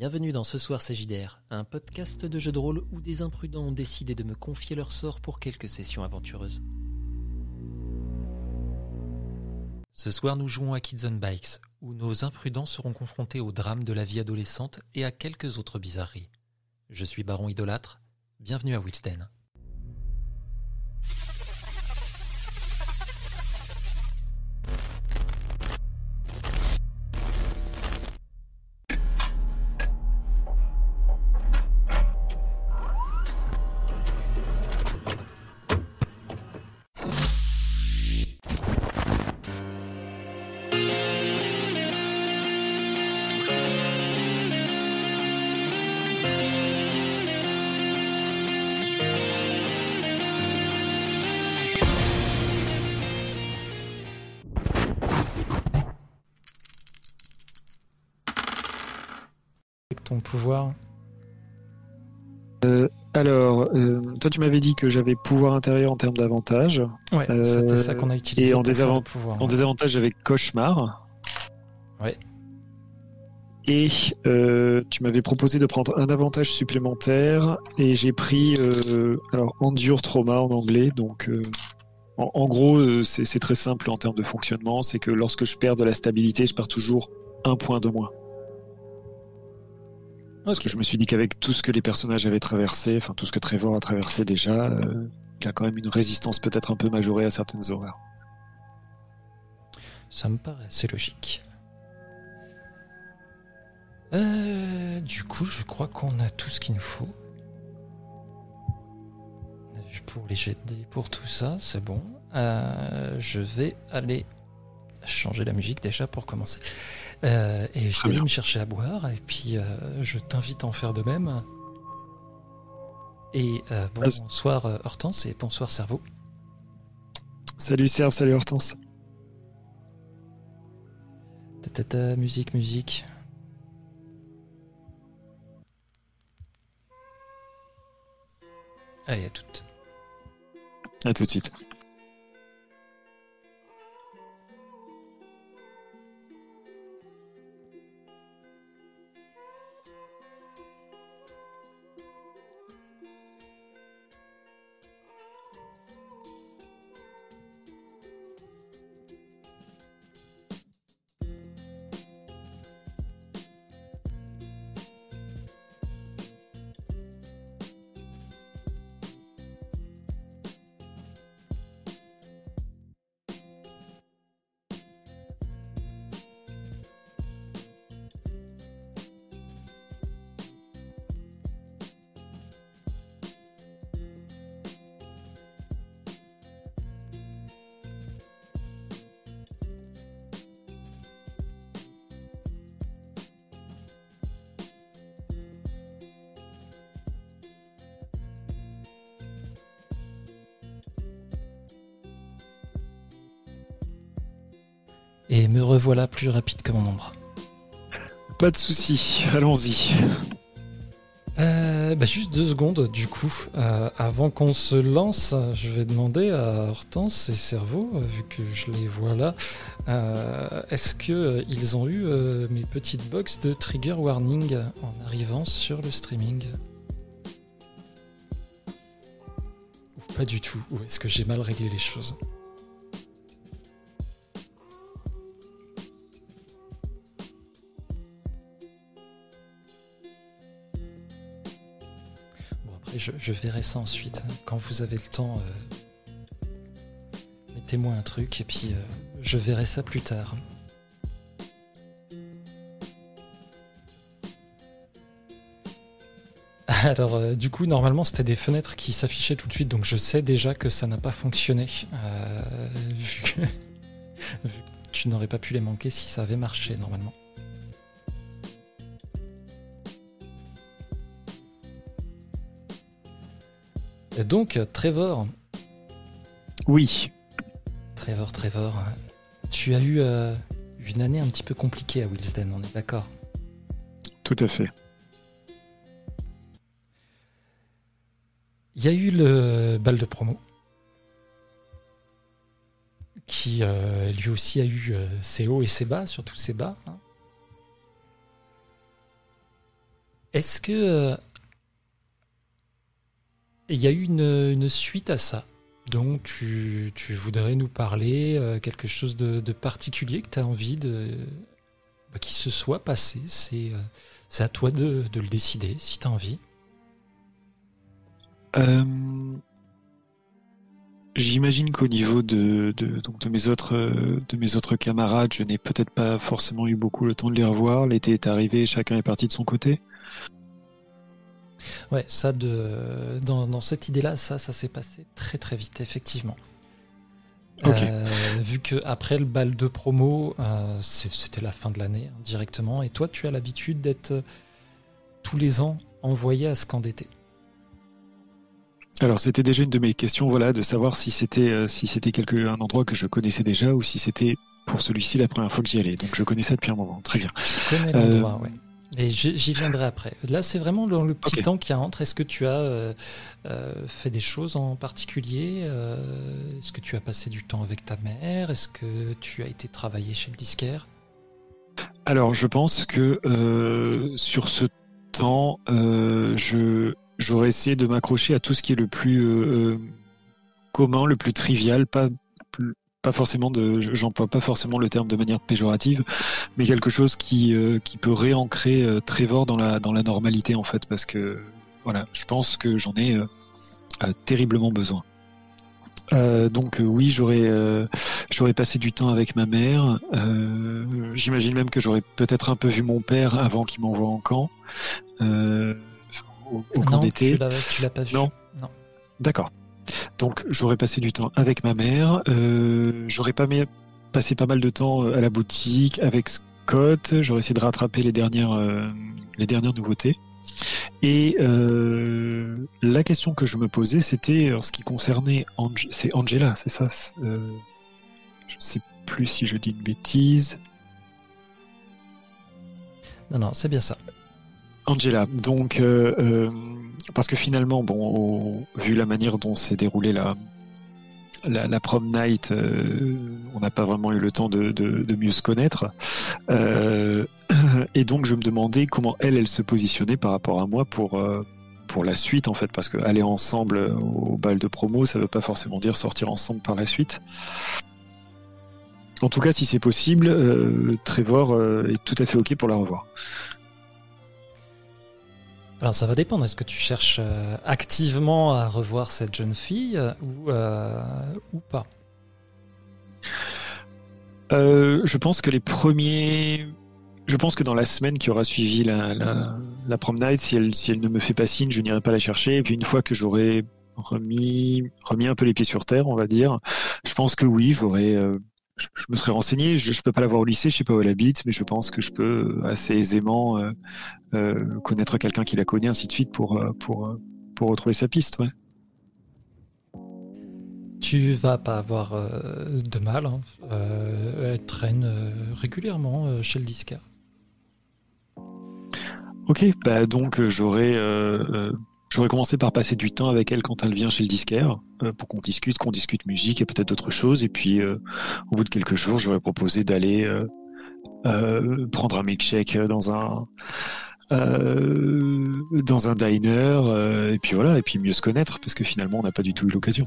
Bienvenue dans Ce Soir Sagidaire, un podcast de jeux de rôle où des imprudents ont décidé de me confier leur sort pour quelques sessions aventureuses. Ce soir, nous jouons à Kids on Bikes, où nos imprudents seront confrontés au drame de la vie adolescente et à quelques autres bizarreries. Je suis Baron Idolâtre, bienvenue à Wilsten. Toi, tu m'avais dit que j'avais pouvoir intérieur en termes d'avantages. Ouais, Euh, c'était ça qu'on a utilisé et en désavant- pouvoir. En désavantage, j'avais cauchemar. Ouais. Et euh, tu m'avais proposé de prendre un avantage supplémentaire et j'ai pris euh, alors endure trauma en anglais. Donc, en, en gros, c'est très simple en termes de fonctionnement. C'est que lorsque je perds de la stabilité, je perds toujours un point de moins. Parce que je me suis dit qu'avec tout ce que les personnages avaient traversé, enfin tout ce que Trevor a traversé déjà, euh, il a quand même une résistance peut-être un peu majorée à certaines horreurs. Ça me paraît assez logique. Euh, du coup, je crois qu'on a tout ce qu'il nous faut. Pour les dés, pour tout ça, c'est bon. Euh, je vais aller changer la musique déjà pour commencer. Euh, et je vais aller me chercher à boire et puis euh, je t'invite à en faire de même. Et euh, bonsoir Hortense et bonsoir Cerveau. Salut Serve, salut Hortense. Ta, ta, ta, musique, musique. Allez, à toutes. À tout de suite. Revoilà plus rapide que mon ombre. Pas de souci, allons-y. Euh, bah, juste deux secondes, du coup. Euh, avant qu'on se lance, je vais demander à Hortense et Cerveau, vu que je les vois là, euh, est-ce que euh, ils ont eu mes petites box de trigger warning en arrivant sur le streaming? Ou pas du tout Ou est-ce que j'ai mal réglé les choses? Je, verrai ça ensuite. hein. Quand vous avez le temps, euh, mettez-moi un truc et puis euh, je verrai ça plus tard. Alors, euh, du coup, normalement, c'était des fenêtres qui s'affichaient tout de suite, donc je sais déjà que ça n'a pas fonctionné. vu que tu n'aurais pas pu les manquer si ça avait marché, normalement. Et donc, Trevor, Oui, Trevor, Trevor, tu as eu euh, une année un petit peu compliquée à Wilsden, on est d'accord tout à fait. Il y a eu le bal de promo, qui euh, lui aussi a eu euh, ses hauts et ses bas, surtout ses bas. hein. Est-ce que il y a eu une, suite à ça donc tu, voudrais nous parler quelque chose de, particulier que tu as envie de bah, qui se soit passé C'est c'est à toi de, le décider si tu as envie. J'imagine qu'au niveau de mes autres camarades, je n'ai peut-être pas forcément eu beaucoup le temps de les revoir. L'été est arrivé, chacun est parti de son côté. Ouais, ça de dans, cette idée-là, ça, ça s'est passé très très vite, effectivement. Euh, vu que après le bal de promo, euh, c'était la fin de l'année hein, directement, et toi, tu as l'habitude d'être euh, tous les ans envoyé à Scandété. Alors c'était déjà une de mes questions, voilà, de savoir si c'était si c'était quelque un endroit que je connaissais déjà ou si c'était pour celui-ci la première fois que j'y allais. Donc je connais ça depuis un moment, très bien. Je connais l'endroit, ouais. Et j'y viendrai après. Là, c'est vraiment dans le petit temps qui rentre. Est-ce que tu as euh, fait des choses en particulier Est-ce que tu as passé du temps avec ta mère Est-ce que tu as été travailler chez le disquaire? Alors, je pense que sur ce temps, je j'aurais essayé de m'accrocher à tout ce qui est le plus euh, euh, commun, le plus trivial, pas pas forcément de j'emploie pas forcément le terme de manière péjorative mais quelque chose qui euh, qui peut réancrer Trevor dans la dans la normalité en fait parce que voilà je pense que j'en ai terriblement besoin donc oui j'aurais j'aurais passé du temps avec ma mère j'imagine même que j'aurais peut-être un peu vu mon père avant qu'il m'envoie en camp au, camp d'été. Tu l'as pas vu Non. D'accord. Donc j'aurais passé du temps avec ma mère. Euh, j'aurais pas passé pas mal de temps euh, à la boutique avec Scott. J'aurais essayé de rattraper les dernières, euh, les dernières nouveautés. Et la question que je me posais, c'était en ce qui concernait c'est Angela, c'est ça. je sais plus si je dis une bêtise. Non, non, c'est bien ça. Angela, donc euh, parce que finalement, bon, vu la manière dont s'est déroulée la, la, prom night, euh, on n'a pas vraiment eu le temps de, mieux se connaître, et donc je me demandais comment elle, elle se positionnait par rapport à moi pour pour la suite en fait, parce que aller ensemble au bal de promo, ça veut pas forcément dire sortir ensemble par la suite. En tout cas, si c'est possible, Trevor est tout à fait ok pour la revoir. Alors ça va dépendre. Est-ce que tu cherches euh, activement à revoir cette jeune fille euh, ou, euh, ou pas? Je pense que les premiers. Je pense que dans la semaine qui aura suivi la, la, prom night, si elle, si elle ne me fait pas signe, je n'irai pas la chercher. Et puis une fois que j'aurai remis, remis un peu les pieds sur terre, on va dire, je pense que oui, j'aurai je, me serais renseigné. Je, ne peux pas l'avoir au lycée, je sais pas où elle habite, mais je pense que je peux assez aisément euh, euh, connaître quelqu'un qui la connaît, ainsi de suite, pour euh, pour pour retrouver sa piste. Ouais. Tu vas pas avoir de mal. Hein. elle traîne régulièrement chez le disquaire. Ok, bah donc j'aurais J'aurais commencé par passer du temps avec elle quand elle vient chez le disquaire euh, pour qu'on discute, qu'on discute musique et peut-être d'autres choses. Et puis, euh, au bout de quelques jours, j'aurais proposé d'aller euh, prendre un milkshake dans un dans un diner. et puis voilà, et puis mieux se connaître parce que finalement, on n'a pas du tout eu l'occasion.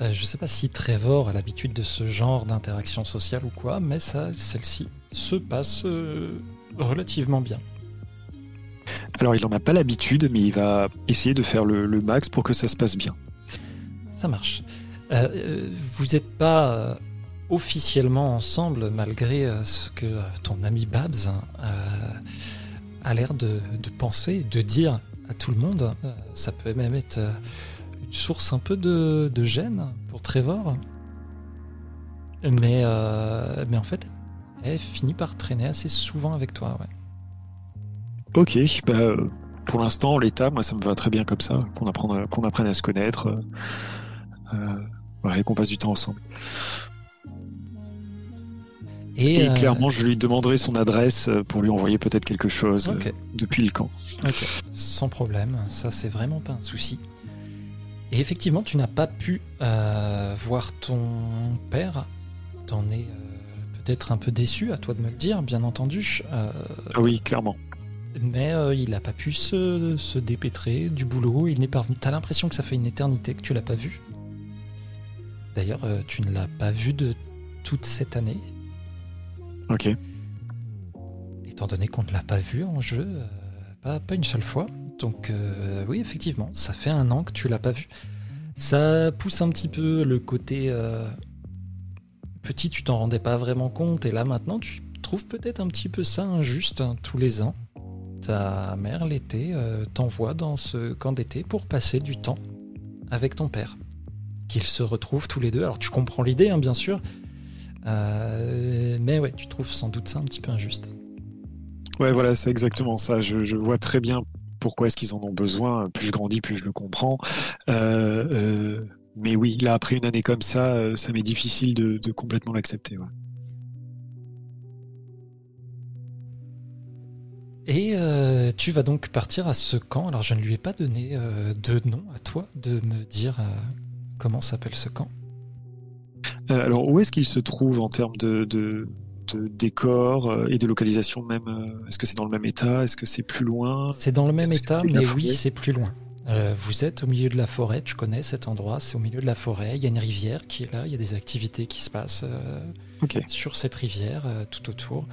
je sais pas si Trevor a l'habitude de ce genre d'interaction sociale ou quoi, mais ça, celle-ci se passe relativement bien. Alors il n'en a pas l'habitude, mais il va essayer de faire le, max pour que ça se passe bien. Ça marche. Euh, euh, vous n'êtes pas euh, officiellement ensemble malgré ce que ton ami Babs a l'air de, penser, de dire à tout le monde. ça peut même être une source un peu de, gêne pour Trevor. Mais, en fait, elle finit par traîner assez souvent avec toi. Ok, bah, pour l'instant, l'état, moi, ça me va très bien comme ça, qu'on apprenne, qu'on apprenne à se connaître, euh, euh, et qu'on passe du temps ensemble. Et, euh, clairement, je lui demanderai son adresse pour lui envoyer peut-être quelque chose depuis le camp. Ok, sans problème, ça c'est vraiment pas un souci. Et effectivement, tu n'as pas pu voir ton père, t'en es peut-être un peu déçu, à toi de me le dire, bien entendu. Euh, Ah oui, clairement. Mais euh, il n'a pas pu se, se dépêtrer du boulot. Il n'est pas revenu. T'as l'impression que ça fait une éternité que tu l'as pas vu. D'ailleurs, euh, tu ne l'as pas vu de toute cette année, Ok. étant donné qu'on ne l'a pas vu en jeu, euh, pas, pas une seule fois. Donc euh, oui, effectivement, ça fait un an que tu l'as pas vu. Ça pousse un petit peu le côté euh, petit, tu t'en rendais pas vraiment compte, et là maintenant tu trouves peut-être un petit peu ça injuste hein, tous les ans. Ta mère l'été euh, t'envoie dans ce camp d'été pour passer du temps avec ton père. Qu'ils se retrouvent tous les deux. Alors tu comprends l'idée, hein, bien sûr. Euh, mais ouais, tu trouves sans doute ça un petit peu injuste. Ouais, voilà, c'est exactement ça. Je, vois très bien pourquoi est-ce qu'ils en ont besoin. Plus je grandis, plus je le comprends. Euh, mais oui, là, après une année comme ça, ça m'est difficile de, de complètement l'accepter. ouais. Et euh, tu vas donc partir à ce camp. Alors je ne lui ai pas donné euh, de nom à toi de me dire euh, comment s'appelle ce camp. Alors, où est-ce qu'il se trouve en termes de, de, de décor et de localisation même Est-ce que c'est dans le même état? Est-ce que c'est plus loin? C'est dans le même état, mais oui, c'est plus loin. Vous êtes au milieu de la forêt, tu connais cet endroit, c'est au milieu de la forêt, il y a une rivière qui est là, il y a des activités qui se passent sur cette rivière tout autour.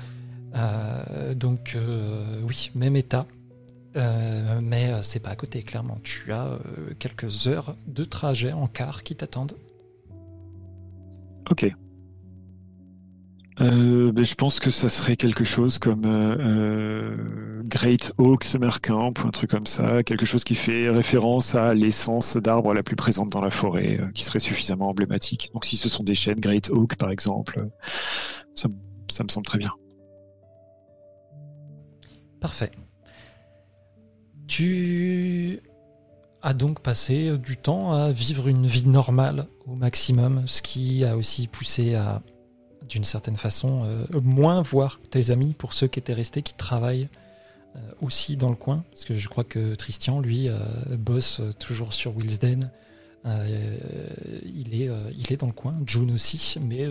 Euh, donc euh, oui, même état, Euh, mais c'est pas à côté, clairement. Tu as quelques heures de trajet en car qui t'attendent. Ok. Ben, je pense que ça serait quelque chose comme Great Oak Summer Camp ou un truc comme ça, quelque chose qui fait référence à l'essence d'arbre la plus présente dans la forêt, qui serait suffisamment emblématique. Donc si ce sont des chênes Great Oak par exemple, ça me semble très bien. Parfait. Tu as donc passé du temps à vivre une vie normale au maximum, ce qui a aussi poussé à, d'une certaine façon, euh, moins voir tes amis pour ceux qui étaient restés, qui travaillent euh, aussi dans le coin. Parce que je crois que Christian, lui, euh, bosse toujours sur Wilsden. Il, est, il est dans le coin, June aussi, mais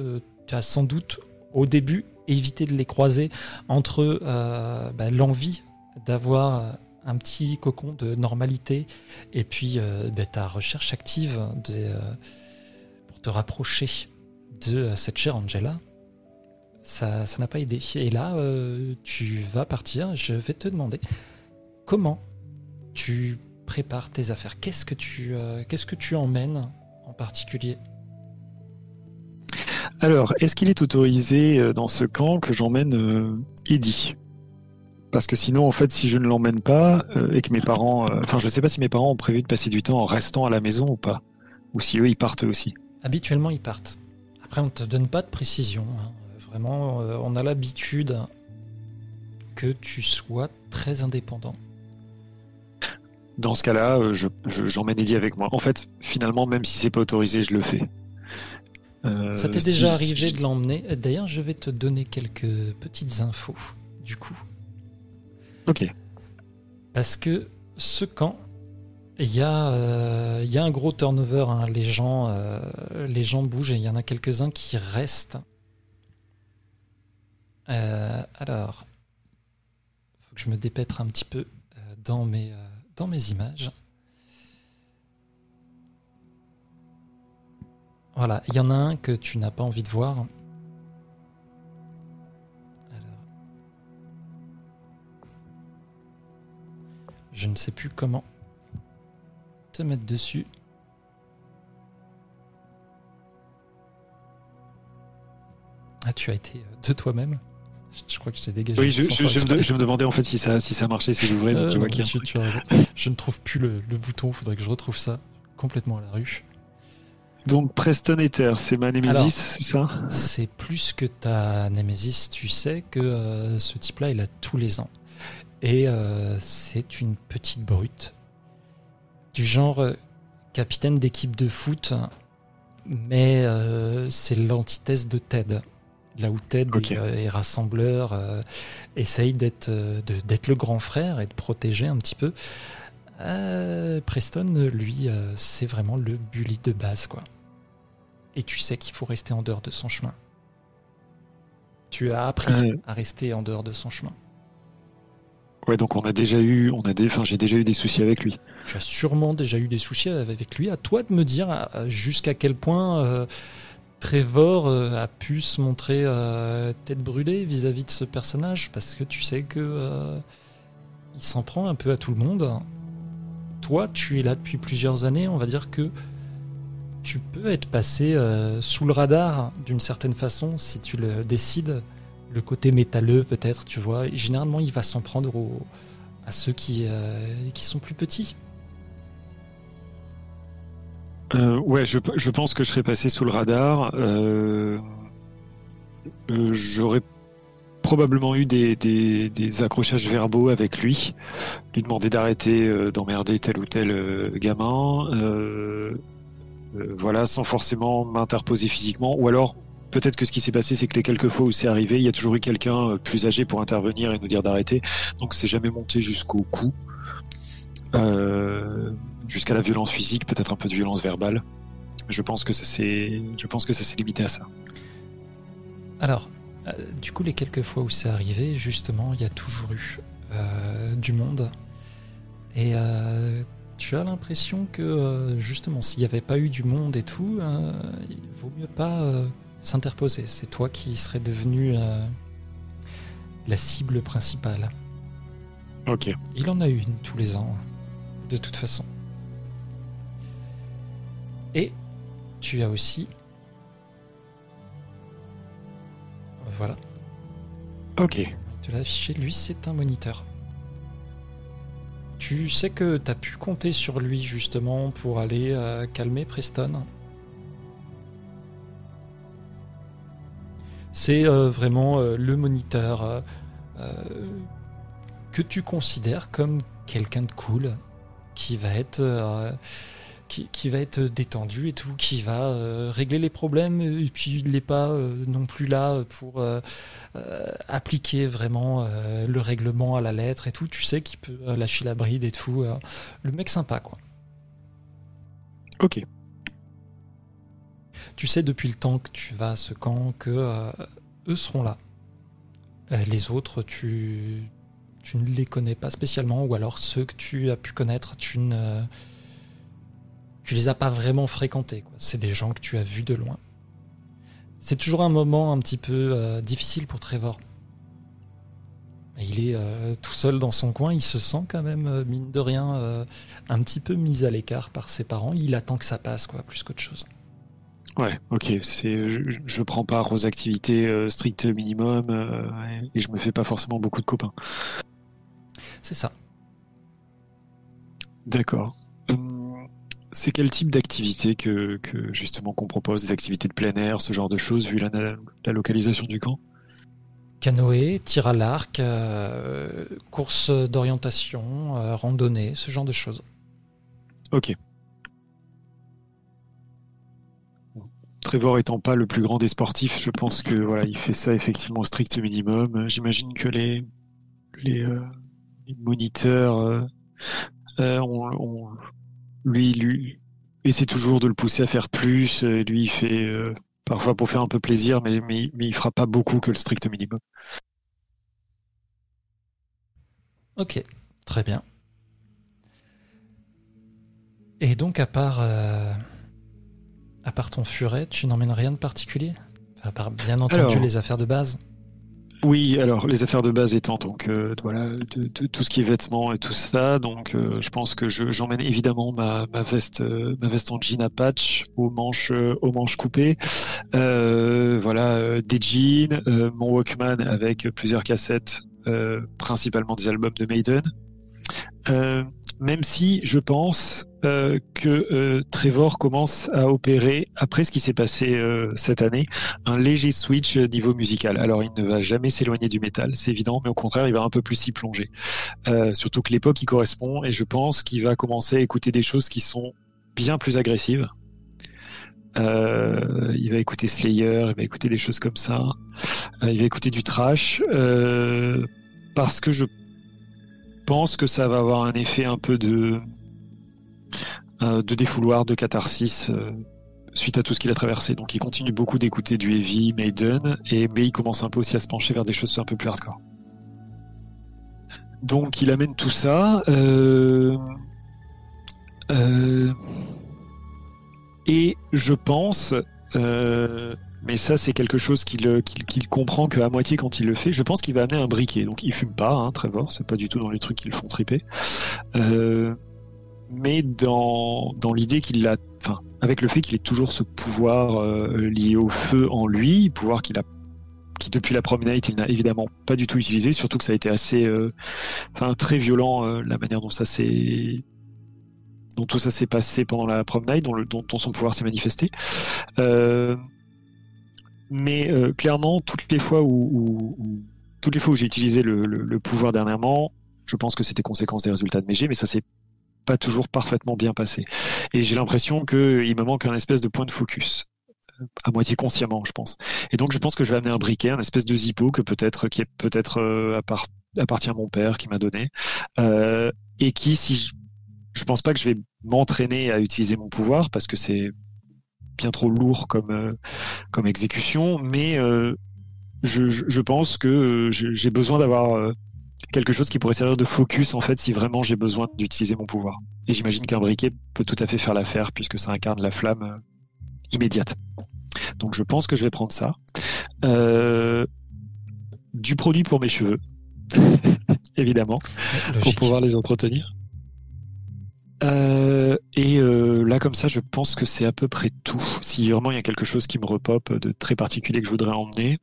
tu as sans doute au début évité de les croiser entre euh, bah, l'envie d'avoir un petit cocon de normalité et puis euh, bah, ta recherche active euh, pour te rapprocher de euh, cette chère Angela, ça ça n'a pas aidé. Et là, euh, tu vas partir. Je vais te demander comment tu prépares tes affaires. Qu'est-ce que tu, euh, qu'est-ce que tu emmènes en particulier? Alors, est-ce qu'il est autorisé euh, dans ce camp que j'emmène euh, Eddie? Parce que sinon, en fait, si je ne l'emmène pas euh, et que mes parents, enfin, je ne sais pas si mes parents ont prévu de passer du temps en restant à la maison ou pas, ou si eux ils partent aussi. Habituellement, ils partent. Après, on ne te donne pas de précision. hein. Vraiment, on a l'habitude que tu sois très indépendant. Dans ce cas-là, euh, je- je- j'emmène Eddie avec moi. En fait, finalement, même si c'est pas autorisé, je le fais. Euh, Ça t'est si- déjà si- arrivé de l'emmener. D'ailleurs, je vais te donner quelques petites infos, du coup. Ok. Parce que ce camp, il y, a, euh, il y a un gros turnover. hein. Les, gens, euh, les gens bougent et il y en a quelques-uns qui restent. Euh, alors, faut que je me dépêtre un petit peu euh, dans, mes, euh, dans mes images. Voilà, il y en a un que tu n'as pas envie de voir. Alors. Je ne sais plus comment te mettre dessus. Ah, tu as été euh, de toi-même Je crois que je t'ai dégagé. Oui, je, je- je me, je demandais en fait si ça, si ça marchait, si j'ouvrais, donc Euh, je vois tu- tu as. Je ne trouve plus le, le bouton, faudrait que je retrouve ça complètement à la rue. Donc Preston Ether, c'est ma Nemesis, c'est ça? C'est plus que ta Nemesis, tu sais que euh, ce type-là, il a tous les ans. Et euh, c'est une petite brute. Du genre euh, capitaine d'équipe de foot, mais c'est l'antithèse de Ted. Là où Ted est, est rassembleur, essaye d'être le grand frère et de protéger un petit peu. Preston, lui, c'est vraiment le bully de base, quoi. Et tu sais qu'il faut rester en dehors de son chemin. Tu as appris à rester en dehors de son chemin. Ouais, donc on a déjà eu, on a des, enfin, j'ai déjà eu des soucis avec lui. Tu as sûrement déjà eu des soucis avec lui. À toi de me dire jusqu'à quel point euh, Trevor euh, a pu se montrer euh, tête brûlée vis-à-vis de ce personnage, parce que tu sais que il s'en prend un peu à tout le monde. Toi, tu es là depuis plusieurs années. On va dire que tu peux être passé sous le radar d'une certaine façon si tu le décides le côté métalleux peut-être, tu vois. généralement, il va s'en prendre à ceux qui, euh, qui sont plus petits. Euh, ouais, je, je, pense que je serais passé sous le radar. Euh, j'aurais probablement eu des, des, accrochages verbaux avec lui, lui demander d'arrêter d'emmerder tel ou tel gamin. Voilà, sans forcément m'interposer physiquement, ou alors peut-être que ce qui s'est passé, c'est que les quelques fois où c'est arrivé, il y a toujours eu quelqu'un euh, plus âgé pour intervenir et nous dire d'arrêter. Donc c'est jamais monté jusqu'au coup, euh, jusqu'à la violence physique, peut-être un peu de violence verbale. Je pense que ça s'est, je pense que ça limité à ça. Alors, euh, du coup, les quelques fois où c'est arrivé, justement, il y a toujours eu du monde. Et tu as l'impression que, justement, s'il n'y avait pas eu du monde et tout, il vaut mieux pas s'interposer. C'est toi qui serais devenu euh, la cible principale. Ok. Il en a une tous les ans, de toute façon. Et tu as aussi. Voilà. Ok. Tu l'as affiché, lui c'est un moniteur. Tu sais que tu as pu compter sur lui justement pour aller euh, calmer Preston. C'est euh, vraiment euh, le moniteur que tu considères comme quelqu'un de cool, qui va être qui, va être détendu et tout, qui va régler les problèmes, et puis il n'est pas non plus là pour appliquer vraiment le règlement à la lettre et tout. Tu sais qu'il peut lâcher la bride et tout. le mec sympa, quoi. Ok tu sais depuis le temps que tu vas à ce camp que euh, eux seront là. Euh, les autres, tu, tu ne les connais pas spécialement, ou alors ceux que tu as pu connaître, tu ne tu les as pas vraiment fréquentés. C'est des gens que tu as vus de loin. C'est toujours un moment un petit peu euh, difficile pour Trevor. Il est tout seul dans son coin, il se sent quand même, mine de rien, un petit peu mis à l'écart par ses parents. Il attend que ça passe, quoi, plus qu'autre chose. Ouais, ok. C'est, je, je, prends part aux activités euh, strictes minimum euh, et, je me fais pas forcément beaucoup de copains. C'est ça. D'accord. Hum, c'est quel type d'activité que, justement qu'on propose Des activités de plein air, ce genre de choses, vu la, la localisation du camp? Canoë, tir à l'arc, euh, course d'orientation, randonnée, ce genre de choses. Ok. Trevor étant pas le plus grand des sportifs, je pense que voilà, il fait ça effectivement au strict minimum. J'imagine que les les, euh, moniteurs, euh, euh, on, lui, lui essaie toujours de le pousser à faire plus. lui, il fait parfois pour faire un peu plaisir, mais, mais, mais il fera pas beaucoup que le strict minimum. Ok, très bien. Et donc à part à part ton furet, tu n'emmènes rien de particulier? À part bien entendu les affaires de base? Oui, alors les affaires de base étant donc euh, voilà tout ce qui est vêtements et tout ça, donc euh, je pense que j'emmène évidemment ma, veste euh, ma veste en jean à patch aux manches aux manches coupées, voilà des jeans, mon Walkman avec plusieurs cassettes, principalement des albums de Maiden, même si je pense euh, que euh, Trevor commence à opérer, après ce qui s'est passé euh, cette année, un léger switch niveau musical. Alors il ne va jamais s'éloigner du métal, c'est évident, mais au contraire, il va un peu plus s'y plonger. surtout que l'époque y correspond, et je pense qu'il va commencer à écouter des choses qui sont bien plus agressives. il va écouter Slayer, il va écouter des choses comme ça. il va écouter du trash. parce que je pense que ça va avoir un effet un peu de, euh, de défouloir, de catharsis. Euh, suite à tout ce qu'il a traversé. Donc il continue beaucoup d'écouter du heavy, Maiden, et, mais il commence un peu aussi à se pencher vers des choses un peu plus hardcore. Donc il amène tout ça. Euh, et je pense, mais ça c'est quelque chose qu'il qu'il comprend qu'à moitié quand il le fait, je pense qu'il va amener un briquet. Donc il fume pas, hein, Trevor, c'est pas du tout dans les trucs qui le font triper. mais dans, l'idée qu'il a, enfin, avec le fait qu'il ait toujours ce pouvoir lié au feu en lui, pouvoir qu'il a qui depuis la promenade il n'a évidemment pas du tout utilisé, surtout que ça a été assez, euh, enfin très violent euh, la manière dont ça s'est, dont tout ça s'est passé pendant la promenade, dont, dont, son pouvoir s'est manifesté. Euh, mais clairement, toutes les fois où, toutes les fois où j'ai utilisé le, pouvoir dernièrement, je pense que c'était conséquence des résultats de mes jets, mais ça s'est pas toujours parfaitement bien passé. Et j'ai l'impression qu'il me manque un espèce de point de focus à moitié consciemment, je pense. Et donc, je pense que je vais amener un briquet, un espèce de zippo que peut-être, qui est peut-être euh, appartient à mon père qui m'a donné, euh, et qui, si je, je pense pas que je vais m'entraîner à utiliser mon pouvoir parce que c'est bien trop lourd comme euh, comme exécution, mais je, je, pense que j'ai besoin d'avoir quelque chose qui pourrait servir de focus en fait si vraiment j'ai besoin d'utiliser mon pouvoir. Et j'imagine qu'un briquet peut tout à fait faire l'affaire puisque ça incarne la flamme immédiate. Donc je pense que je vais prendre ça. Euh, du produit pour mes cheveux, évidemment, pour pouvoir les entretenir. Euh, et euh, là, comme ça, je pense que c'est à peu près tout. Si vraiment il y a quelque chose qui me repop de très particulier que je voudrais emmener,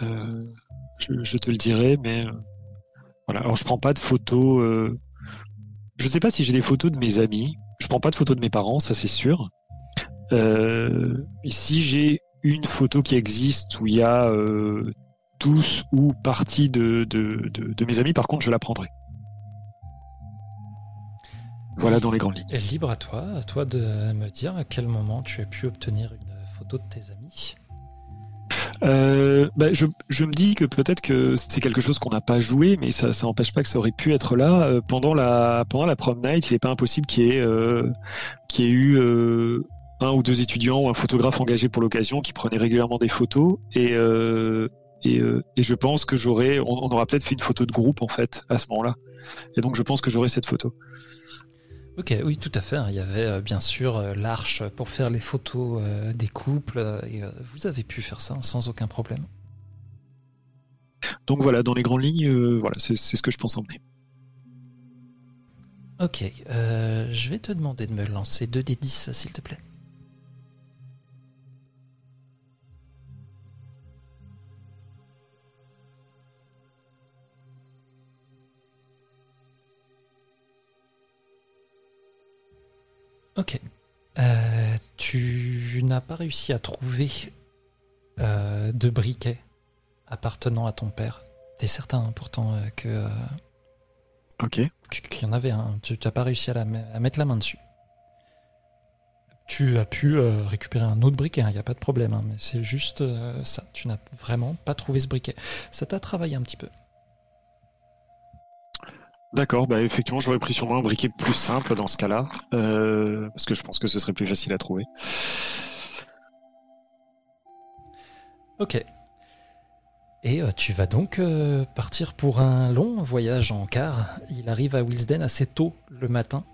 je, te le dirai, mais voilà. Alors, je prends pas de photos. je ne sais pas si j'ai des photos de mes amis. Je prends pas de photos de mes parents, ça c'est sûr. Euh, si j'ai une photo qui existe où il y a euh, tous ou partie de, de, mes amis, par contre, je la prendrai. Voilà dans les grandes lignes. Libre à toi, à toi de me dire à quel moment tu as pu obtenir une photo de tes amis. Euh, bah, je, me dis que peut-être que c'est quelque chose qu'on n'a pas joué, mais ça n'empêche pas que ça aurait pu être là. pendant, la, pendant la prom night, il n'est pas impossible qu'il y, ait, ait eu un ou deux étudiants ou un photographe engagé pour l'occasion qui prenait régulièrement des photos et euh, euh, et, je pense que j'aurais on, aura peut-être fait une photo de groupe en fait à ce moment-là et donc je pense que j'aurai cette photo. Ok, oui, tout à fait. Hein. Il y avait euh, bien sûr l'arche pour faire les photos des couples et vous avez pu faire ça sans aucun problème. Donc voilà, dans les grandes lignes, voilà, c'est ce que je pense emmener. Ok, je vais te demander de me lancer 2 des 10 s'il te plaît. Ok. Euh, tu n'as pas réussi à trouver euh, de briquet appartenant à ton père. T'es certain hein, pourtant euh, que. ok. Qu'il y en avait un. Tu n'as pas réussi à, mettre la main dessus. Tu as pu récupérer un autre briquet, il hein, n'y a pas de problème, hein, mais c'est juste ça. Tu n'as vraiment pas trouvé ce briquet. Ça t'a travaillé un petit peu. D'accord, bah effectivement, j'aurais pris moi un briquet plus simple dans ce cas-là, euh, parce que je pense que ce serait plus facile à trouver. Ok. Et euh, tu vas donc euh, partir pour un long voyage en car. Il arrive à Wilsden assez tôt le matin.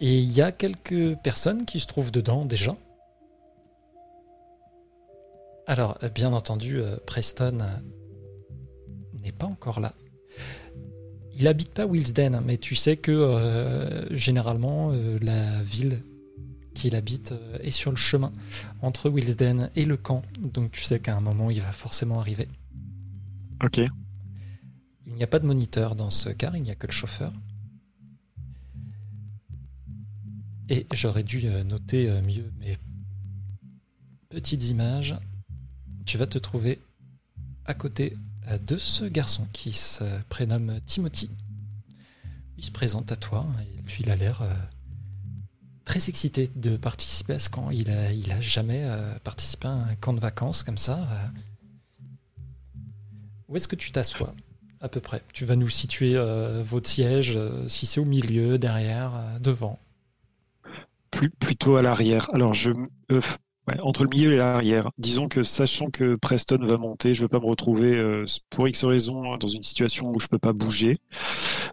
Et il y a quelques personnes qui se trouvent dedans déjà. Alors, bien entendu, Preston n'est pas encore là. Il habite pas Wilsden, mais tu sais que euh, généralement euh, la ville qu'il habite euh, est sur le chemin entre Wilsden et le camp. Donc tu sais qu'à un moment il va forcément arriver. Ok. Il n'y a pas de moniteur dans ce car, il n'y a que le chauffeur. Et j'aurais dû noter mieux mes petites images. Tu vas te trouver à côté de ce garçon qui se prénomme Timothy. Il se présente à toi et puis il a l'air euh, très excité de participer à ce camp. Il a, jamais euh, participé à un camp de vacances comme ça. Euh. Où est-ce que tu t'assois à peu près? Tu vas nous situer votre siège, si c'est au milieu, derrière, devant? Plutôt à l'arrière. Alors, je, entre le milieu et l'arrière. Disons que sachant que Preston va monter, je ne veux pas me retrouver euh, pour X raison dans une situation où je ne peux pas bouger.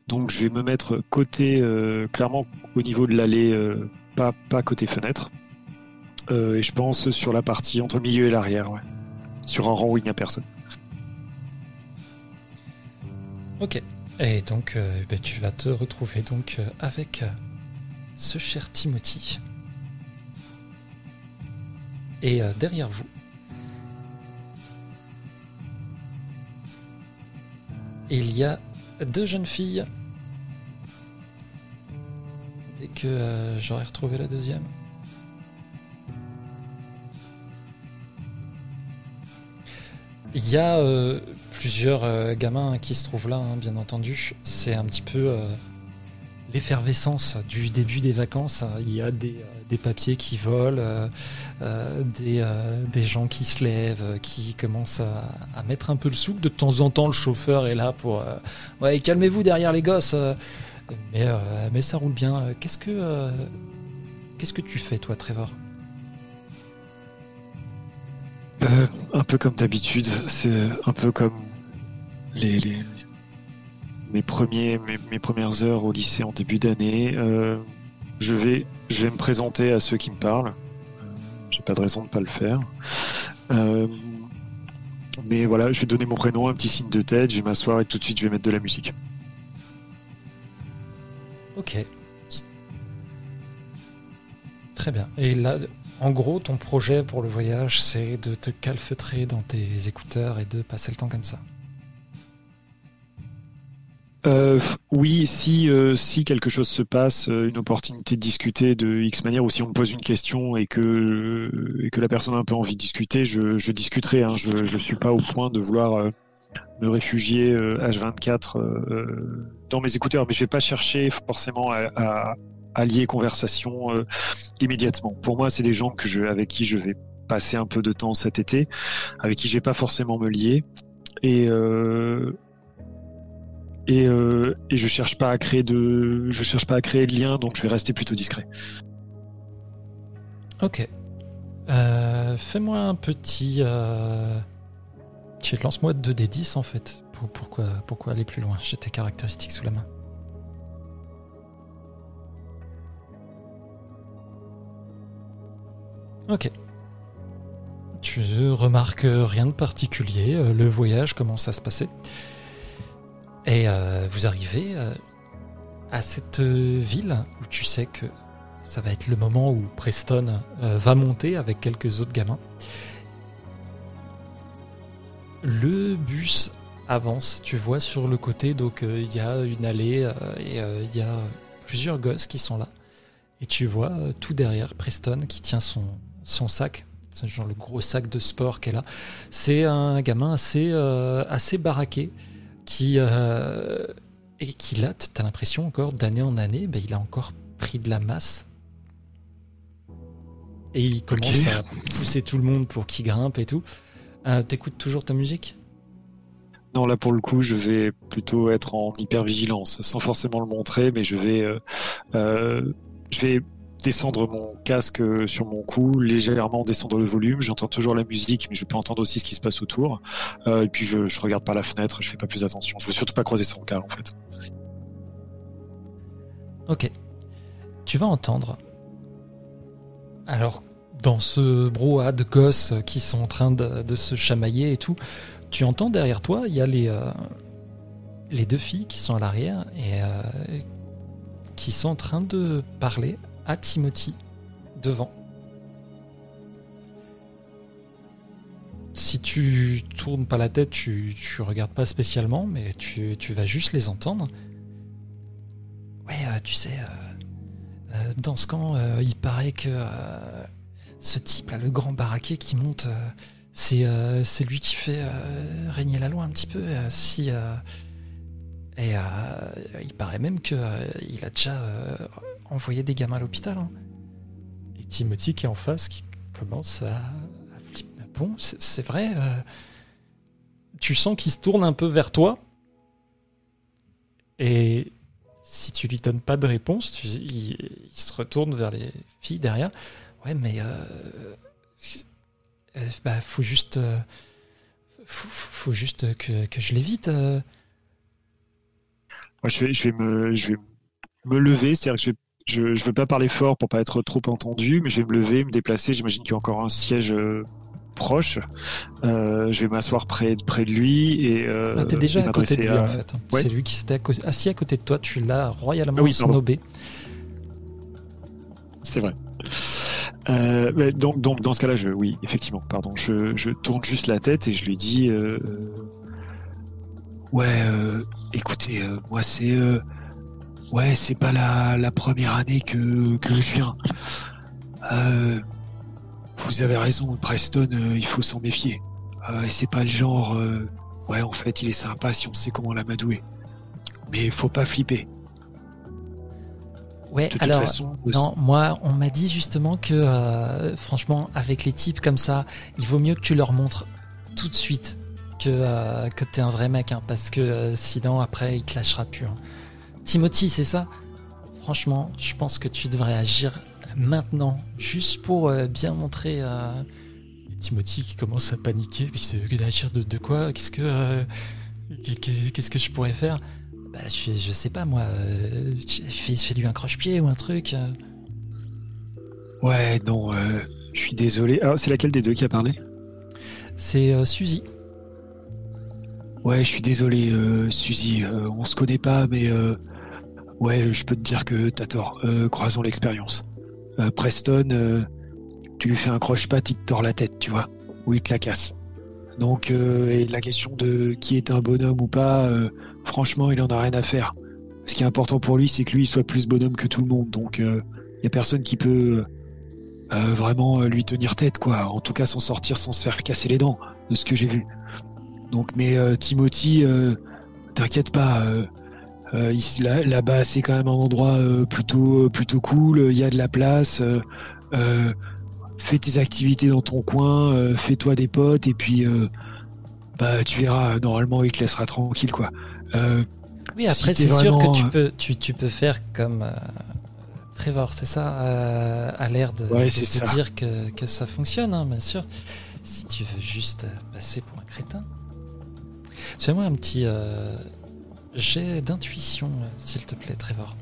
Donc je vais me mettre côté euh, clairement au niveau de l'allée, euh, pas, pas côté fenêtre. et je pense sur la partie entre le milieu et l'arrière, sur un rang où il n'y a personne. Ok. Et donc bah, tu vas te retrouver donc avec ce cher Timothy et euh, derrière vous, il y a deux jeunes filles. Dès que euh, j'aurai retrouvé la deuxième. Il y a euh, plusieurs gamins qui se trouvent là, hein, bien entendu. C'est un petit peu l'effervescence du début des vacances. Il y a des des papiers qui volent, euh, euh, euh, des, gens qui se lèvent, qui commencent à, mettre un peu le souk. De temps en temps, le chauffeur est là pour Ouais, calmez-vous derrière les gosses. Mais, ça roule bien. Qu'est-ce que, tu fais, toi, Trevor? Un peu comme d'habitude. C'est un peu comme les, mes, premiers, mes, premières heures au lycée en début d'année. Je vais je vais me présenter à ceux qui me parlent. J'ai pas de raison de pas le faire. Euh, mais voilà, je vais donner mon prénom, un petit signe de tête, je vais m'asseoir et tout de suite je vais mettre de la musique. Ok. Très bien. Et là, en gros, ton projet pour le voyage, c'est de te calfeutrer dans tes écouteurs et de passer le temps comme ça. Euh, oui, si, euh, si quelque chose se passe, euh, une opportunité de discuter de X manière, ou si on me pose une question et que, et que la personne a un peu envie de discuter, je, discuterai. Hein. Je ne suis pas au point de vouloir me réfugier H24 dans mes écouteurs, mais je vais pas chercher forcément à, à, lier conversation immédiatement. Pour moi, c'est des gens que je, avec qui je vais passer un peu de temps cet été, avec qui je vais pas forcément me lier. Et, et, je cherche pas à créer de je cherche pas à créer de lien donc je vais rester plutôt discret. Ok. Euh, fais-moi un petit. Euh... Lance-moi 2d10 en fait. pourquoi, pourquoi aller plus loin? J'ai tes caractéristiques sous la main. Ok. Tu remarques rien de particulier. Euh, le voyage commence à se passer. Et euh, vous arrivez euh, à cette ville où tu sais que ça va être le moment où Preston euh, va monter avec quelques autres gamins. Le bus avance, tu vois sur le côté, donc il y a une allée et il y a plusieurs gosses qui sont là. Et tu vois tout derrière Preston qui tient son, son sac, genre le gros sac de sport qu'elle a. C'est un gamin assez baraqué qui euh, et qui là, t'as l'impression encore d'année en année, ben, il a encore pris de la masse. Et il commence à pousser tout le monde pour qu'il grimpe et tout. Euh, T'écoutes toujours ta musique? Non, là pour le coup, je vais plutôt être en hyper vigilance, sans forcément le montrer, mais je vais, euh je vais descendre mon casque sur mon cou, légèrement descendre le volume. J'entends toujours la musique, mais je peux entendre aussi ce qui se passe autour. Euh, et puis je, regarde par la fenêtre, je fais pas plus attention. Je veux surtout pas croiser son regard en fait. Ok. Tu vas entendre. Alors, dans ce brouhaha de gosses qui sont en train de, se chamailler et tout, tu entends derrière toi, il y a les, euh, les deux filles qui sont à l'arrière et euh, qui sont en train de parler à Timothy devant. Si tu tournes pas la tête, tu, tu regardes pas spécialement, mais tu, vas juste les entendre. Ouais, euh, tu sais, euh, euh, dans ce camp, il paraît que ce type-là, le grand baraquet qui monte, c'est lui qui fait régner la loi un petit peu. si et il paraît même qu'il il a déjà envoyer des gamins à l'hôpital. Hein. Et Timothy qui est en face, qui commence à, flipper. Bon, c'est vrai. Euh, tu sens qu'il se tourne un peu vers toi. Et si tu lui donnes pas de réponse, il, se retourne vers les filles derrière. Ouais, mais bah, faut juste, faut, juste que, que je l'évite. Moi, je vais, je vais me, je vais me lever, c'est-à-dire que je vais je ne veux pas parler fort pour pas être trop entendu, mais je vais me lever, me déplacer. J'imagine qu'il y a encore un siège euh, proche. Euh, je vais m'asseoir près, près de lui et. Euh, ah, T'es déjà à côté de lui en fait. C'est lui qui s'était assis à côté de toi. Tu l'as royalement ah snobé. C'est vrai. Euh, donc, donc, dans ce cas-là, je, oui, effectivement, pardon, je, je, tourne juste la tête et je lui dis, ouais, écoutez, moi c'est Ouais, c'est pas la, la, première année que, que je viens. Euh, vous avez raison, Preston, euh, il faut s'en méfier. Euh, et c'est pas le genre. Euh, ouais, en fait, il est sympa si on sait comment l'amadouer. Mais faut pas flipper. Ouais, alors, non, moi, on m'a dit justement que, franchement, avec les types comme ça, il vaut mieux que tu leur montres tout de suite que, que t'es un vrai mec, hein, parce que sinon, après, il te lâchera plus. Hein. Timothy, c'est ça? Franchement, je pense que tu devrais agir maintenant, juste pour euh, bien montrer. à euh, Timothy qui commence à paniquer, puis agir de, de quoi? Qu'est-ce que euh, qu'est-ce que je pourrais faire? Bah, je, je, sais pas moi. je fais, lui un croche-pied ou un truc. Ouais, non, je suis désolé. Alors, c'est laquelle des deux qui a parlé? C'est Suzy. Ouais, je suis désolé, Suzy. on se connaît pas, mais Ouais, je peux te dire que t'as tort. Euh, croisons l'expérience. Euh, Preston, euh, tu lui fais un croche-patte, il te tord la tête, tu vois. Ou il te la casse. Donc, et la question de qui est un bonhomme ou pas, franchement, il en a rien à faire. Ce qui est important pour lui, c'est que lui, soit plus bonhomme que tout le monde. Donc, il y a personne qui peut vraiment lui tenir tête, quoi. En tout cas, s'en sortir sans se faire casser les dents, de ce que j'ai vu. Donc, mais Timothy, t'inquiète pas. Euh, là-bas, c'est quand même un endroit euh, plutôt, euh, plutôt cool. Il y a de la place. fais tes activités dans ton coin. Fais-toi des potes et puis bah tu verras. Normalement, il te laissera tranquille, quoi. oui, après, c'est sûr que tu peux, tu, peux faire comme. Trevor, c'est ça, à l'air de, te dire que, que, ça fonctionne, hein, bien sûr. Si tu veux juste passer pour un crétin. Fais-moi un petit, j'ai d'intuition, s'il te plaît, Trevor.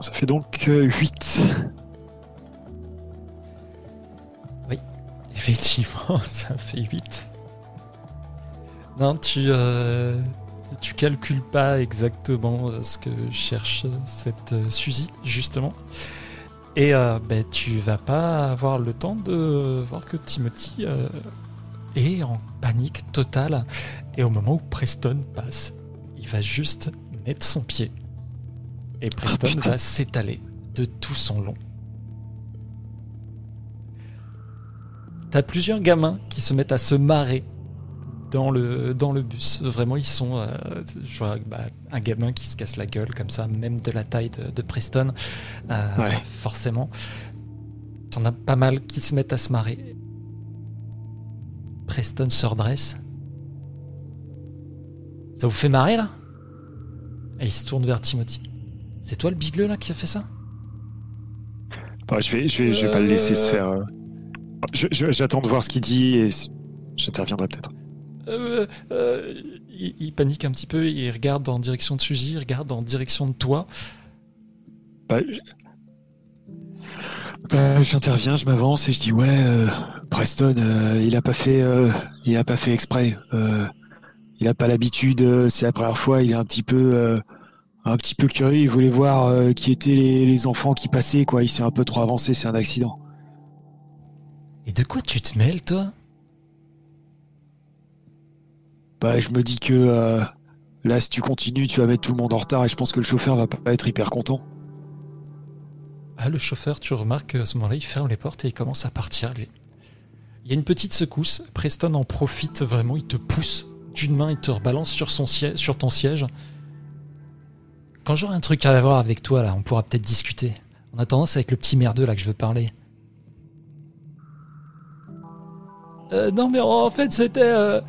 Ça fait donc 8. Euh, oui, effectivement, ça fait 8. Non, tu, euh, tu calcules pas exactement ce que cherche cette euh, Suzy, justement. Et euh, ben, tu vas pas avoir le temps de voir que Timothy euh, est en panique totale. Et au moment où Preston passe, il va juste mettre son pied. Et Preston va s'étaler de tout son long. T'as plusieurs gamins qui se mettent à se marrer dans le, dans le bus. Vraiment, ils sont. Euh, je vois bah, un gamin qui se casse la gueule comme ça, même de la taille de, Preston. Euh, forcément. T'en as pas mal qui se mettent à se marrer. Preston se redresse. Ça vous fait marrer là? Et il se tourne vers Timothy. C'est toi le bigleux là qui a fait ça? Bah, Je vais, je vais, je vais pas le laisser se faire. Euh, j'attends de voir ce qu'il dit et j'interviendrai peut-être. Euh, euh, il, panique un petit peu, il regarde en direction de Suzy, il regarde en direction de toi. Bah, bah, j'interviens, je m'avance et je dis ouais, euh, Preston, il a pas fait, il a pas fait exprès. il a pas l'habitude, c'est la première fois, il est un petit peu, un petit peu curieux. Il voulait voir qui étaient les, les, enfants qui passaient, quoi. Il s'est un peu trop avancé, c'est un accident. Et de quoi tu te mêles, toi? Bah, je me dis que euh, là, si tu continues, tu vas mettre tout le monde en retard et je pense que le chauffeur va pas être hyper content. Ah, le chauffeur, tu remarques à ce moment-là, il ferme les portes et il commence à partir, lui. Il y a une petite secousse. Preston en profite vraiment, il te pousse d'une main, il te rebalance sur, son siège, sur ton siège. Quand j'aurai un truc à voir avec toi, là, on pourra peut-être discuter. En attendant, c'est avec le petit merdeux là que je veux parler. Euh, non, mais en fait, c'était. euh,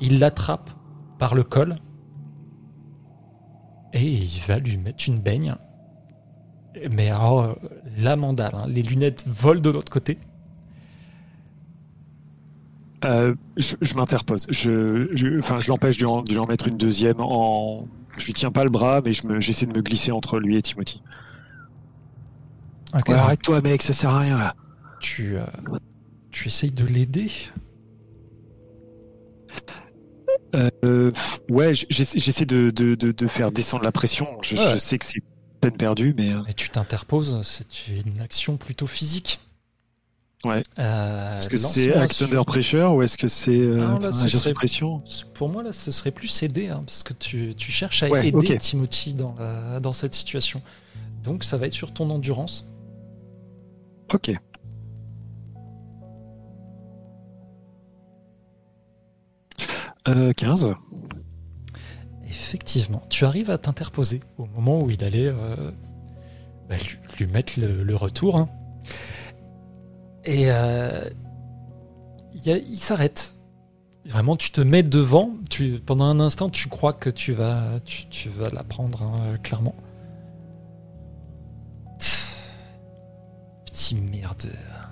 Il l'attrape par le col et il va lui mettre une baigne. Mais alors, la mandale, hein, les lunettes volent de l'autre côté. Euh, je je m'interpose. Je, je, enfin, je l'empêche de, lui en- de lui en mettre une deuxième. En, je lui tiens pas le bras, mais je j'essaie de me glisser entre lui et Timothy. Ouais, arrête-toi, mec, ça sert à rien là. tu, euh, tu essayes de l'aider? Euh, ouais, j'essaie, de, de, de, de faire descendre la pression. Je, Ouais. je sais que c'est peine perdue, mais euh, Mais tu t'interposes, c'est une action plutôt physique. Ouais. Euh, est-ce que c'est act under pressure ou est-ce que c'est euh, ce pression? Pour moi, là, ce serait plus aider, hein, parce que tu, tu cherches à Ouais, aider. Timothy dans, la- dans cette situation. Donc, ça va être sur ton endurance. Ok. Euh, 15. Effectivement, tu arrives à t'interposer au moment où il allait euh, bah, lui, mettre le, retour. hein. Et euh, il, s'arrête. Vraiment, tu te mets devant. Tu, pendant un instant, tu crois que tu vas, tu, vas la prendre, hein, clairement. Petit merdeur.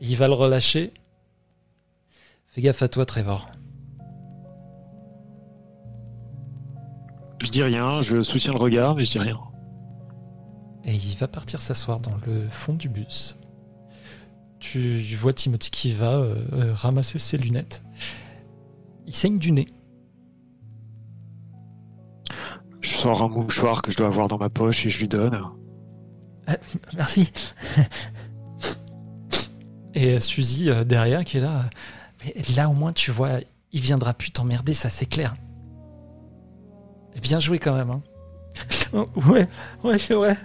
Il va le relâcher. Fais gaffe à toi, Trevor. Je dis rien, je soutiens le regard, mais je dis rien. Et il va partir s'asseoir dans le fond du bus. Tu vois Timothy qui va euh, euh, ramasser ses lunettes. Il saigne du nez. Je sors un mouchoir que je dois avoir dans ma poche et je lui donne. Merci. Et euh, Suzy euh, derrière qui est là. Mais là au moins tu vois, il viendra plus t'emmerder, ça c'est clair. Bien joué quand même. Hein. Ouais, ouais, c'est vrai.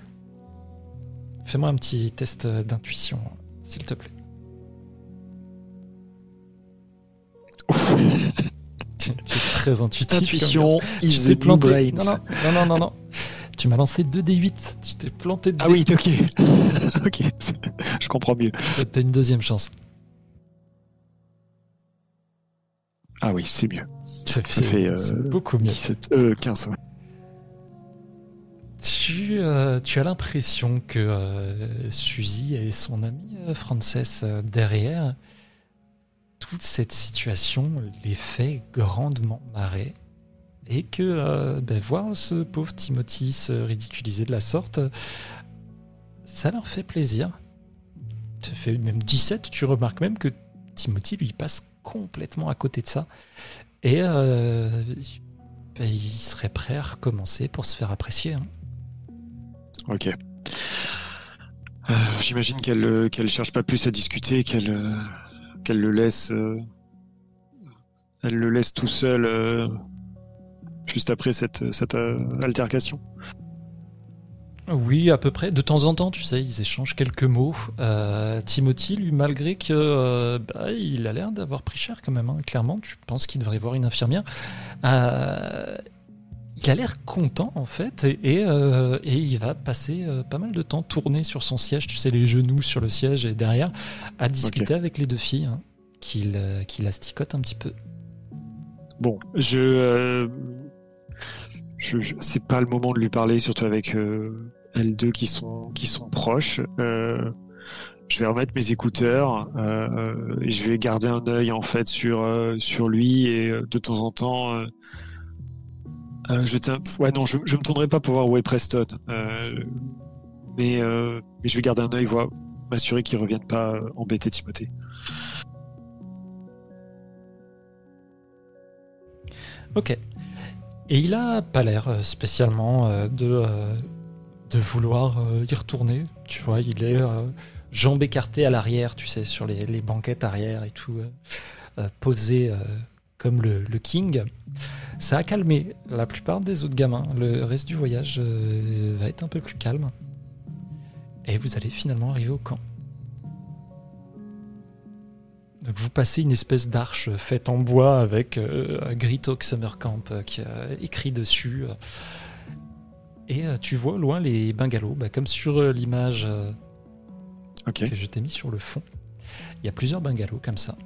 Fais-moi un petit test euh, d'intuition, s'il te plaît. Tu, tu es très intuitif. Intuition Tu is the planté. non, non, non, non, non. Tu m'as lancé 2d8. Tu t'es planté de Ah oui, ok. ok, je comprends mieux. T'as une deuxième chance. Ah oui, c'est mieux. C'est fait, euh, c'est beaucoup mieux. 17, euh, 15. ouais. Tu, euh, tu as l'impression que euh, Suzy et son amie euh, Frances euh, derrière, toute cette situation les fait grandement marrer. Et que euh, ben, voir ce pauvre Timothy se ridiculiser de la sorte, ça leur fait plaisir. Tu fais même 17, tu remarques même que Timothy lui passe complètement à côté de ça. Et euh, ben, il serait prêt à recommencer pour se faire apprécier. hein. Ok. Euh, J'imagine qu'elle euh, qu'elle cherche pas plus à discuter, qu'elle euh, le laisse euh, tout seul euh, juste après cette, cette euh, altercation. Oui, à peu près. De temps en temps, tu sais, ils échangent quelques mots. Euh, Timothy, lui, malgré que euh, bah, il a l'air d'avoir pris cher quand même, hein, clairement, tu penses qu'il devrait voir une infirmière. Euh, il a l'air content en fait, et, et, euh, et il va passer euh, pas mal de temps tourné sur son siège, tu sais, les genoux sur le siège et derrière, à discuter avec les deux filles, hein, qu'il euh, qu'il asticote un petit peu. Bon, je, je, je- c'est pas le moment de lui parler, surtout avec euh, elles deux qui sont qui sont proches. Euh, je vais remettre mes écouteurs euh, et je vais garder un œil en fait sur euh, sur lui et de temps en temps. je ouais non, je, je me tournerai pas pour voir où est Preston, mais mais je vais garder un œil, voir, m'assurer qu'il revienne pas embêter Timothée. Ok. Et il a pas l'air spécialement de, de vouloir euh, y retourner. Tu vois, il est euh, jambes écartées à l'arrière, tu sais, sur les, banquettes arrière et tout, euh, posé comme le, king. Ça a calmé la plupart des autres gamins. Le reste du voyage va être un peu plus calme. Et vous allez finalement arriver au camp. Donc vous passez une espèce d'arche faite en bois avec euh, Summer Camp qui a écrit dessus. Et euh, tu vois au loin les bungalows, bah, comme sur euh, l'image euh, que je t'ai mis sur le fond. Il y a plusieurs bungalows comme ça.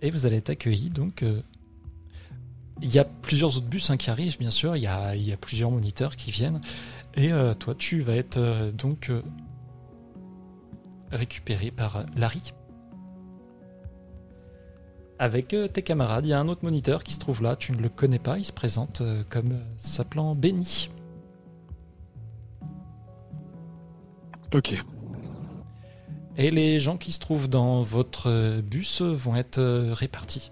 Et vous allez être accueillis donc. il y a plusieurs autres bus hein, qui arrivent, bien sûr. Il y a, il y a plusieurs moniteurs qui viennent. Et euh, toi, tu vas être euh, donc euh, récupéré par Larry. Avec euh, tes camarades, il y a un autre moniteur qui se trouve là. Tu ne le connais pas. Il se présente euh, comme euh, s'appelant Benny. Ok. Et les gens qui se trouvent dans votre bus vont être répartis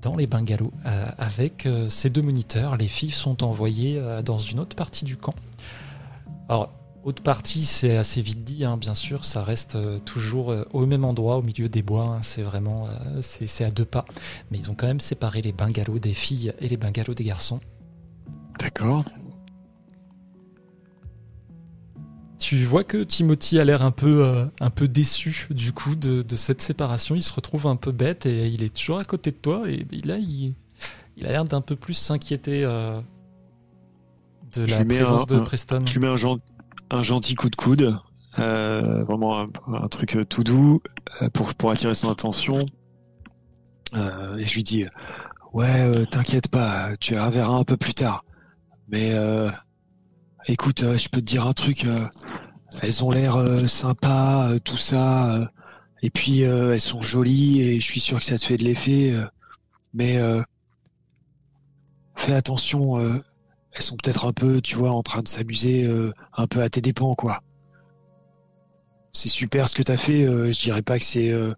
dans les bungalows avec ces deux moniteurs. Les filles sont envoyées dans une autre partie du camp. Alors, autre partie, c'est assez vite dit, hein, bien sûr, ça reste euh, toujours euh, au même endroit, au milieu des bois. hein, c'est vraiment, euh, c'est à deux pas. Mais ils ont quand même séparé les bungalows des filles et les bungalows des garçons. D'accord. Tu vois que Timothy a l'air un peu, euh, un peu déçu du coup de, de cette séparation. Il se retrouve un peu bête et il est toujours à côté de toi. Et là, il, il a l'air d'un peu plus s'inquiéter euh, de la présence un- de Preston. Lui mets un, un gentil coup de coude. euh, vraiment un, truc euh, tout doux euh, pour, pour attirer son attention. Et je lui dis Ouais, t'inquiète pas, tu la reverras un peu plus tard. Mais écoute, je peux te dire un truc. elles ont l'air sympas, tout ça. et puis elles sont jolies et je suis sûr que ça te fait de l'effet. mais fais attention. Elles sont peut-être un peu, tu vois, en train de s'amuser euh, un peu à tes dépens, quoi. C'est super ce que t'as fait. euh, je dirais pas que c'est euh,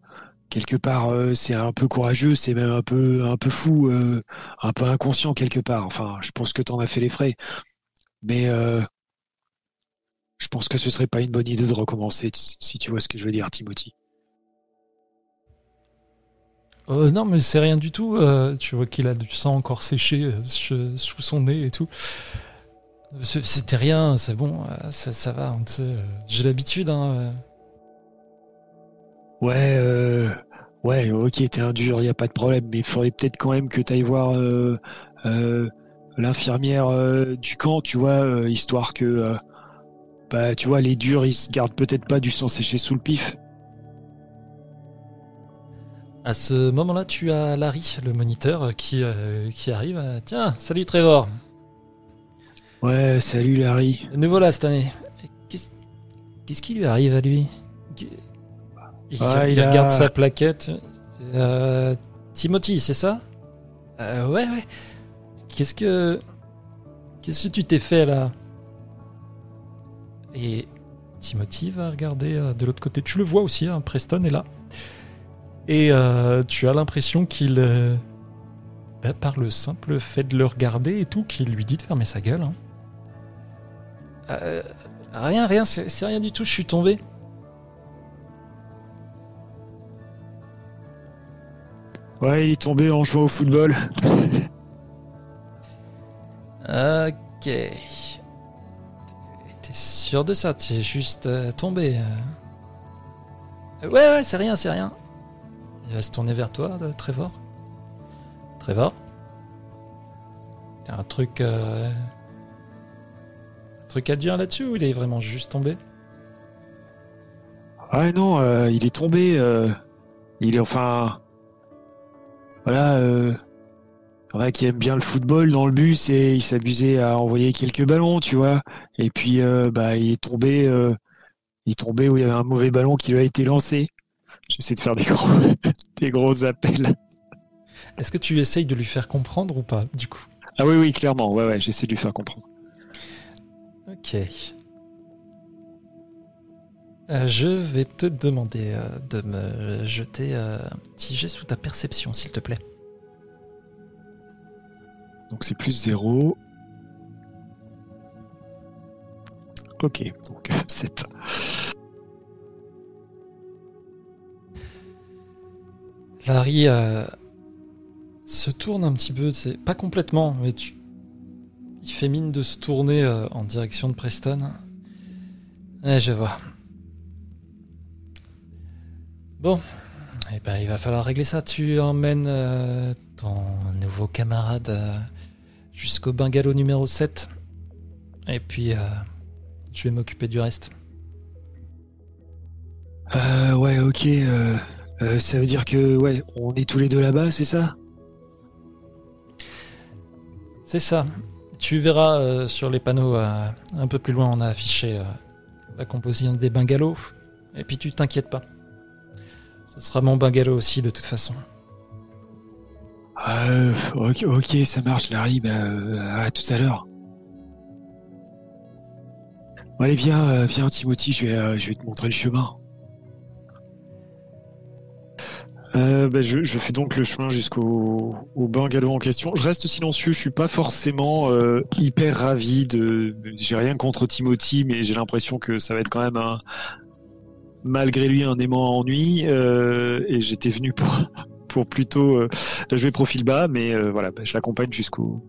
quelque part, c'est un peu courageux, c'est même un peu, un peu fou, un peu inconscient quelque part. Enfin, je pense que t'en as fait les frais, mais je pense que ce serait pas une bonne idée de recommencer, si tu vois ce que je veux dire, Timothy. Euh, non, mais c'est rien du tout. euh, tu vois qu'il a du sang encore séché euh, sous son nez et tout. C'était rien, c'est bon, euh, ça, ça va. J'ai l'habitude. Hein. Ouais, ouais, ok, t'es un dur, y a pas de problème, mais il faudrait peut-être quand même que t'ailles voir l'infirmière du camp, tu vois, histoire que, bah, tu vois, les durs, ils se gardent peut-être pas du sang séché sous le pif. À ce moment-là, tu as Larry, le moniteur, euh, qui, euh, qui arrive. euh, Tiens, salut Trevor. Ouais, salut Larry. Nous voilà cette année. Qu'est-ce qu'est-ce qui lui arrive à lui? Il, Ah, il il a- regarde sa plaquette. C'est, euh, Timothy, c'est ça? Euh, Ouais, ouais. Qu'est-ce que. Qu'est-ce que tu t'es fait là? Et Timothy va regarder euh, de l'autre côté. Tu le vois aussi, hein, Preston est là. Et euh, tu as l'impression qu'il. euh, bah, par le simple fait de le regarder et tout, qu'il lui dit de fermer sa gueule. hein. Euh, rien, rien, c'est rien du tout, je suis tombé. Ouais, il est tombé en jouant au football. Ok. T'es sûr de ça? T'es juste tombé. Ouais, ouais, c'est rien, c'est rien. Il va se tourner vers toi, euh, Trevor. Trevor T'as un truc. euh, Un truc à dire là-dessus ou il est vraiment juste tombé? Ouais, non, euh, il est tombé. euh, il est enfin. Voilà, euh, il y en a qui aiment bien le football dans le bus et il s'amusait à envoyer quelques ballons, tu vois. Et puis, bah, il est tombé. il est tombé où il y avait un mauvais ballon qui lui a été lancé. J'essaie de faire des gros, des gros appels. Est-ce que tu essayes de lui faire comprendre ou pas, du coup? Ah oui, oui, clairement. Ouais, ouais, j'essaie de lui faire comprendre. Ok. Euh, je vais te demander euh, de me jeter euh, un petit jet sous ta perception, s'il te plaît. Donc c'est plus 0. Ok, donc 7. Larry euh, se tourne un petit peu, c'est pas complètement, mais tu... il fait mine de se tourner euh, en direction de Preston. Ouais, je vois. Bon, eh ben, il va falloir régler ça. Tu emmènes euh, ton nouveau camarade jusqu'au bungalow numéro 7. Et puis, je vais m'occuper du reste. Ouais, ok. Euh, ça veut dire que, ouais, on est tous les deux là-bas, c'est ça? C'est ça. Tu verras euh, sur les panneaux euh, un peu plus loin, on a affiché la composition des bungalows. Et puis tu t'inquiètes pas. Ce sera mon bungalow aussi de toute façon. Euh, ok, ok, ça marche, Larry. Bah, à tout à l'heure. Bon, allez, viens, viens, Timothy, je vais, je vais te montrer le chemin. Euh, bah, je, fais donc le chemin jusqu'au au bungalow en question. Je reste silencieux, je suis pas forcément euh, hyper ravi de. J'ai rien contre Timothy, mais j'ai l'impression que ça va être quand même un, malgré lui un aimant ennui. euh, et j'étais venu pour, pour plutôt euh, jouer profil bas, mais euh, voilà, bah, je l'accompagne jusqu'au,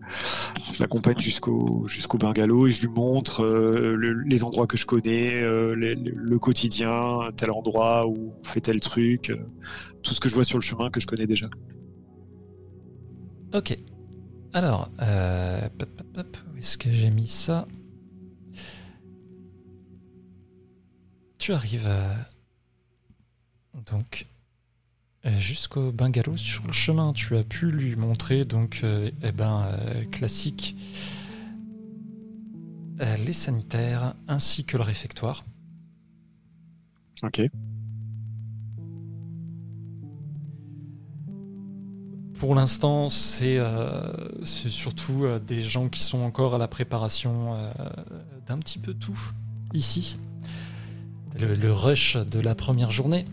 je l'accompagne jusqu'au jusqu'au bungalow et je lui montre euh, le- les endroits que je connais, euh, le, quotidien, tel endroit où on fait tel truc, tout ce que je vois sur le chemin que je connais déjà. Ok. Alors, où est-ce que j'ai mis ça? Tu arrives donc jusqu'au bungalow. Sur le chemin, tu as pu lui montrer donc, euh, eh ben, euh, classique, euh, les sanitaires ainsi que le réfectoire. Ok. Pour l'instant, c'est surtout des gens qui sont encore à la préparation d'un petit peu tout ici. Le, le rush de la première journée.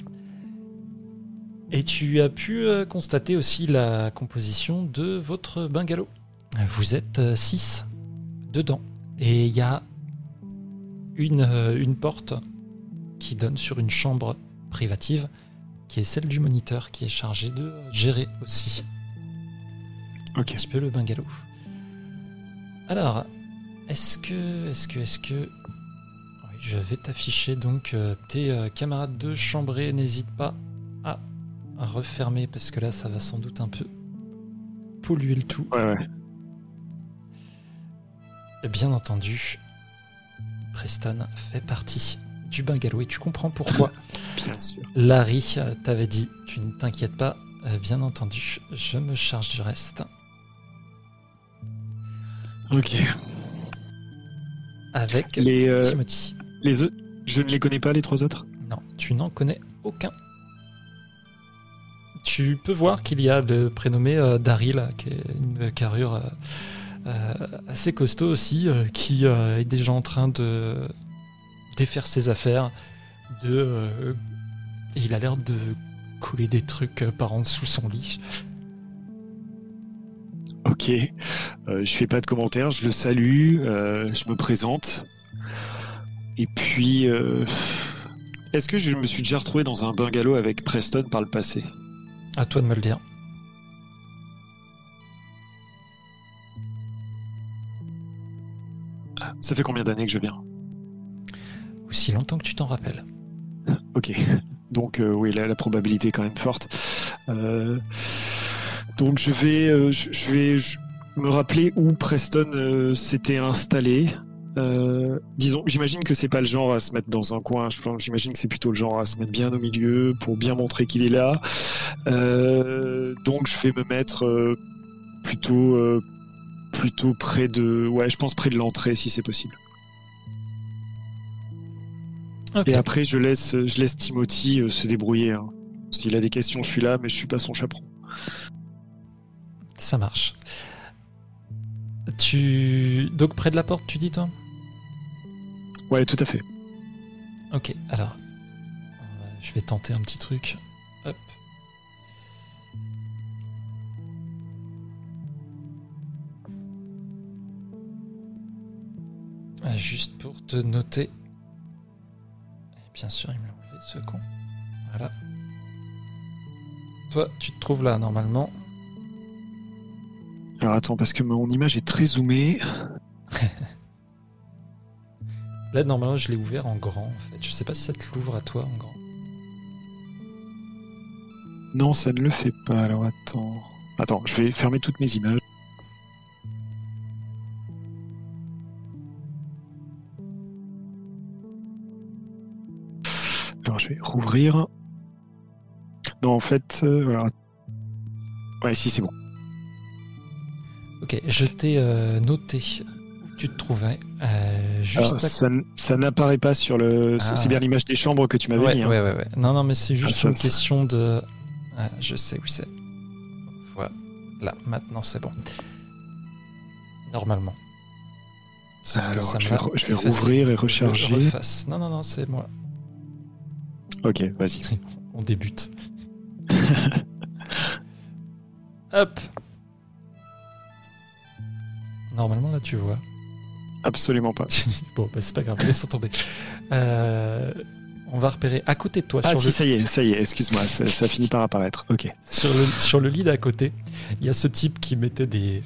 Et tu as pu euh, constater aussi la composition de votre bungalow. Vous êtes 6 dedans. Et il y a une, euh, une porte qui donne sur une chambre privative qui est celle du moniteur qui est chargé de gérer aussi Ok. un petit peu le bungalow. Alors, est-ce que, est-ce que, est-ce que, oui, je vais t'afficher donc euh, tes euh, camarades de chambrée. N'hésite pas à, refermer parce que là, ça va sans doute un peu polluer le tout. Ouais, ouais. Et bien entendu, Preston fait partie du bungalow et tu comprends pourquoi Bien sûr. Larry t'avait dit, tu ne t'inquiètes pas, euh, bien entendu, je me charge du reste. Ok. Avec Les, euh, Timothy. les je ne les connais pas, les trois autres? Non, tu n'en connais aucun. Tu peux voir qu'il y a le prénommé euh, Daryl, qui est une carrure euh, euh, assez costaud aussi, euh, qui est déjà en train de défaire ses affaires. De, il a l'air de couler des trucs par en dessous son lit. Ok. Je fais pas de commentaires, je le salue, je me présente. Et puis, est-ce que je me suis déjà retrouvé dans un bungalow avec Preston par le passé? À toi de me le dire. Ça fait combien d'années que je viens? Aussi longtemps que tu t'en rappelles. Ok. Donc euh, oui, là, la probabilité est quand même forte. Euh, donc je vais, euh, je, je vais je- me rappeler où Preston s'était installé. Euh, disons, j'imagine que c'est pas le genre à se mettre dans un coin. J'imagine que c'est plutôt le genre à se mettre bien au milieu pour bien montrer qu'il est là. Euh, donc je vais me mettre euh, plutôt, plutôt près de, ouais, je pense près de l'entrée si c'est possible. Et après, je laisse, je laisse Timothy se débrouiller. hein. S'il a des questions, je suis là, mais je suis pas son chaperon. Ça marche. Tu. Donc près de la porte, tu dis toi? Ouais, tout à fait. Ok, alors. euh, Je vais tenter un petit truc. Hop. Euh, Juste pour te noter. Et bien sûr, il me l'a enlevé ce con. Voilà. Toi, tu te trouves là normalement. Alors attends, parce que mon image est très zoomée. Là, normalement, je l'ai ouvert en grand en fait. Je sais pas si ça te l'ouvre à toi en grand. Non, ça ne le fait pas. Alors attends. Attends, je vais fermer toutes mes images. Alors je vais rouvrir. Non, en fait, euh, voilà. Ouais, si, c'est bon. Ok, je t'ai euh, noté tu te trouvais. euh, juste ça, ça n'apparaît pas sur le. Ah. C'est bien l'image des chambres que tu m'avais ouais, mis. hein. ouais, ouais, ouais. Non, non, mais c'est juste Ah, ça, une ça. question de. Ah, je sais où c'est. Voilà. Là, maintenant, c'est bon. Normalement. Sauf que Alors, ça je vais, je vais rouvrir et recharger. Non, non, non, c'est moi. Ok, vas-y. On débute. Hop. Normalement, là, tu vois. Absolument pas. bon, bah, c'est pas grave, laissons tomber. Euh, on va repérer à côté de toi, Ah sur, si, le, ça y est, ça y est, excuse-moi, ça, ça finit par apparaître. Ok. sur, le, sur le lit d'à côté, il y a ce type qui mettait des,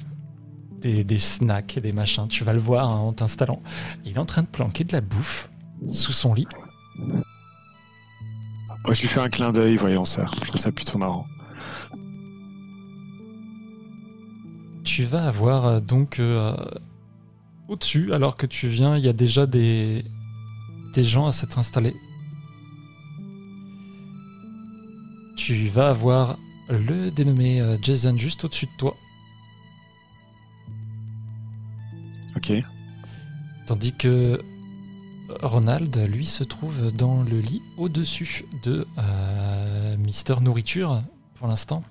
des, des snacks et des machins. Tu vas le voir hein, en t'installant. Il est en train de planquer de la bouffe sous son lit. Oh, je lui fais un clin d'œil, voyons ça. Je trouve ça plutôt marrant. Tu vas avoir euh, donc euh, au-dessus, alors que tu viens, il y a déjà des, des gens à s'être installés. Tu vas avoir le dénommé euh, Jason juste au-dessus de toi, Ok. tandis que Ronald, lui, se trouve dans le lit au-dessus de euh, Mister Nourriture pour l'instant.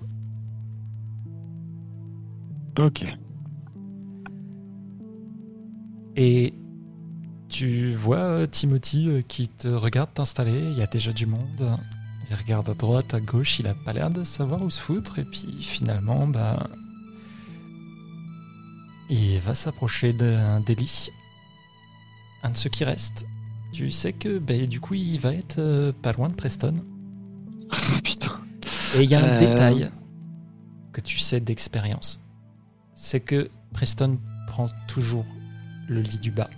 Ok. Et tu vois euh, Timothy euh, qui te regarde t'installer, il y a déjà du monde. Il regarde à droite, à gauche, il a pas l'air de savoir où se foutre. Et puis finalement, bah, il va s'approcher d'un des lits. Un de ceux qui restent. Tu sais que bah, du coup, il va être euh, pas loin de Preston. Putain. Et il y a un Euh. détail que tu sais d'expérience. C'est que Preston prend toujours le lit du bas.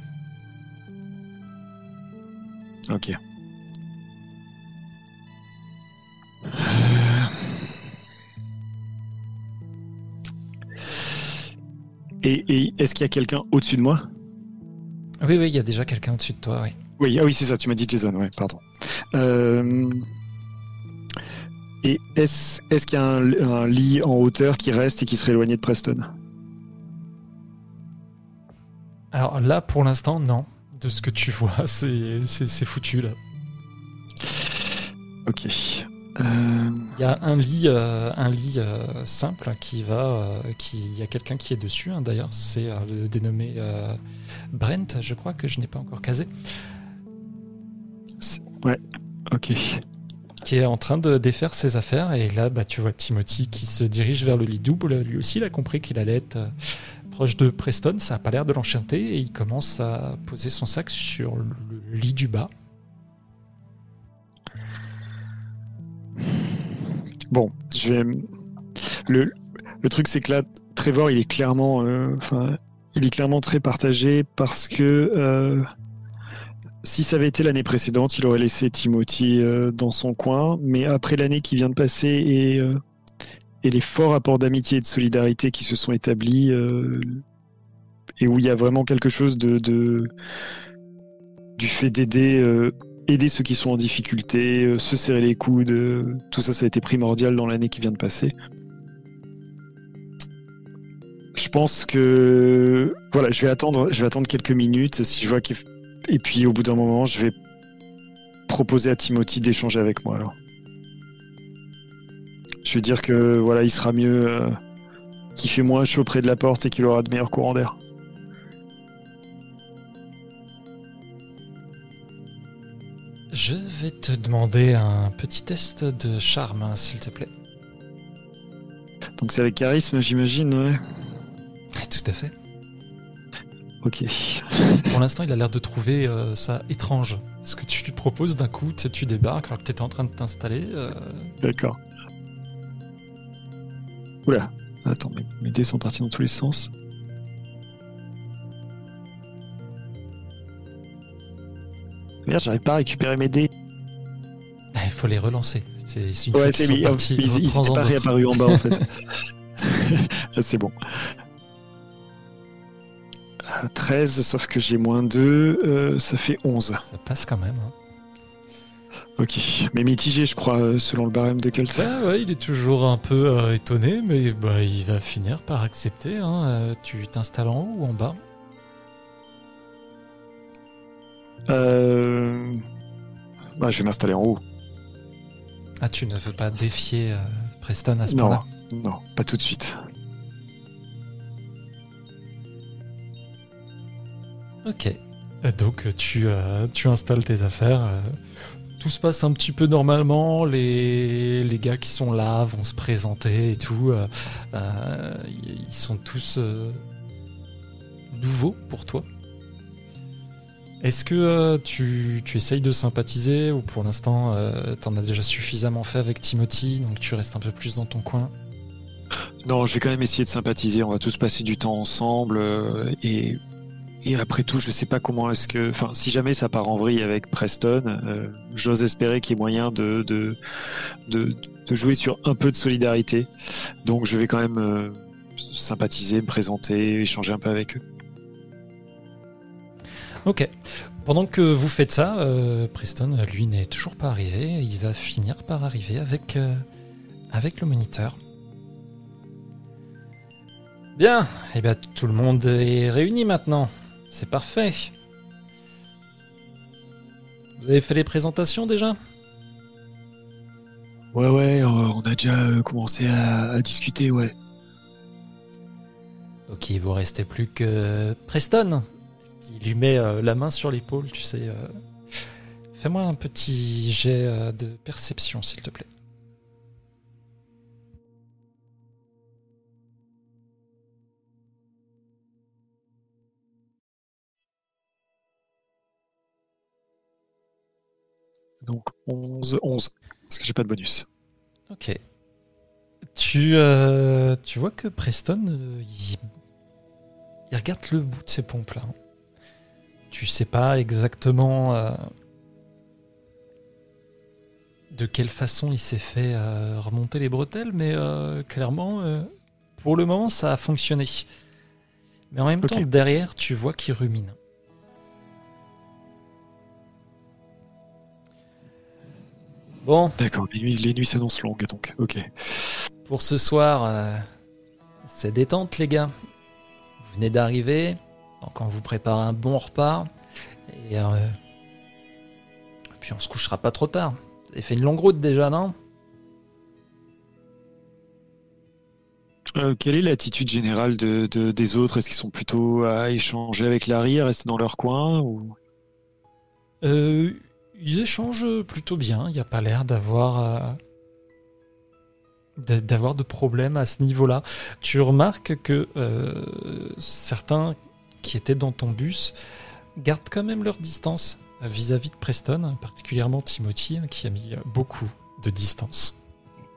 Ok. Et, et est-ce qu'il y a quelqu'un au-dessus de moi? Oui, oui, il y a déjà quelqu'un au-dessus de toi, oui. Oui, ah oui, c'est ça, tu m'as dit Jason, ouais, pardon. Euh, Et est-ce est qu'il y a un, un lit en hauteur qui reste et qui serait éloigné de Preston? Alors là, pour l'instant, non. De ce que tu vois, c'est foutu, là. Ok. Euh, Il y a un lit, euh, un lit euh, simple qui va... qui, il y a quelqu'un qui est dessus, hein, d'ailleurs. C'est le dénommé Brent, je crois, que je n'ai pas encore casé. ok. qui est en train de défaire ses affaires. Et là, bah, tu vois Timothy qui se dirige vers le lit double. Lui aussi, il a compris qu'il allait être proche de Preston. Ça n'a pas l'air de l'enchanter. Et il commence à poser son sac sur le lit du bas. Bon, je vais. Le, le truc, c'est que là, Trevor, il est clairement, euh, il est clairement très partagé parce que euh, si ça avait été l'année précédente, il aurait laissé Timothy euh, dans son coin, mais après l'année qui vient de passer et, et les forts apports d'amitié et de solidarité qui se sont établis euh, et où il y a vraiment quelque chose de, du fait d'aider euh, aider ceux qui sont en difficulté, euh, se serrer les coudes, tout ça, ça a été primordial dans l'année qui vient de passer. Je pense que voilà, je vais attendre, je vais attendre quelques minutes si je vois qu'il et puis au bout d'un moment, je vais proposer à Timothy d'échanger avec moi alors. Je vais dire que voilà, il sera mieux euh, qu'il fait moins chaud près de la porte et qu'il aura de meilleurs courants d'air. Je vais te demander un petit test de charme, hein, s'il te plaît. Donc c'est avec charisme, j'imagine, ouais. Tout à fait. Ok. Pour l'instant, il a l'air de trouver euh, ça étrange. Ce que tu lui proposes d'un coup, tu sais, tu débarques alors que tu étais en train de t'installer. euh, D'accord. Oula, attends, mes, mes dés sont partis dans tous les sens. Merde, j'arrive pas à récupérer mes dés. Il faut les relancer. C'est une Ouais, c'est sont ils, s'étaient pas réapparus en bas en fait. Ah, c'est bon. Euh, 13, sauf que j'ai moins 2, euh, ça fait 11. Ça passe quand même. hein. Ok, mais mitigé, je crois, selon le barème de Kelt. Ouais, ouais, il est toujours un peu euh, étonné, mais bah, il va finir par accepter. Hein. Euh, tu t'installes en haut ou en bas? Euh... Bah, je vais m'installer en haut. Ah, tu ne veux pas défier euh, Preston à ce Non, point-là non, pas tout de suite. Ok. Donc tu, euh, tu installes tes affaires. euh, tout se passe un petit peu normalement. Les, les gars qui sont là vont se présenter et tout. euh, euh, ils sont tous euh, nouveaux pour toi. Est-ce que tu, tu essayes de sympathiser ou pour l'instant t'en as déjà suffisamment fait avec Timothy donc tu restes un peu plus dans ton coin? Non, je vais quand même essayer de sympathiser. On va tous passer du temps ensemble. et, et après tout, je sais pas comment est-ce que. Enfin, si jamais ça part en vrille avec Preston, euh, j'ose espérer qu'il y ait moyen de, de, de, jouer sur un peu de solidarité. Donc, je vais quand même euh, sympathiser, me présenter, échanger un peu avec eux. Ok. Pendant que vous faites ça, euh, Preston, lui, n'est toujours pas arrivé. Il va finir par arriver avec, avec le moniteur. Bien. Eh bien, tout le monde est réuni maintenant. C'est parfait. Vous avez fait les présentations déjà? Ouais, ouais, on a déjà euh, commencé à, à discuter, ouais. Ok, il vous restait plus que Preston. Il lui met euh, la main sur l'épaule, tu sais. euh. Fais-moi un petit jet euh, de perception, s'il te plaît. Donc 11, 11. Parce que j'ai pas de bonus. Ok. Tu, euh, tu vois que Preston, euh, il, il regarde le bout de ses pompes là. Tu sais pas exactement euh, de quelle façon il s'est fait remonter les bretelles, mais euh, clairement, pour le moment, ça a fonctionné. Mais en même temps, derrière, tu vois qu'il rumine. Bon, D'accord, les nuits, les nuits s'annoncent longues, donc ok. Pour ce soir, euh, c'est détente les gars. Vous venez d'arriver, donc on vous prépare un bon repas. Et euh, puis on se couchera pas trop tard. Vous avez fait une longue route déjà, non? Euh, quelle est l'attitude générale de, de- des autres? Est-ce qu'ils sont plutôt à échanger avec Larry, à rester dans leur coin ou... Euh, Ils échangent plutôt bien. Il n'y a pas l'air d'avoir euh, d'a- d'avoir de problème à ce niveau-là. Tu remarques que euh, certains qui étaient dans ton bus gardent quand même leur distance euh, vis-à-vis de Preston, particulièrement Timothy, hein, qui a mis euh, beaucoup de distance.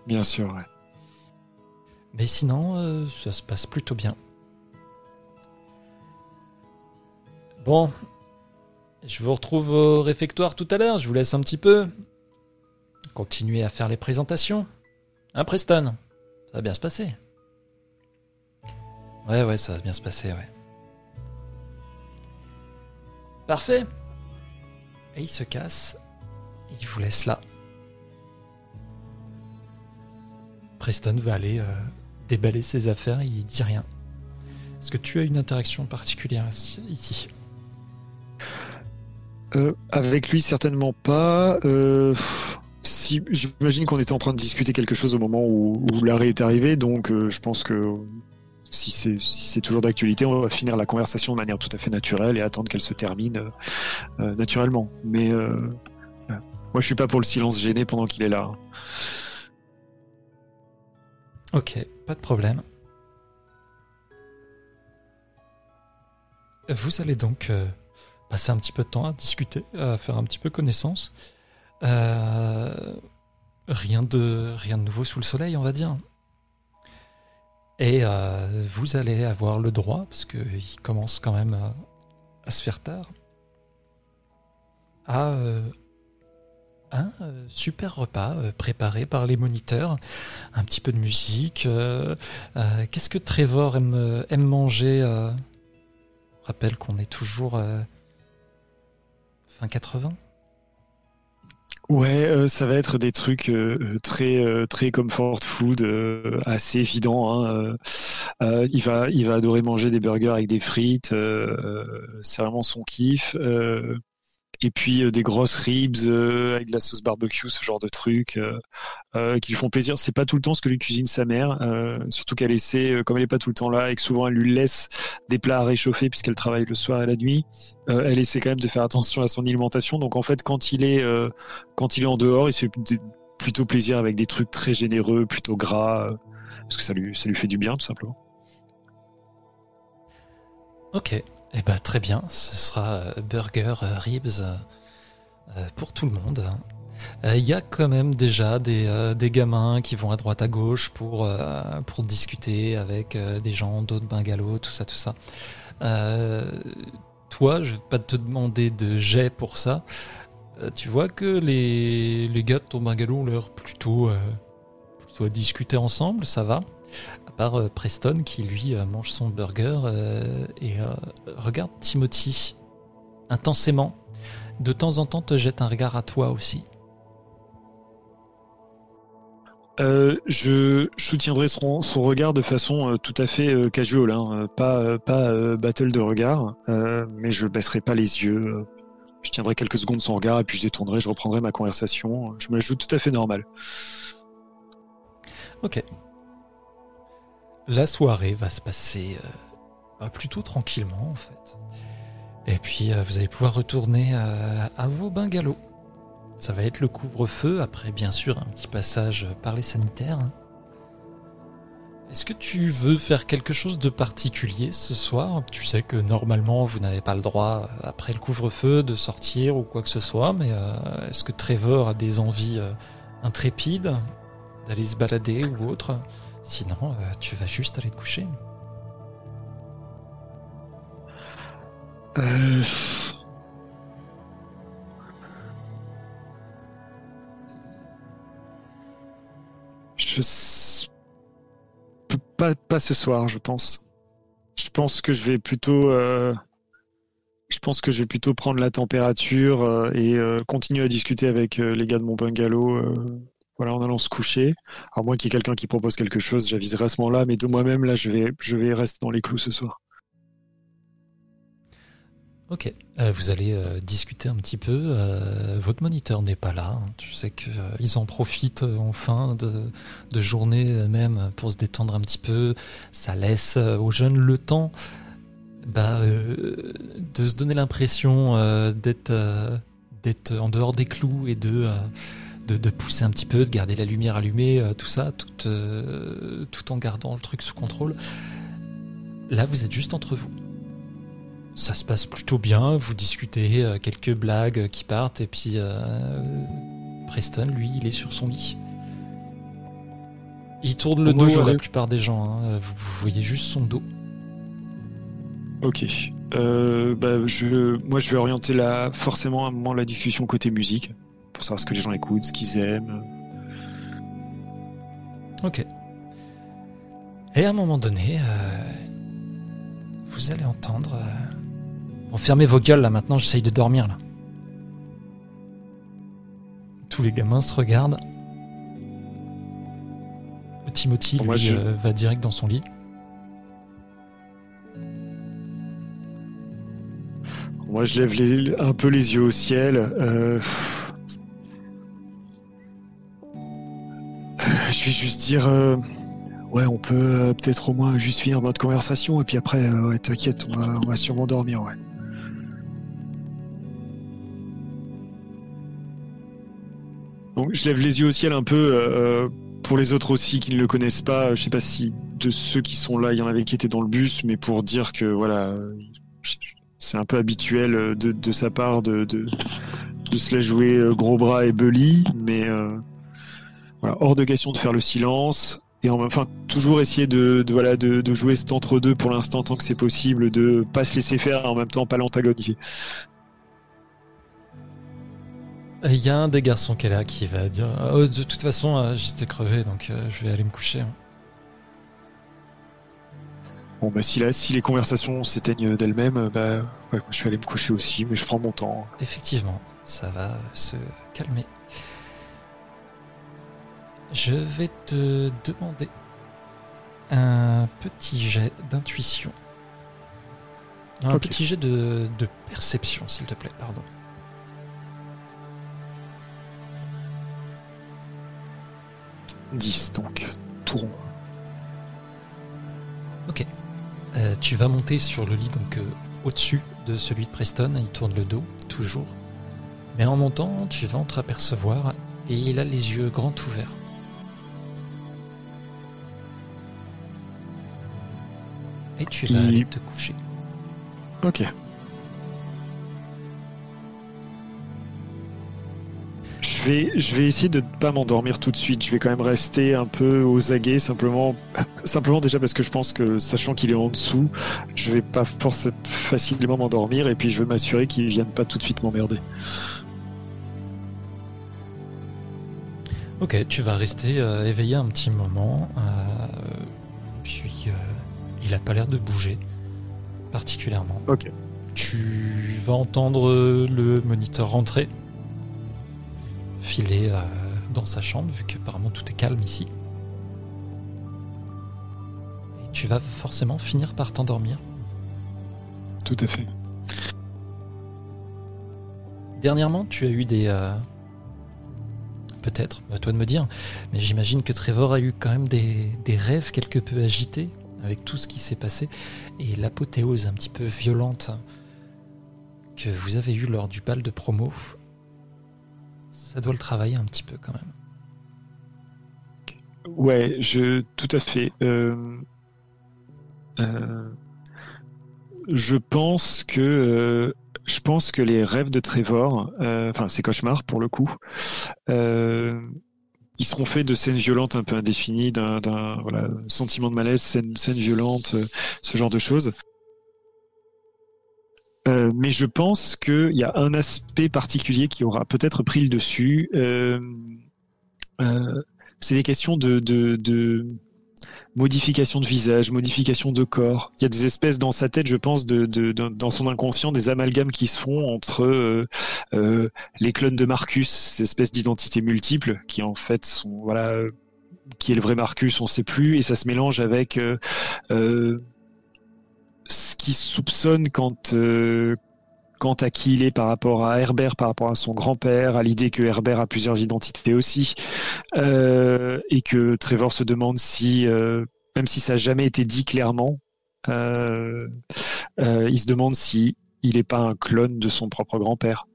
Bien sûr, ouais. Mais sinon, euh, ça se passe plutôt bien. Bon, je vous retrouve au réfectoire tout à l'heure. Je vous laisse un petit peu. Continuez à faire les présentations. Hein, Preston? Ça va bien se passer. Ouais, ouais, ça va bien se passer, ouais. Parfait. Et il se casse. Il vous laisse là. Preston va aller euh, déballer ses affaires, il dit rien. Est-ce que tu as une interaction particulière ici- ici Euh, avec lui, certainement pas. Euh, si, J'imagine qu'on était en train de discuter quelque chose au moment où, Larry est arrivé, donc euh, je pense que si c'est si toujours d'actualité, on va finir la conversation de manière tout à fait naturelle et attendre qu'elle se termine naturellement. Mais moi, je suis pas pour le silence gêné pendant qu'il est là. hein. Ok, pas de problème. Vous allez donc passer un petit peu de temps à discuter, à faire un petit peu connaissance. Euh, rien, de, rien de nouveau sous le soleil, on va dire. Et euh, vous allez avoir le droit, parce qu'il commence quand même à, à se faire tard, à euh, un euh, super repas euh, préparé par les moniteurs un petit peu de musique. euh, euh, Qu'est-ce que Trevor aime, euh, aime manger euh, Rappelle qu'on est toujours euh, fin 80. Ouais, euh, ça va être des trucs euh, euh, très très comfort food, assez évidents. Hein, il va il va adorer manger des burgers avec des frites. c'est vraiment son kiff et puis euh, des grosses ribs euh, avec de la sauce barbecue, ce genre de trucs euh, qui lui font plaisir. C'est pas tout le temps ce que lui cuisine sa mère, surtout qu'elle essaie, comme elle est pas tout le temps là et que souvent elle lui laisse des plats à réchauffer puisqu'elle travaille le soir et la nuit, elle essaie quand même de faire attention à son alimentation. Donc en fait, quand il est quand il est en dehors, il se fait plutôt plaisir avec des trucs très généreux, plutôt gras, parce que ça lui ça lui fait du bien tout simplement. Ok. Eh ben, très bien, ce sera euh, burger, euh, ribs euh, pour tout le monde. Il y a quand même déjà des, des, gamins qui vont à droite à gauche pour, pour discuter avec des gens d'autres bungalows, tout ça, tout ça. toi, je vais pas te demander de jet pour ça. tu vois que les, les gars de ton bungalow ont l'air plutôt, plutôt à discuter ensemble, ça va? Euh, Preston qui lui euh, mange son burger euh, et regarde Timothy intensément. De temps en temps te jette un regard à toi aussi. je soutiendrai son, regard de façon tout à fait casual, hein. pas, pas battle de regard, mais je baisserai pas les yeux. je tiendrai quelques secondes son regard et puis je détournerai, je reprendrai ma conversation. Je me la joue tout à fait normal. Ok. La soirée va se passer euh, plutôt tranquillement en fait. Et puis euh, vous allez pouvoir retourner euh, à vos bungalows. Ça va être le couvre-feu, après bien sûr un petit passage par les sanitaires. Est-ce que tu veux faire quelque chose de particulier ce soir? Tu sais que normalement vous n'avez pas le droit, après le couvre-feu, de sortir ou quoi que ce soit, mais est-ce que Trevor a des envies intrépides? D'aller se balader ou autre? Sinon, euh, tu vas juste aller te coucher. Euh... Je pas, pas ce soir, je pense. Je pense que je vais plutôt, euh, je pense que je vais plutôt prendre la température euh, et continuer à discuter avec les gars de mon bungalow voilà, en allant se coucher. À moins qu'il y ait quelqu'un qui propose quelque chose, j'aviserai à ce moment-là, mais de moi-même, là, je vais, je vais rester dans les clous ce soir. Ok, euh, vous allez euh, discuter un petit peu. Euh, votre moniteur n'est pas là. Je sais qu'ils en profitent en fin de, journée même pour se détendre un petit peu. Ça laisse aux jeunes le temps bah, de se donner l'impression d'être en dehors des clous et de de, pousser un petit peu, de garder la lumière allumée, euh, tout ça, tout, euh, tout en gardant le truc sous contrôle. Là, vous êtes juste entre vous. Ça se passe plutôt bien, vous discutez euh, quelques blagues qui partent, et puis Preston, lui, il est sur son lit. Il tourne le dos à la plupart des gens, hein. vous, voyez juste son dos. Ok. bah, je, moi, je vais orienter la, forcément à un moment la discussion côté musique pour savoir ce que les gens écoutent, ce qu'ils aiment. Ok. Et à un moment donné, euh, vous allez entendre. Euh... fermez vos gueules là maintenant, j'essaye de dormir là. Tous les gamins se regardent. Timothy lui, euh, va direct dans son lit. Moi, je lève un peu les yeux au ciel. Euh, je vais juste dire. Euh, ouais, on peut euh, peut-être au moins juste finir notre conversation et puis après, euh, ouais, t'inquiète, on va, sûrement dormir, ouais. Donc je lève les yeux au ciel un peu pour les autres aussi qui ne le connaissent pas. Je sais pas si de ceux qui sont là, il y en avait qui étaient dans le bus, mais pour dire que voilà, c'est un peu habituel de, sa part de, de, se la jouer gros bras et belly, mais hors de question de faire le silence et enfin toujours essayer de, voilà de, jouer cet entre deux pour l'instant tant que c'est possible, de pas se laisser faire et en même temps pas l'antagoniser. Il y a un des garçons qui est là qui va dire oh, de toute façon euh, j'étais crevé donc euh, je vais aller me coucher. Bon bah si, si les conversations s'éteignent d'elles-mêmes, bah je vais aller me coucher aussi, mais je prends mon temps. Effectivement, ça va se calmer. Je vais te demander un petit jet d'intuition. Un petit jet de, de perception, s'il te plaît, pardon. « 10 donc, tout rond. Ok. Euh, tu vas monter sur le lit donc euh, au-dessus de celui de Preston. Il tourne le dos, toujours. Mais en montant, tu vas entreapercevoir et il a les yeux grands ouverts. Et tu vas aller te coucher. Ok. Je vais, je vais essayer de ne pas m'endormir tout de suite. Je vais quand même rester un peu aux aguets, simplement, simplement déjà parce que je pense que, sachant qu'il est en dessous, je vais pas forcément facilement m'endormir et puis je veux m'assurer qu'il vienne pas tout de suite m'emmerder. Ok, tu vas rester euh, éveillé un petit moment. Euh, il a pas l'air de bouger particulièrement. Ok. Tu vas entendre le moniteur rentrer, filer dans sa chambre, vu qu'apparemment tout est calme ici. Et tu vas forcément finir par t'endormir. Tout à fait. Dernièrement, tu as eu des, peut-être, à toi de me dire, mais j'imagine que Trevor a eu quand même des, rêves quelque peu agités avec tout ce qui s'est passé et l'apothéose un petit peu violente que vous avez eue lors du bal de promo. Ça doit le travailler un petit peu quand même. Ouais, je tout à fait. Euh, euh, je pense que euh, je pense que les rêves de Trevor, enfin ses cauchemars pour le coup, ils seront faits de scènes violentes un peu indéfinies, d'un sentiment de malaise, scènes, violentes, euh, ce genre de choses. mais je pense qu'il y a un aspect particulier qui aura peut-être pris le dessus. c'est des questions de modification de visage, modification de corps. Il y a des espèces dans sa tête, je pense, de, dans son inconscient, des amalgames qui se font entre euh, euh, les clones de Marcus, ces espèces d'identités multiples qui en fait sont voilà qui est le vrai Marcus, on ne sait plus, et ça se mélange avec euh, ce qui soupçonne quand quant à qui il est par rapport à Herbert, par rapport à son grand-père, à l'idée que Herbert a plusieurs identités aussi, euh, et que Trevor se demande si, euh, même si ça n'a jamais été dit clairement, euh, il se demande si il n'est pas un clone de son propre grand-père.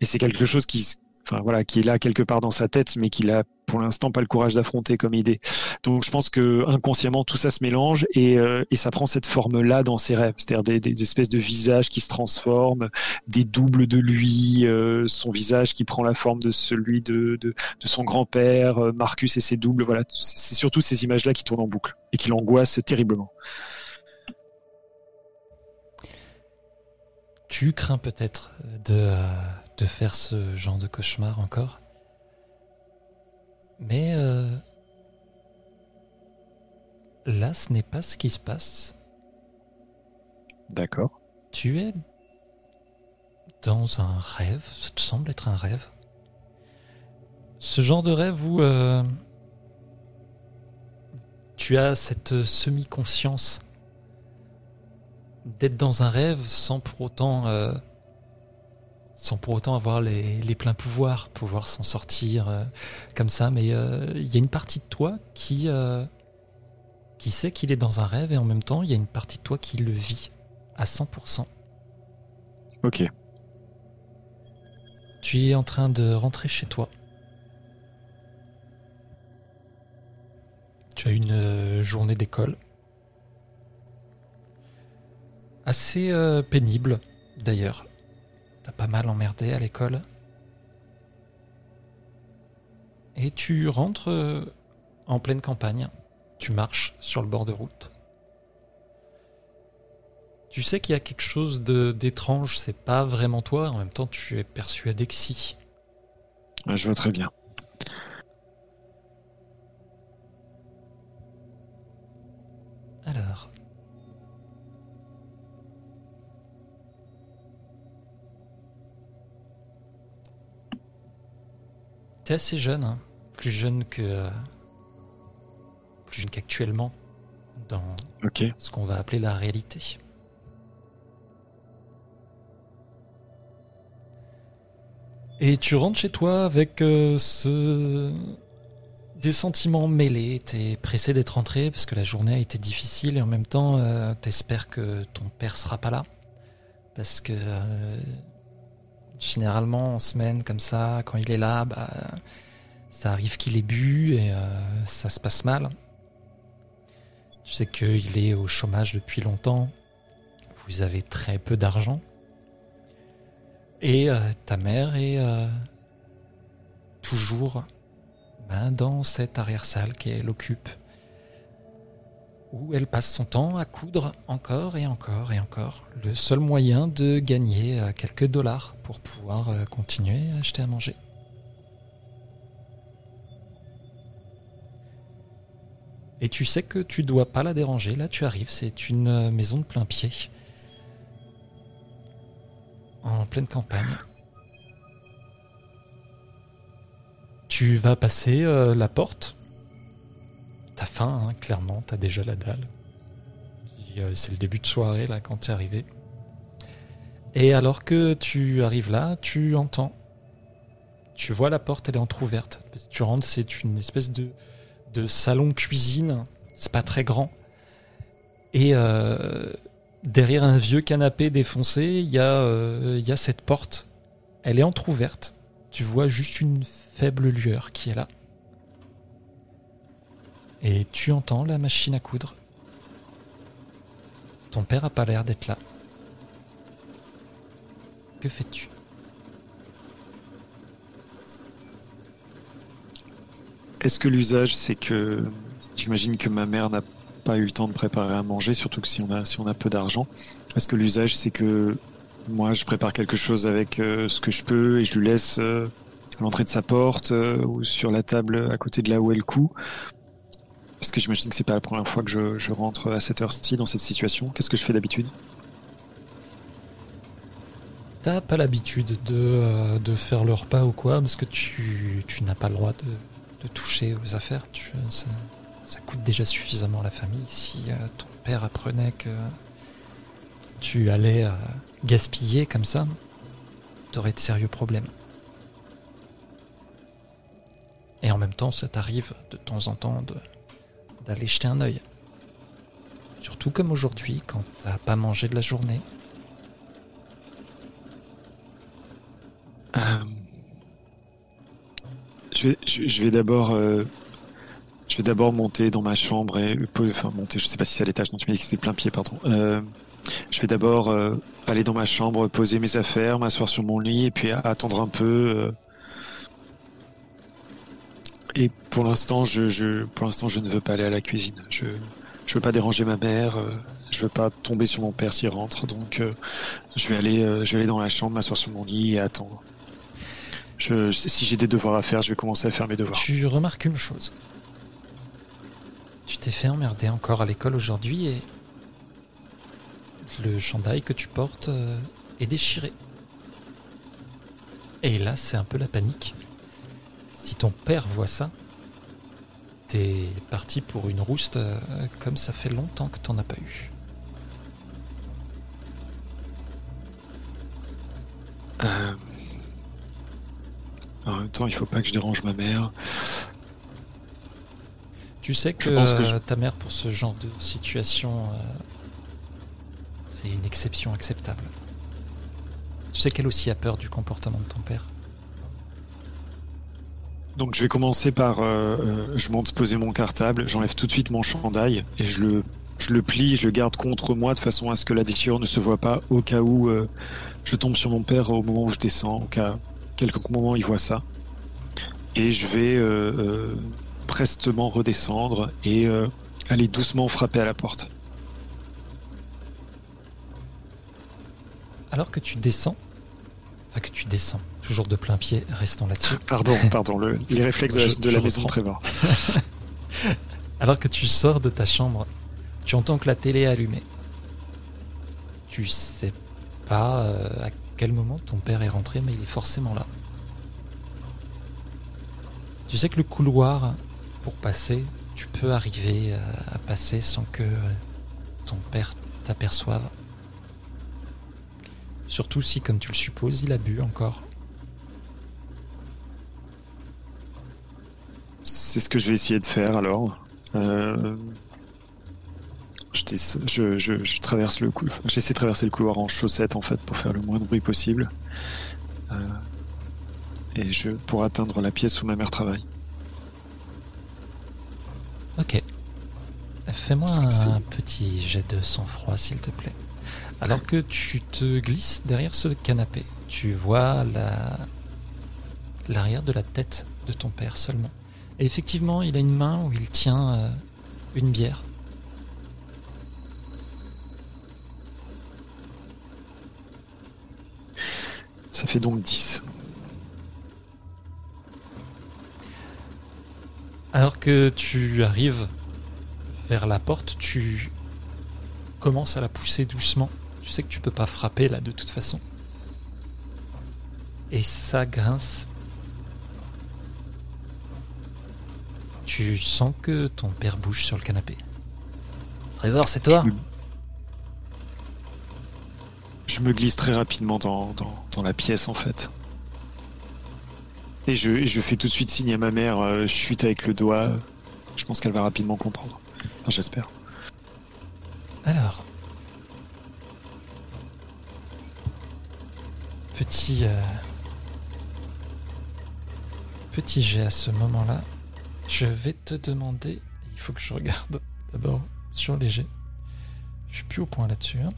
et c'est quelque chose qui, enfin voilà, qui est là quelque part dans sa tête, mais qu'il a pour l'instant pas le courage d'affronter comme idée. Donc je pense que inconsciemment tout ça se mélange et, euh, et ça prend cette forme-là dans ses rêves, c'est-à-dire des, espèces de visages qui se transforment, des doubles de lui, euh, son visage qui prend la forme de celui de, de, de son grand-père, euh, Marcus et ses doubles. Voilà, c'est surtout ces images-là qui tournent en boucle et qui l'angoissent terriblement. Tu crains peut-être de de faire ce genre de cauchemar encore. Mais euh, là, ce n'est pas ce qui se passe. D'accord. Tu es dans un rêve, ça te semble être un rêve. Ce genre de rêve où euh, tu as cette semi-conscience d'être dans un rêve sans pour autant euh, sans pour autant avoir les, pleins pouvoirs, pouvoir s'en sortir euh, comme ça. Mais euh, il y a une partie de toi qui, euh, qui sait qu'il est dans un rêve et en même temps, il y a une partie de toi qui le vit à 100%. Ok. Tu es en train de rentrer chez toi. Tu as une journée d'école. Assez pénible, d'ailleurs. T'as pas mal emmerdé à l'école. Et tu rentres euh, en pleine campagne. Tu marches sur le bord de route. Tu sais qu'il y a quelque chose d'étrange, c'est pas vraiment toi, en même temps tu es persuadé que si. Je vois très bien. Alors, T'es assez jeune. Hein. plus jeune que plus jeune qu'actuellement dans ce qu'on va appeler la réalité. Et tu rentres chez toi avec euh, ce... des sentiments mêlés. T'es pressé d'être rentré parce que la journée a été difficile et en même temps, euh, t'espères que ton père sera pas là. Parce que euh, généralement, en semaine comme ça, quand il est là, bah, ça arrive qu'il ait bu et ça se passe mal. Tu sais qu'il est au chômage depuis longtemps. Vous avez très peu d'argent. Et euh, ta mère est euh, toujours ben, dans cette arrière-salle qu'elle occupe, où elle passe son temps à coudre encore et encore et encore. Le seul moyen de gagner euh, quelques dollars pour pouvoir continuer à acheter à manger. Et tu sais que tu dois pas la déranger. Là, tu arrives, c'est une maison de plein pied en pleine campagne. Tu vas passer euh, la porte. T'as faim, hein, clairement, t'as déjà la dalle. Euh, c'est le début de soirée, là, quand tu es arrivé. Et alors que tu arrives là, tu entends. Tu vois la porte, elle est entr'ouverte. Tu rentres, c'est une espèce de, de salon cuisine. C'est pas très grand. Et euh, derrière un vieux canapé défoncé, il y, euh, y, a cette porte. Elle est entr'ouverte. Tu vois juste une faible lueur qui est là. Et tu entends la machine à coudre. Ton père a pas l'air d'être là. Que fais-tu? Est-ce que l'usage, c'est que j'imagine que ma mère n'a pas eu le temps de préparer à manger, surtout que si on a, peu d'argent. Parce que l'usage, c'est que moi, je prépare quelque chose avec euh, ce que je peux et je lui laisse euh, à l'entrée de sa porte euh, ou sur la table à côté de là où elle coud. Parce que j'imagine que c'est pas la première fois que je, rentre à cette heure-ci dans cette situation. Qu'est-ce que je fais d'habitude? T'as pas l'habitude de, de, faire le repas ou quoi, parce que tu, tu n'as pas le droit de, de toucher aux affaires. Tu, ça coûte déjà suffisamment à la famille. Si euh, ton père apprenait que tu allais euh, gaspiller comme ça, t'aurais de sérieux problèmes. Et en même temps, ça t'arrive de temps en temps d'aller jeter un œil. Surtout comme aujourd'hui, quand t'as pas mangé de la journée. Euh, je vais, je vais d'abord monter dans ma chambre et enfin monter. Je sais pas si c'est à l'étage. Non, tu m'as dit que c'était plein pied, pardon. Euh, je vais d'abord euh, aller dans ma chambre, poser mes affaires, m'asseoir sur mon lit et puis attendre un peu. Euh. Et pour l'instant, je, pour l'instant, je ne veux pas aller à la cuisine. Je, je veux pas déranger ma mère. je veux pas tomber sur mon père s'il rentre. Donc, je vais aller, je vais aller dans la chambre, m'asseoir sur mon lit et attendre. Je, si j'ai des devoirs à faire, je vais commencer à faire mes devoirs. Tu remarques une chose. Tu t'es fait emmerder encore à l'école aujourd'hui et le chandail que tu portes euh, est déchiré. Et là, c'est un peu la panique. Si ton père voit ça, t'es parti pour une rouste euh, comme ça fait longtemps que t'en as pas eu. Euh, en même temps, il faut pas que je dérange ma mère. Tu sais que, ta mère, pour ce genre de situation, euh, c'est une exception acceptable. Tu sais qu'elle aussi a peur du comportement de ton père. Donc je vais commencer par, euh, euh, je monte poser mon cartable, j'enlève tout de suite mon chandail et je le, plie, je le garde contre moi de façon à ce que la déchirure ne se voit pas au cas où je tombe sur mon père au moment où je descends, au cas quelques moments il voit ça. Et je vais prestement redescendre et euh, aller doucement frapper à la porte. Alors que tu descends, enfin que tu descends, toujours de plein pied, restons là-dessus. Pardon, pardon, le, les réflexes de, la maison Trevor. Alors que tu sors de ta chambre, tu entends que la télé est allumée. Tu sais pas euh, à quel moment ton père est rentré, mais il est forcément là. Tu sais que le couloir, pour passer, tu peux arriver à passer sans que ton père t'aperçoive. Surtout si, comme tu le supposes, il a bu encore. C'est ce que je vais essayer de faire alors. Euh, je, je, traverse le couloir. J'essaie de traverser le couloir en chaussettes en fait pour faire le moins de bruit possible. Euh, et je pour atteindre la pièce où ma mère travaille. Ok. Fais-moi un petit jet de sang-froid s'il te plaît. Alors que tu te glisses derrière ce canapé, tu vois la l'arrière de la tête de ton père seulement. Et effectivement, il a une main où il tient euh, une bière. Ça fait donc 10. Alors que tu arrives vers la porte, tu commences à la pousser doucement. Tu sais que tu peux pas frapper là de toute façon. Et ça grince. Tu sens que ton père bouge sur le canapé. Trevor, c'est toi je me glisse très rapidement dans, la pièce en fait. Et je, je, fais tout de suite signe à ma mère, euh, je chute avec le doigt. Je pense qu'elle va rapidement comprendre. J'espère. Alors. Petit. Euh, petit jet à ce moment-là. Je vais te demander. Il faut que je regarde d'abord sur les jets. Je suis plus au point là-dessus. Hein.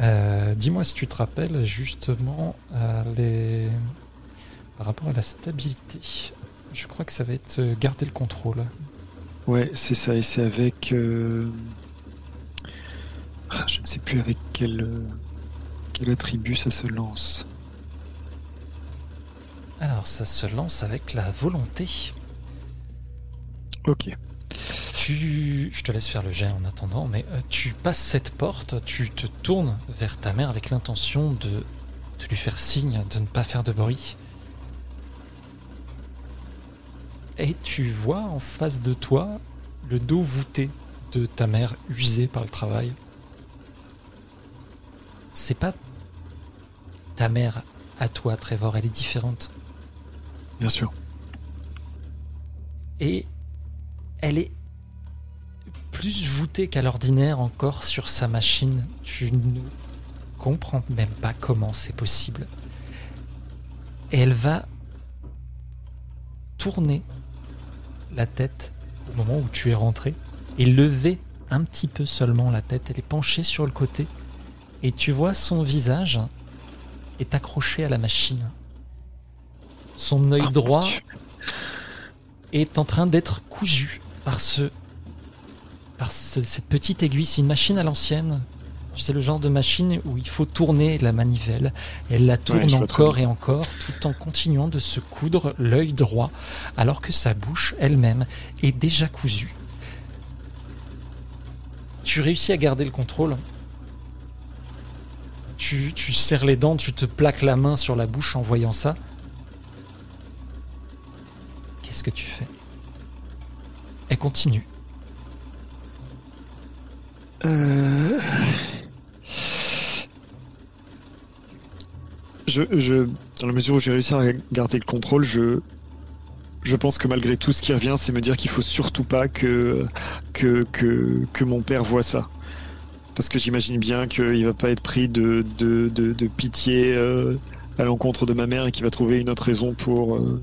Euh, dis-moi si tu te rappelles justement euh, les... par rapport à la stabilité. Je crois que ça va être euh, garder le contrôle. Ouais, c'est ça, et c'est avec. Ah, je ne sais plus avec quel, quel attribut ça se lance. Alors, ça se lance avec la volonté. Ok je te laisse faire le jet en attendant, mais euh, tu passes cette porte, tu te tournes vers ta mère avec l'intention de, de lui faire signe de ne pas faire de bruit. Et tu vois en face de toi le dos voûté de ta mère usée par le travail. C'est pas ta mère à toi, Trevor, elle est différente. Bien sûr. Et elle est plus voûté qu'à l'ordinaire encore sur sa machine. Tu ne comprends même pas comment c'est possible. Et elle va tourner la tête au moment où tu es rentré et lever un petit peu seulement la tête. Elle est penchée sur le côté et tu vois son visage est accroché à la machine. Son œil oh droit est en train d'être cousu par ce par cette petite aiguille. C'est une machine à l'ancienne. C'est le genre de machine où il faut tourner la manivelle. Elle la tourne encore et encore tout en continuant de se coudre l'œil droit alors que sa bouche elle-même est déjà cousue. Tu réussis à garder le contrôle. Tu, tu serres les dents, tu te plaques la main sur la bouche en voyant ça. Qu'est-ce que tu fais? Elle continue. Euh, je, je, dans la mesure où j'ai réussi à garder le contrôle, je, je pense que malgré tout, ce qui revient, c'est me dire qu'il faut surtout pas que, que, que, que mon père voit ça. Parce que j'imagine bien qu'il va pas être pris de, de, de, pitié euh, à l'encontre de ma mère et qu'il va trouver une autre raison pour. Euh,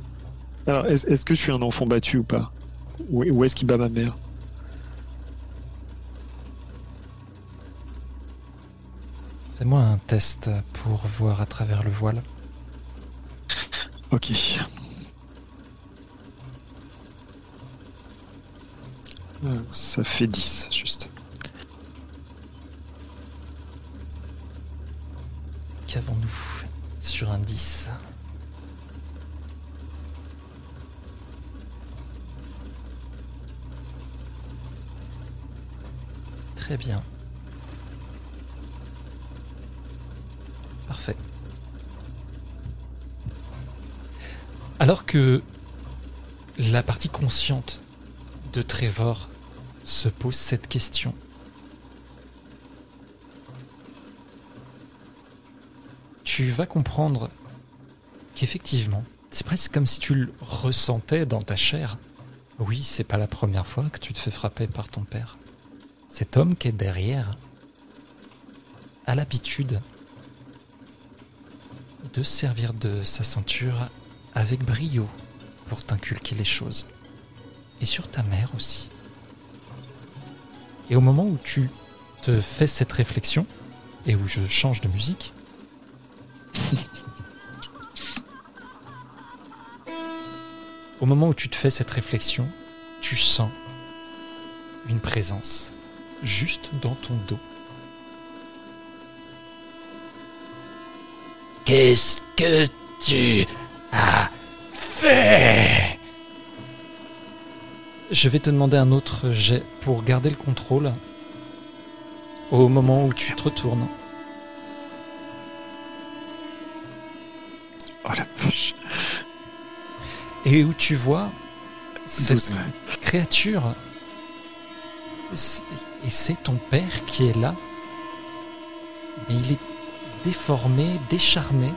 Alors, est-ce que je suis un enfant battu ou pas? Ou est-ce qu'il bat ma mère? Fais-moi un test pour voir à travers le voile. Ok. Euh, ça fait 10, juste. Qu'avons-nous sur un 10 Très bien. Parfait. Alors que la partie consciente de Trevor se pose cette question. Tu vas comprendre qu'effectivement, c'est presque comme si tu le ressentais dans ta chair. Oui, c'est pas la première fois que tu te fais frapper par ton père. Cet homme qui est derrière a l'habitude de servir de sa ceinture avec brio pour t'inculquer les choses. Et sur ta mère aussi. Et au moment où tu te fais cette réflexion, et où je change de musique, au moment où tu te fais cette réflexion, tu sens une présence juste dans ton dos. Qu'est-ce que tu as fait Je vais te demander un autre jet pour garder le contrôle au moment où tu te retournes. Oh la vache. Et où tu vois cette créature. Et c'est ton père qui est là. Mais il est déformé, décharné.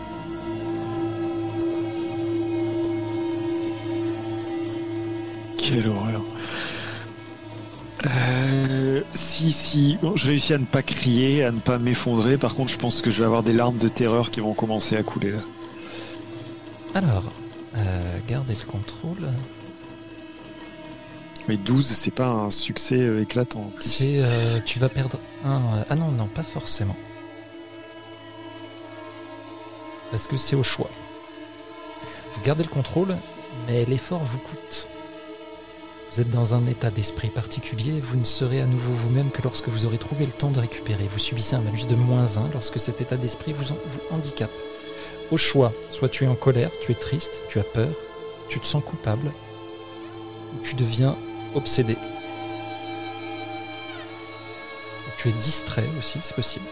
Quelle horreur. Euh, si, si, bon, je réussis à ne pas crier, à ne pas m'effondrer. Par contre, je pense que je vais avoir des larmes de terreur qui vont commencer à couler là. Alors, euh, gardez le contrôle. Mais 12, c'est pas un succès euh, éclatant. C'est, euh, tu vas perdre un. ah non, non, pas forcément. Parce que c'est au choix. Vous gardez le contrôle, mais l'effort vous coûte. Vous êtes dans un état d'esprit particulier, vous ne serez à nouveau vous-même que lorsque vous aurez trouvé le temps de récupérer. Vous subissez un malus de moins 1 lorsque cet état d'esprit vous, vous handicape. Au choix, soit tu es en colère, tu es triste, tu as peur, tu te sens coupable, ou tu deviens obsédé. Tu es distrait aussi, c'est possible.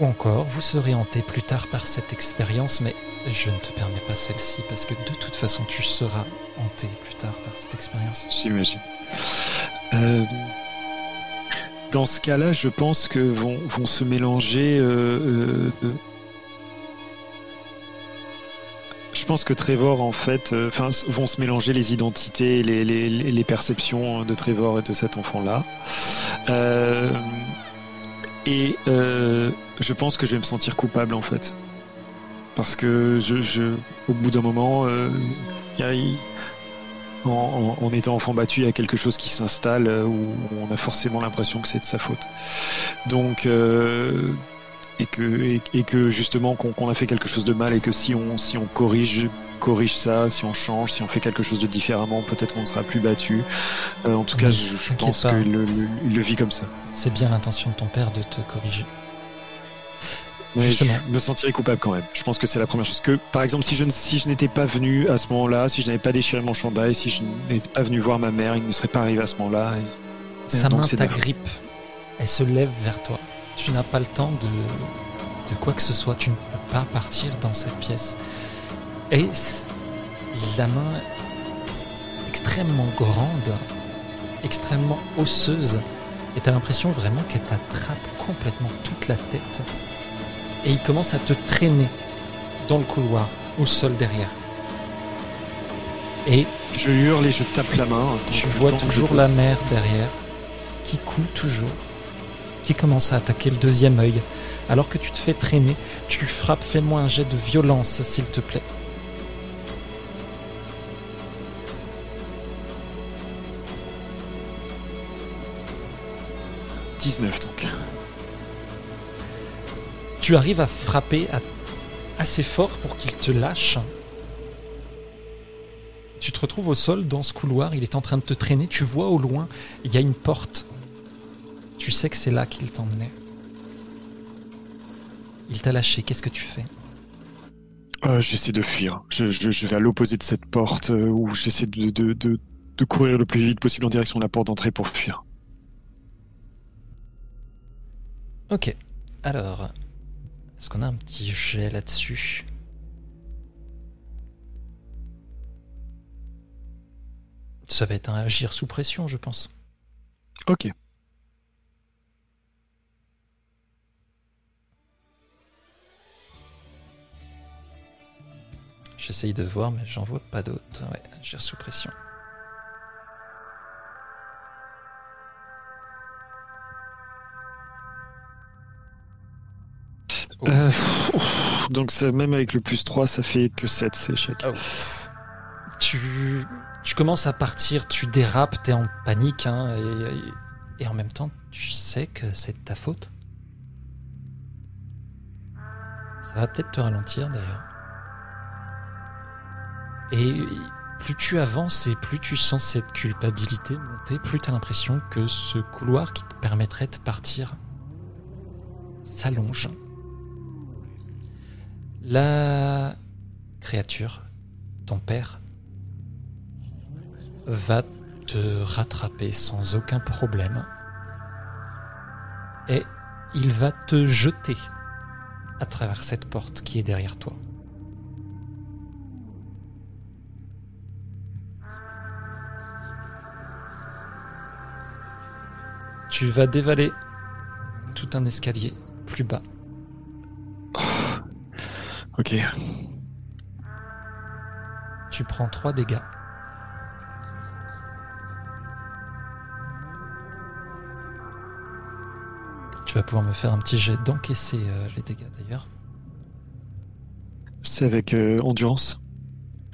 Ou encore, vous serez hanté plus tard par cette expérience, mais je ne te permets pas celle-ci, parce que de toute façon, tu seras hanté plus tard par cette expérience. J'imagine. Euh, dans ce cas-là, je pense que vont, vont se mélanger. euh, euh, je pense que Trevor, en fait, vont se mélanger les identités, les, les, perceptions de Trevor et de cet enfant-là. Et euh, je pense que je vais me sentir coupable, en fait. Parce que je, au bout d'un moment, euh, en, étant enfant battu, il y a quelque chose qui s'installe euh, où on a forcément l'impression que c'est de sa faute. Donc, et que, et, que justement qu'on qu'on a fait quelque chose de mal et que si on, si on corrige, corrige ça, si on change, si on fait quelque chose de différemment, peut-être qu'on ne sera plus battu. Euh, en tout cas, je, pense qu'il le, le- il le vit comme ça. C'est bien l'intention de ton père de te corriger. Mais Justement. je me sentirais coupable quand même. Je pense que c'est la première chose. Que, par exemple, si je, ne- si je n'étais pas venu à ce moment-là, si je n'avais pas déchiré mon chandail, si je n'étais pas venu voir ma mère, il ne serait pas arrivé à ce moment-là. et- Sa main t'agrippe. Elle se lève vers toi. Tu n'as pas le temps de, de quoi que ce soit. Tu ne peux pas partir dans cette pièce. Et la main est extrêmement grande, extrêmement osseuse. Et t'as l'impression vraiment qu'elle t'attrape complètement toute la tête. Et il commence à te traîner dans le couloir, au sol derrière. Et Je hurle et je tape la main. tu vois toujours la mère derrière, qui coud toujours, qui commence à attaquer le deuxième œil. Alors que tu te fais traîner, tu frappes, fais-moi un jet de violence, s'il te plaît. « 19 donc. Tu arrives à frapper assez fort pour qu'il te lâche. Tu te retrouves au sol dans ce couloir, il est en train de te traîner, tu vois au loin, il y a une porte. Tu sais que c'est là qu'il t'emmenait. Il t'a lâché, qu'est-ce que tu fais? Euh, j'essaie de fuir. Je, vais à l'opposé de cette porte euh, où j'essaie de courir le plus vite possible en direction de la porte d'entrée pour fuir. Ok. Alors, est-ce qu'on a un petit jet là-dessus? Ça va être un agir sous pression, je pense. Ok. J'essaye de voir, mais j'en vois pas d'autres. Ouais, agir sous pression. Euh, donc ça, même avec le plus 3, ça fait que 7, c'est échec. Oh. Tu, tu commences à partir, tu dérapes, t'es en panique, hein, et, et en même temps, tu sais que c'est de ta faute. Ça va peut-être te ralentir d'ailleurs. Et plus tu avances et plus tu sens cette culpabilité monter, plus tu as l'impression que ce couloir qui te permettrait de partir s'allonge. La créature, ton père, va te rattraper sans aucun problème. Et il va te jeter à travers cette porte qui est derrière toi. Tu vas dévaler tout un escalier plus bas. Ok. Tu prends 3 dégâts. Tu vas pouvoir me faire un petit jet d'encaisser euh, les dégâts d'ailleurs. C'est avec euh, endurance.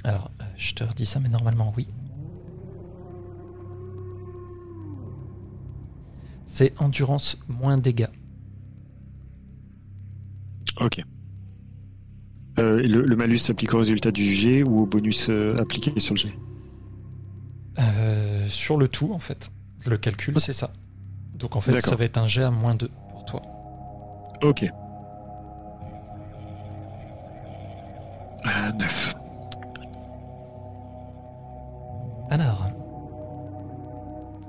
Alors, euh, je te redis ça, mais normalement oui. C'est endurance moins dégâts. Ok. Euh, le, le malus s'applique au résultat du jet ou au bonus euh, appliqué sur le jet Euh, sur le tout, en fait. Le calcul, c'est ça. Donc en fait, ça va être un jet à moins 2 pour toi. Ok. Ah, 9. Alors,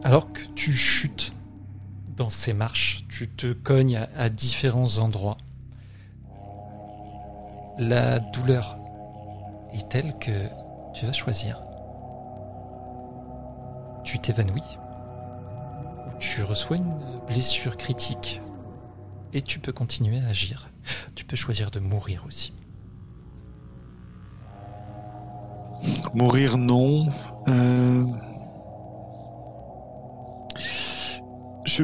alors que tu chutes dans ces marches, tu te cognes à, à différents endroits. La douleur est telle que tu vas choisir. Tu t'évanouis ou tu reçois une blessure critique et tu peux continuer à agir. Tu peux choisir de mourir aussi. Mourir, non. Euh, Je...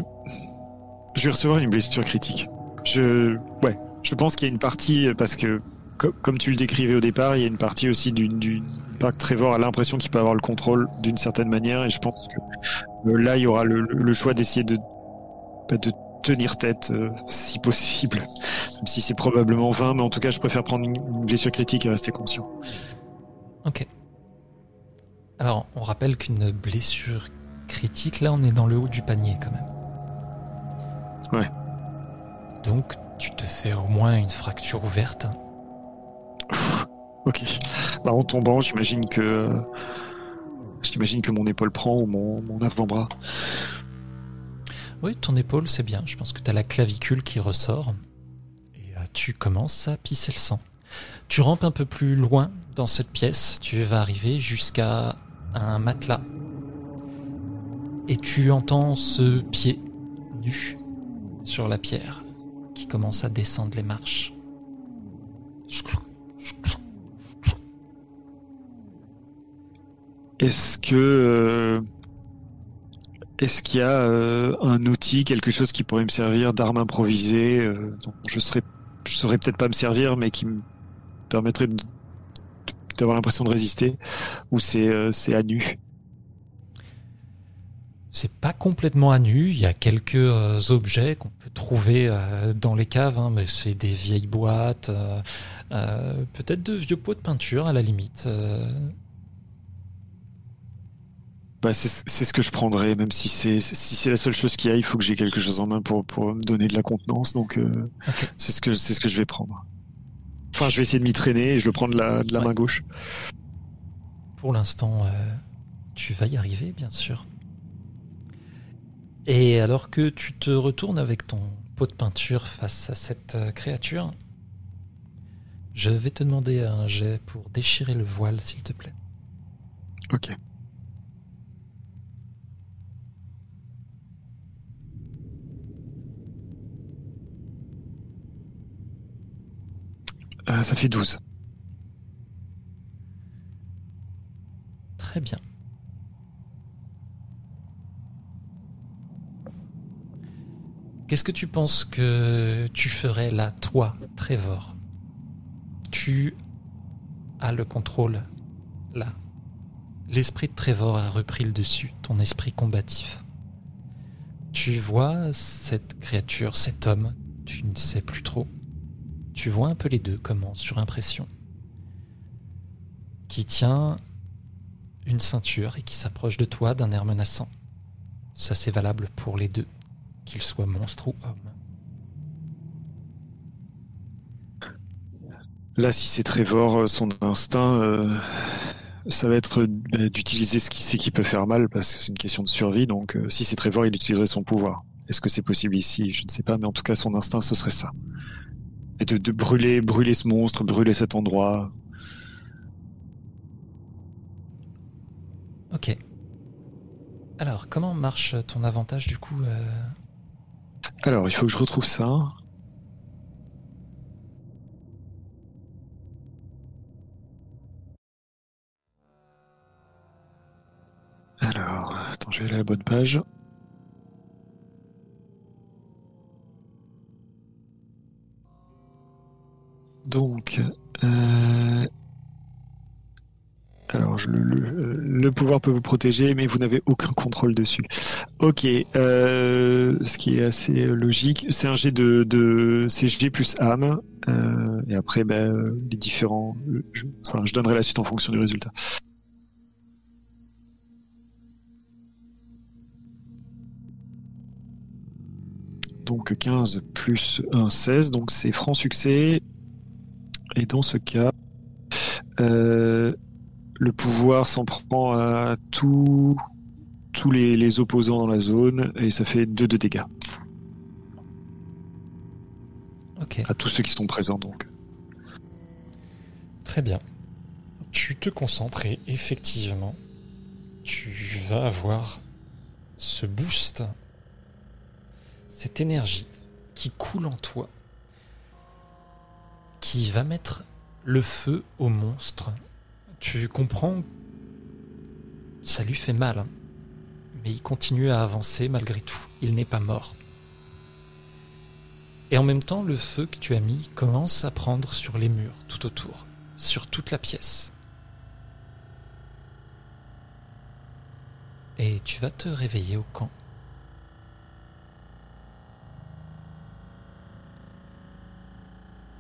je vais recevoir une blessure critique. Je... Ouais, je pense qu'il y a une partie, parce que, comme tu le décrivais au départ, il y a une partie aussi d'une... Pas que Trevor a l'impression qu'il peut avoir le contrôle d'une certaine manière, et je pense que euh, là, il y aura le, le choix d'essayer de... bah, de tenir tête, euh, si possible. Même si c'est probablement vain, mais en tout cas, je préfère prendre une une blessure critique et rester conscient. Ok. Alors, on rappelle qu'une blessure critique, là, on est dans le haut du panier quand même. Ouais. Donc, tu te fais au moins une fracture ouverte. Ok. Bah, en tombant, j'imagine que. J'imagine que mon épaule prend ou mon, mon avant-bras. Oui, ton épaule, c'est bien. Je pense que tu as la clavicule qui ressort. Et euh, tu commences à pisser le sang. Tu rampes un peu plus loin dans cette pièce. Tu vas arriver jusqu'à un matelas. Et tu entends ce pied nu sur la pierre qui commence à descendre les marches. Est-ce que. euh, Est-ce qu'il y a euh, un outil, quelque chose qui pourrait me servir d'arme improvisée euh, dont je serais, je saurais peut-être pas me servir, mais qui me permettrait d'avoir l'impression de résister Ou c'est c'est à nu? C'est pas complètement à nu, il y a quelques euh, objets qu'on peut trouver euh, dans les caves, hein, mais c'est des vieilles boîtes, euh, peut-être de vieux pots de peinture à la limite. Bah, c'est ce que je prendrais, même si c'est si c'est la seule chose qu'il y a, il faut que j'ai quelque chose en main pour, pour me donner de la contenance. Donc c'est ce que c'est ce que je vais prendre. Enfin, je vais essayer de m'y traîner et je le prends de la, de la Ouais. main gauche. Pour l'instant, tu vas y arriver, bien sûr. Et alors que tu te retournes avec ton pot de peinture face à cette euh, créature. Je vais te demander un jet pour déchirer le voile, s'il te plaît. Ok. Euh, ça fait 12. Très bien. Qu'est-ce que tu penses que tu ferais là, toi, Trevor? Tu as le contrôle là. L'esprit de Trevor a repris le dessus, ton esprit combatif. Tu vois cette créature, cet homme, tu ne sais plus trop. Tu vois un peu les deux, comment, sur impression. Qui tient une ceinture et qui s'approche de toi d'un air menaçant. Ça c'est valable pour les deux qu'il soit monstre ou homme. Là, si c'est Trevor, euh, son instinct, euh, ça va être euh, d'utiliser ce qu'il sait qui peut faire mal parce que c'est une question de survie. Donc, si c'est Trevor, il utiliserait son pouvoir. Est-ce que c'est possible ici? Je ne sais pas, mais en tout cas, son instinct, ce serait ça. Et de, de brûler, brûler ce monstre, brûler cet endroit. Ok. Alors, comment marche ton avantage du coup alors, il faut que je retrouve ça. Alors, attends, j'ai la bonne page. Donc, euh, le, pouvoir peut vous protéger, mais vous n'avez aucun contrôle dessus. Ok, euh, ce qui est assez logique. C'est un G de, de plus âme. Euh, et après, ben, les différents. Je, enfin, je donnerai la suite en fonction du résultat. Donc 15 plus 1, 16. Donc c'est franc succès. Et dans ce cas. Euh, le pouvoir s'en prend à tous les, opposants dans la zone et ça fait 2 de dégâts. Ok. À tous ceux qui sont présents donc. Très bien. Tu te concentres et effectivement, tu vas avoir ce boost, cette énergie qui coule en toi, qui va mettre le feu au monstre tu comprends, ça lui fait mal, hein. mais il continue à avancer malgré tout. Il n'est pas mort. Et en même temps, le feu que tu as mis commence à prendre sur les murs tout autour, sur toute la pièce. Et tu vas te réveiller au camp.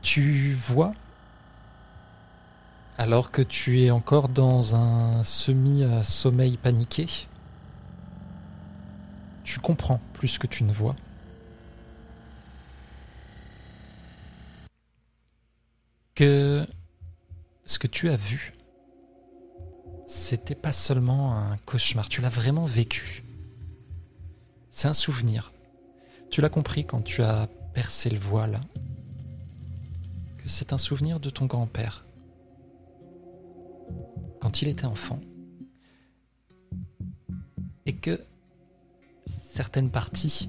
Tu vois alors que tu es encore dans un semi-sommeil paniqué, tu comprends plus que tu ne vois. Que ce que tu as vu, c'était pas seulement un cauchemar, tu l'as vraiment vécu. C'est un souvenir. Tu l'as compris quand tu as percé le voile. Que c'est un souvenir de ton grand-père quand il était enfant et que certaines parties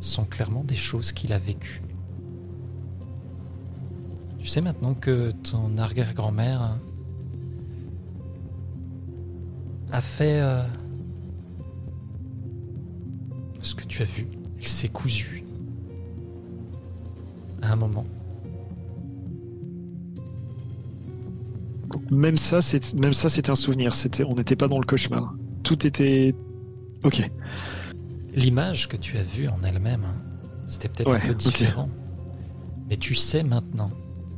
sont clairement des choses qu'il a vécues. Tu sais maintenant que ton arrière-grand-mère a fait euh, ce que tu as vu. Elle s'est cousue à un moment. Même ça, c'est même ça, c'était un souvenir. C'était, on n'était pas dans le cauchemar. Tout était ok. L'image que tu as vue en elle-même, hein, c'était peut-être un peu différent. Mais tu sais maintenant,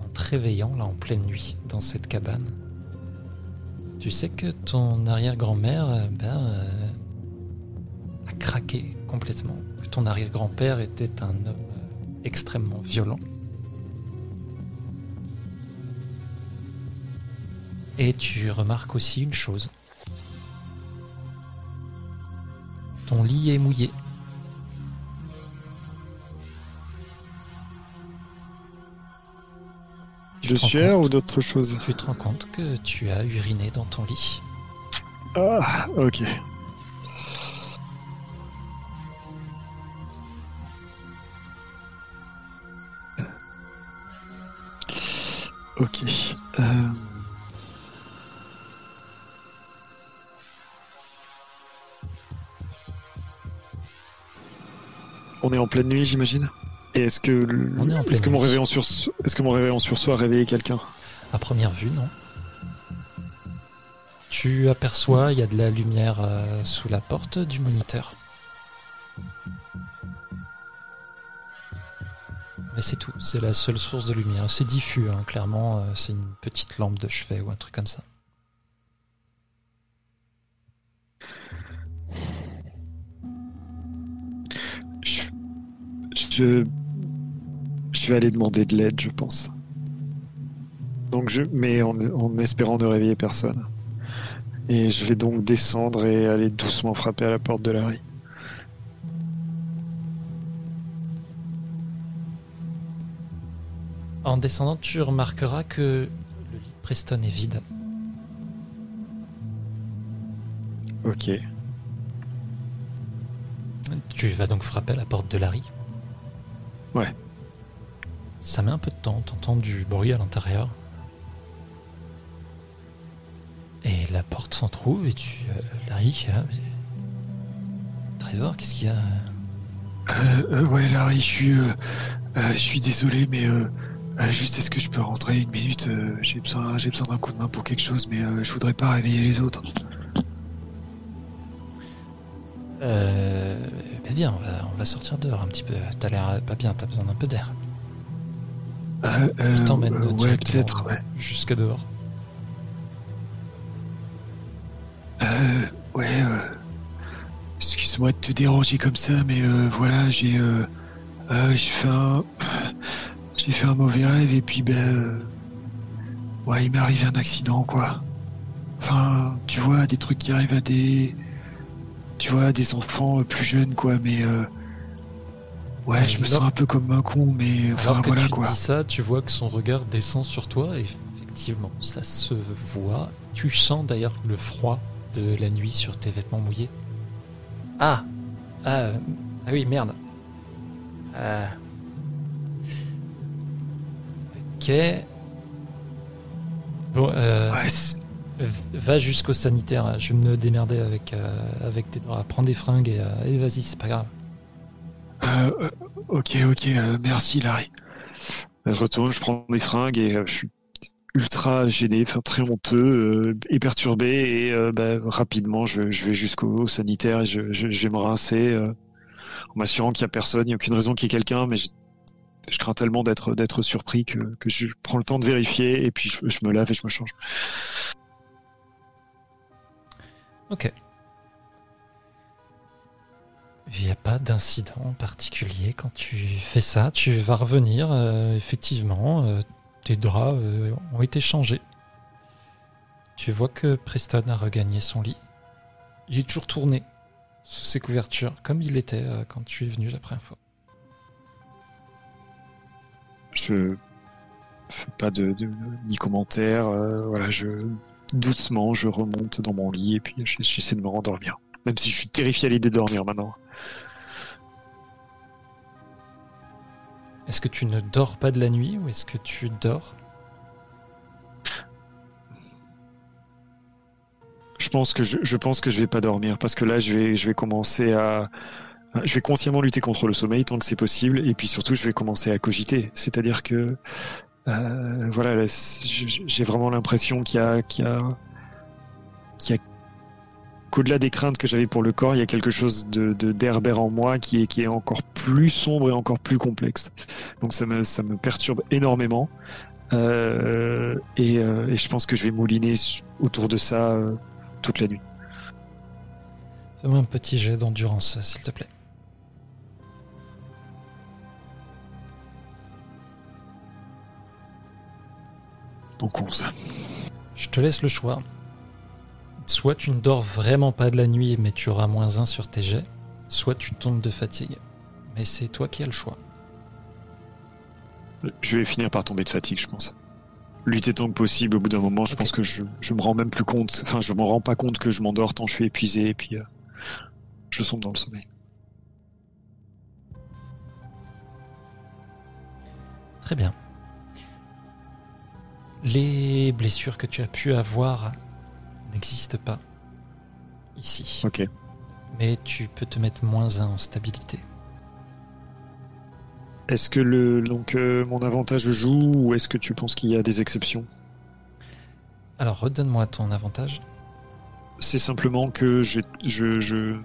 en te réveillant là en pleine nuit dans cette cabane, tu sais que ton arrière-grand-mère euh, ben, euh, a craqué complètement. Que ton arrière-grand-père était un homme euh, extrêmement violent Et tu remarques aussi une chose. Ton lit est mouillé. de sueur ou d'autre chose? Tu te rends compte que tu as uriné dans ton lit. Ah, ok. Ok. Euh, On est en pleine nuit, j'imagine. Et est-ce que, le- On est en est-ce que mon réveil en sursaut, est-ce que mon réveil en sursaut a réveillé quelqu'un? À première vue, non. Tu aperçois, il y a de la lumière euh, sous la porte du moniteur. Mais c'est tout, c'est la seule source de lumière. C'est diffus, hein, clairement, euh, c'est une petite lampe de chevet ou un truc comme ça. Je, je vais aller demander de l'aide, je pense. Donc je, mais en, en espérant ne réveiller personne. Et je vais donc descendre et aller doucement frapper à la porte de Larry. En descendant, tu remarqueras que le lit de Preston est vide. Ok. Tu vas donc frapper à la porte de Larry. Ouais. Ça met un peu de temps, t'entends du bruit à l'intérieur. Et la porte s'entrouvre et tu... euh, Larry, là, mais- Trésor, qu'est-ce qu'il y a? Euh, euh, ouais, Larry, je suis, euh, euh, je suis désolé, mais euh, euh, juste est-ce que je peux rentrer une minute? Euh, J'ai besoin, j'ai besoin d'un coup de main pour quelque chose, mais euh, je voudrais pas réveiller les autres. Euh... Ben viens, on va, on va sortir dehors un petit peu. T'as l'air pas bien, t'as besoin d'un peu d'air. Euh, euh, Je t'emmène euh, ouais, peut-être, ouais. Jusque dehors. Euh, ouais, euh, excuse-moi de te déranger comme ça, mais euh, voilà, j'ai euh, j'ai fait un j'ai fait un mauvais rêve et puis ben ouais, il m'est arrivé un accident quoi. Enfin, tu vois, des trucs qui arrivent à des tu vois, des enfants euh, plus jeunes quoi, mais euh, ouais, je me sens un peu comme un con, mais enfin Alors que voilà tu quoi. dis ça, tu vois que son regard descend sur toi et effectivement, ça se voit. Tu sens d'ailleurs le froid de la nuit sur tes vêtements mouillés. Ah Ah, euh, ah oui, merde. Ah. Ok. Bon, euh, Ouais, va jusqu'au sanitaire. Je vais me démerder avec, euh, avec tes draps. Prends des fringues et, euh, vas-y, c'est pas grave. Euh, euh, ok, ok, euh, merci Larry. Je retourne, je prends mes fringues et je suis ultra gêné, très honteux et perturbé et bah, rapidement je, vais jusqu'au au sanitaire et je, vais me rincer en m'assurant qu'il n'y a personne, il n'y a aucune raison qu'il y ait quelqu'un, mais je, crains tellement d'être surpris que, je prends le temps de vérifier et puis je me lave et je me change. Ok. Il n'y a pas d'incident particulier quand tu fais ça. Tu vas revenir, euh, effectivement, euh, tes draps euh, ont été changés. Tu vois que Preston a regagné son lit. Il est toujours tourné sous ses couvertures, comme il était quand tu es venu la première fois. Je fais pas de, de- ni commentaire, voilà, je doucement je remonte dans mon lit et puis j'essaie de me rendormir. Même si je suis terrifié à l'idée de dormir maintenant. Est-ce que tu ne dors pas de la nuit ou est-ce que tu dors? Je pense que je, je pense que je vais pas dormir parce que là je vais je vais commencer à je vais consciemment lutter contre le sommeil tant que c'est possible et puis surtout je vais commencer à cogiter. C'est-à-dire que euh, voilà j'ai vraiment l'impression qu'il y a qu'il y a qu'il y a qu'au-delà des craintes que j'avais pour le corps, il y a quelque chose d'herbert en moi qui est qui est encore plus sombre et encore plus complexe. Donc ça me ça me perturbe énormément. Euh, et, euh, et je pense que je vais mouliner autour de ça toute la nuit. Fais-moi un petit jet d'endurance, s'il te plaît. Donc 11. Je te laisse le choix. Soit tu ne dors vraiment pas de la nuit, mais tu auras moins 1 sur tes jets, soit tu tombes de fatigue. Mais c'est toi qui as le choix. Je vais finir par tomber de fatigue, je pense. lutter tant que possible. Au bout d'un moment, je pense que je, je me rends même plus compte. Enfin, je me rends pas compte que je m'endors tant je suis épuisé et puis euh, je sombre dans le sommeil. Très bien. Les blessures que tu as pu avoir n'existent pas ici. Ok. Mais tu peux te mettre moins un en stabilité. Est-ce que le donc euh, mon avantage joue ou est-ce que tu penses qu'il y a des exceptions? Alors redonne-moi ton avantage. C'est simplement que je, je, je,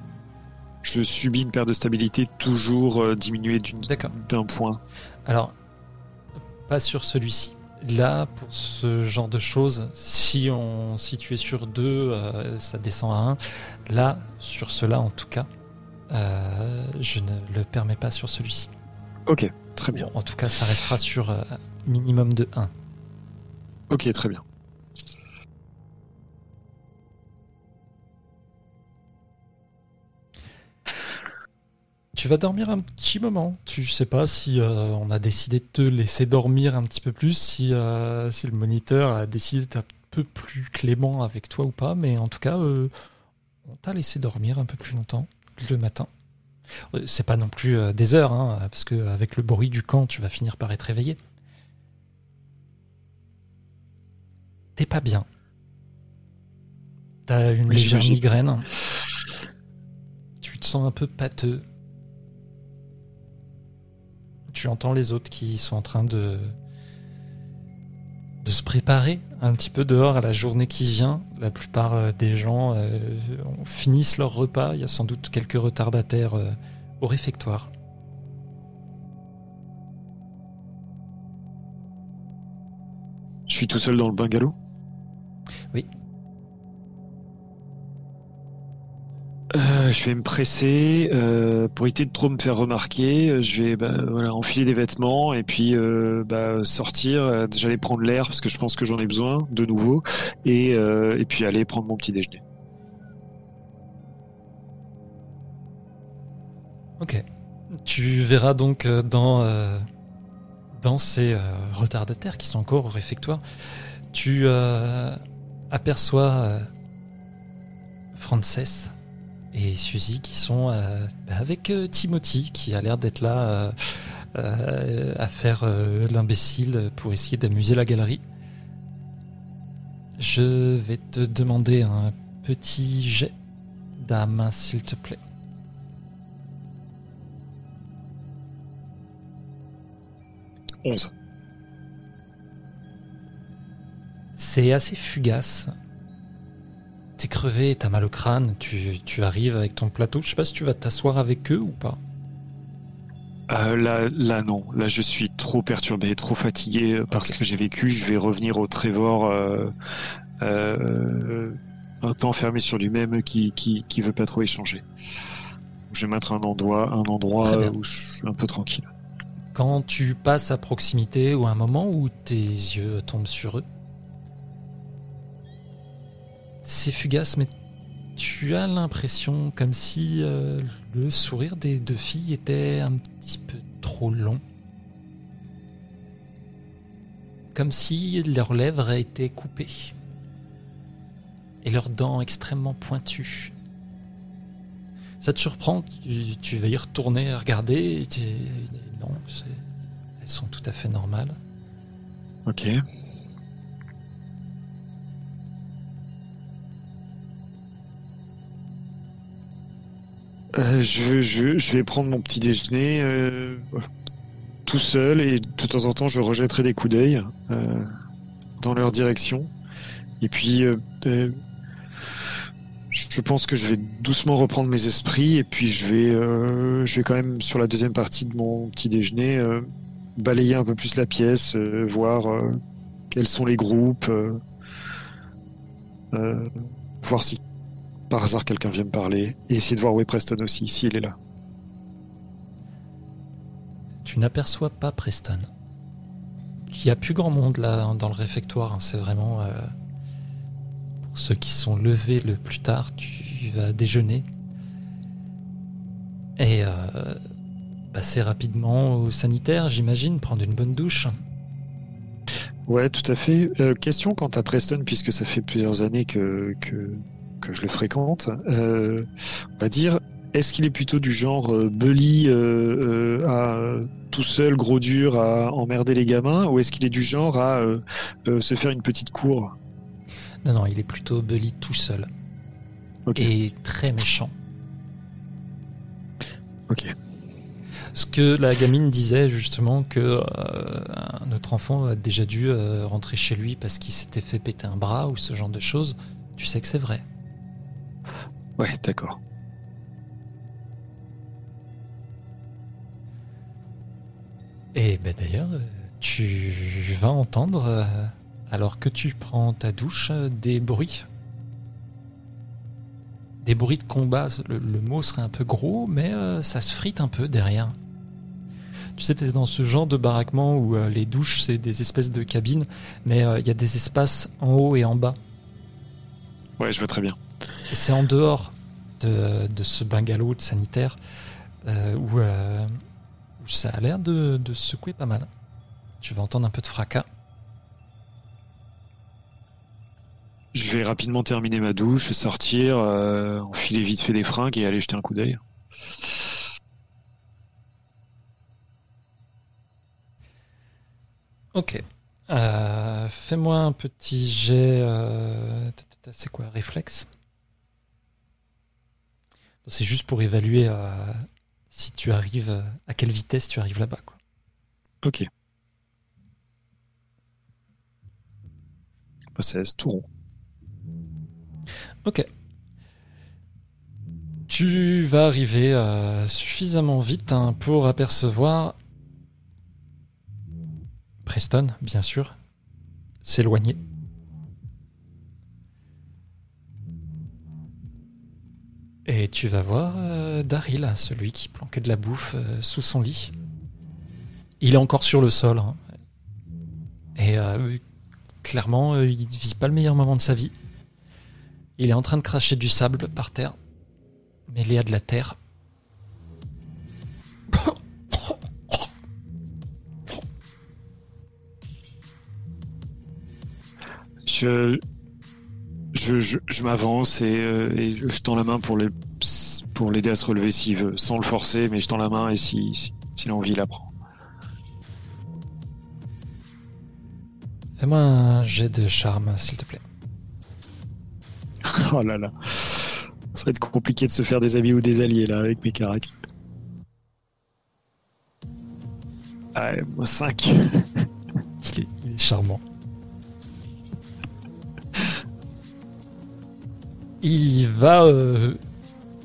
je subis une perte de stabilité toujours euh, diminuée d'un point. Alors, pas sur celui-ci. Là, pour ce genre de choses, si on si tu es sur deux, euh, ça descend à 1. Là, sur cela en tout cas, euh, je ne le permets pas sur celui-ci. Ok, très bien. Bon, en tout cas, ça restera sur euh, minimum de 1. Ok, très bien. Tu vas dormir un petit moment. Tu sais pas si euh, on a décidé de te laisser dormir un petit peu plus, si, euh, si le moniteur a décidé d'être un peu plus clément avec toi ou pas, mais en tout cas, euh, on t'a laissé dormir un peu plus longtemps le matin. C'est pas non plus des heures, hein, parce que avec le bruit du camp, tu vas finir par être réveillé. T'es pas bien. T'as une légère migraine. Tu te sens un peu pâteux. Tu entends les autres qui sont en train de de se préparer un petit peu dehors à la journée qui vient. La plupart euh, des gens euh, finissent leur repas. Il y a sans doute quelques retardataires euh, au réfectoire. Je suis tout seul dans le bungalow? Oui. Euh, je vais me presser euh, pour éviter de trop me faire remarquer. euh, Je vais bah, voilà, enfiler des vêtements et puis bah, sortir. Déjà aller prendre l'air parce que je pense que j'en ai besoin de nouveau et, et puis aller prendre mon petit déjeuner. Ok. Tu verras donc dans, dans ces retardataires qui sont encore au réfectoire, tu aperçois Frances et Suzy qui sont euh, bah, avec euh, Timothy qui a l'air d'être là euh, à faire l'imbécile pour essayer d'amuser la galerie. Je vais te demander un petit jet d'âme, s'il te plaît. 11. C'est assez fugace. T'es crevé, t'as mal au crâne, tu, tu arrives avec ton plateau. Je sais pas si tu vas t'asseoir avec eux ou pas. Euh, là, là, non. Là, je suis trop perturbé, trop fatigué par ce que j'ai vécu. Je vais revenir au Trevor euh, euh, un peu enfermé sur lui-même qui, qui, qui veut pas trop échanger. Je vais mettre un endroit, un endroit où je suis un peu tranquille. Quand tu passes à proximité ou à un moment où tes yeux tombent sur eux, c'est fugace, mais tu as l'impression comme si euh, le sourire des deux filles était un petit peu trop long. Comme si leurs lèvres étaient coupées et leurs dents extrêmement pointues. Ça te surprend, tu, vas y retourner regarder, non, elles sont tout à fait normales. Ok. Euh, je, je, vais prendre mon petit déjeuner euh, tout seul et de temps en temps je rejetterai des coups d'œil euh, dans leur direction. Et puis je pense que je vais doucement reprendre mes esprits et puis je vais, je vais quand même sur la deuxième partie de mon petit déjeuner balayer un peu plus la pièce, voir quels sont les groupes, voir si par hasard quelqu'un vient me parler, et essayer de voir où est Preston aussi, s'il est là. Tu n'aperçois pas Preston. Il n'y a plus grand monde là dans le réfectoire. hein. C'est vraiment euh, pour ceux qui sont levés le plus tard. Tu vas déjeuner et euh, passer rapidement au sanitaire, j'imagine, prendre une bonne douche. Ouais, tout à fait. Euh, question quant à Preston, puisque ça fait plusieurs années que, que, que je le fréquente. Euh, on va dire, est-ce qu'il est plutôt du genre euh, bully euh, à tout seul, gros dur, à emmerder les gamins, ou est-ce qu'il est du genre à se faire une petite cour? Non, non, il est plutôt bully tout seul. Et très méchant. Ok. Ce que la gamine disait justement que euh, notre enfant a déjà dû euh, rentrer chez lui parce qu'il s'était fait péter un bras ou ce genre de choses, tu sais que c'est vrai. Ouais, d'accord. Et ben d'ailleurs, euh, tu vas entendre, euh, alors que tu prends ta douche, euh, des bruits. Des bruits de combat. Le, le mot serait un peu gros, mais euh, ça se frite un peu derrière. Tu sais, t'es dans ce genre de baraquement où euh, les douches, c'est des espèces de cabines, mais euh, il y a des espaces en haut et en bas. Ouais, je vois très bien. Et c'est en dehors de, de ce bungalow de sanitaire euh, où, euh, où ça a l'air de, de secouer pas mal. Tu vas entendre un peu de fracas. Je vais rapidement terminer ma douche, sortir, euh, enfiler vite fait des fringues et aller jeter un coup d'œil. Ok. Fais-moi un petit jet. C'est quoi Réflexe? C'est juste pour évaluer euh, si tu arrives. à quelle vitesse tu arrives là-bas. quoi. Ok. 16, tout rond. Ok. Tu vas arriver euh, suffisamment vite hein, pour apercevoir Preston, bien sûr, s'éloigner. Et tu vas voir euh, Daryl, celui qui planquait de la bouffe euh, sous son lit. Il est encore sur le sol. hein. Et euh, clairement, euh, il vit pas le meilleur moment de sa vie. Il est en train de cracher du sable par terre, mêlé à de la terre. Je, je, je, je m'avance et, euh, et je tends la main pour les- pour l'aider à se relever s'il veut, sans le forcer, mais je tends la main et si, si, s'il a envie, il la prend. Fais-moi un jet de charme, s'il te plaît. Oh là là. Ça va être compliqué de se faire des amis ou des alliés là avec mes caractères. Ah, ouais, moi 5. Il est, il est charmant. Il va euh,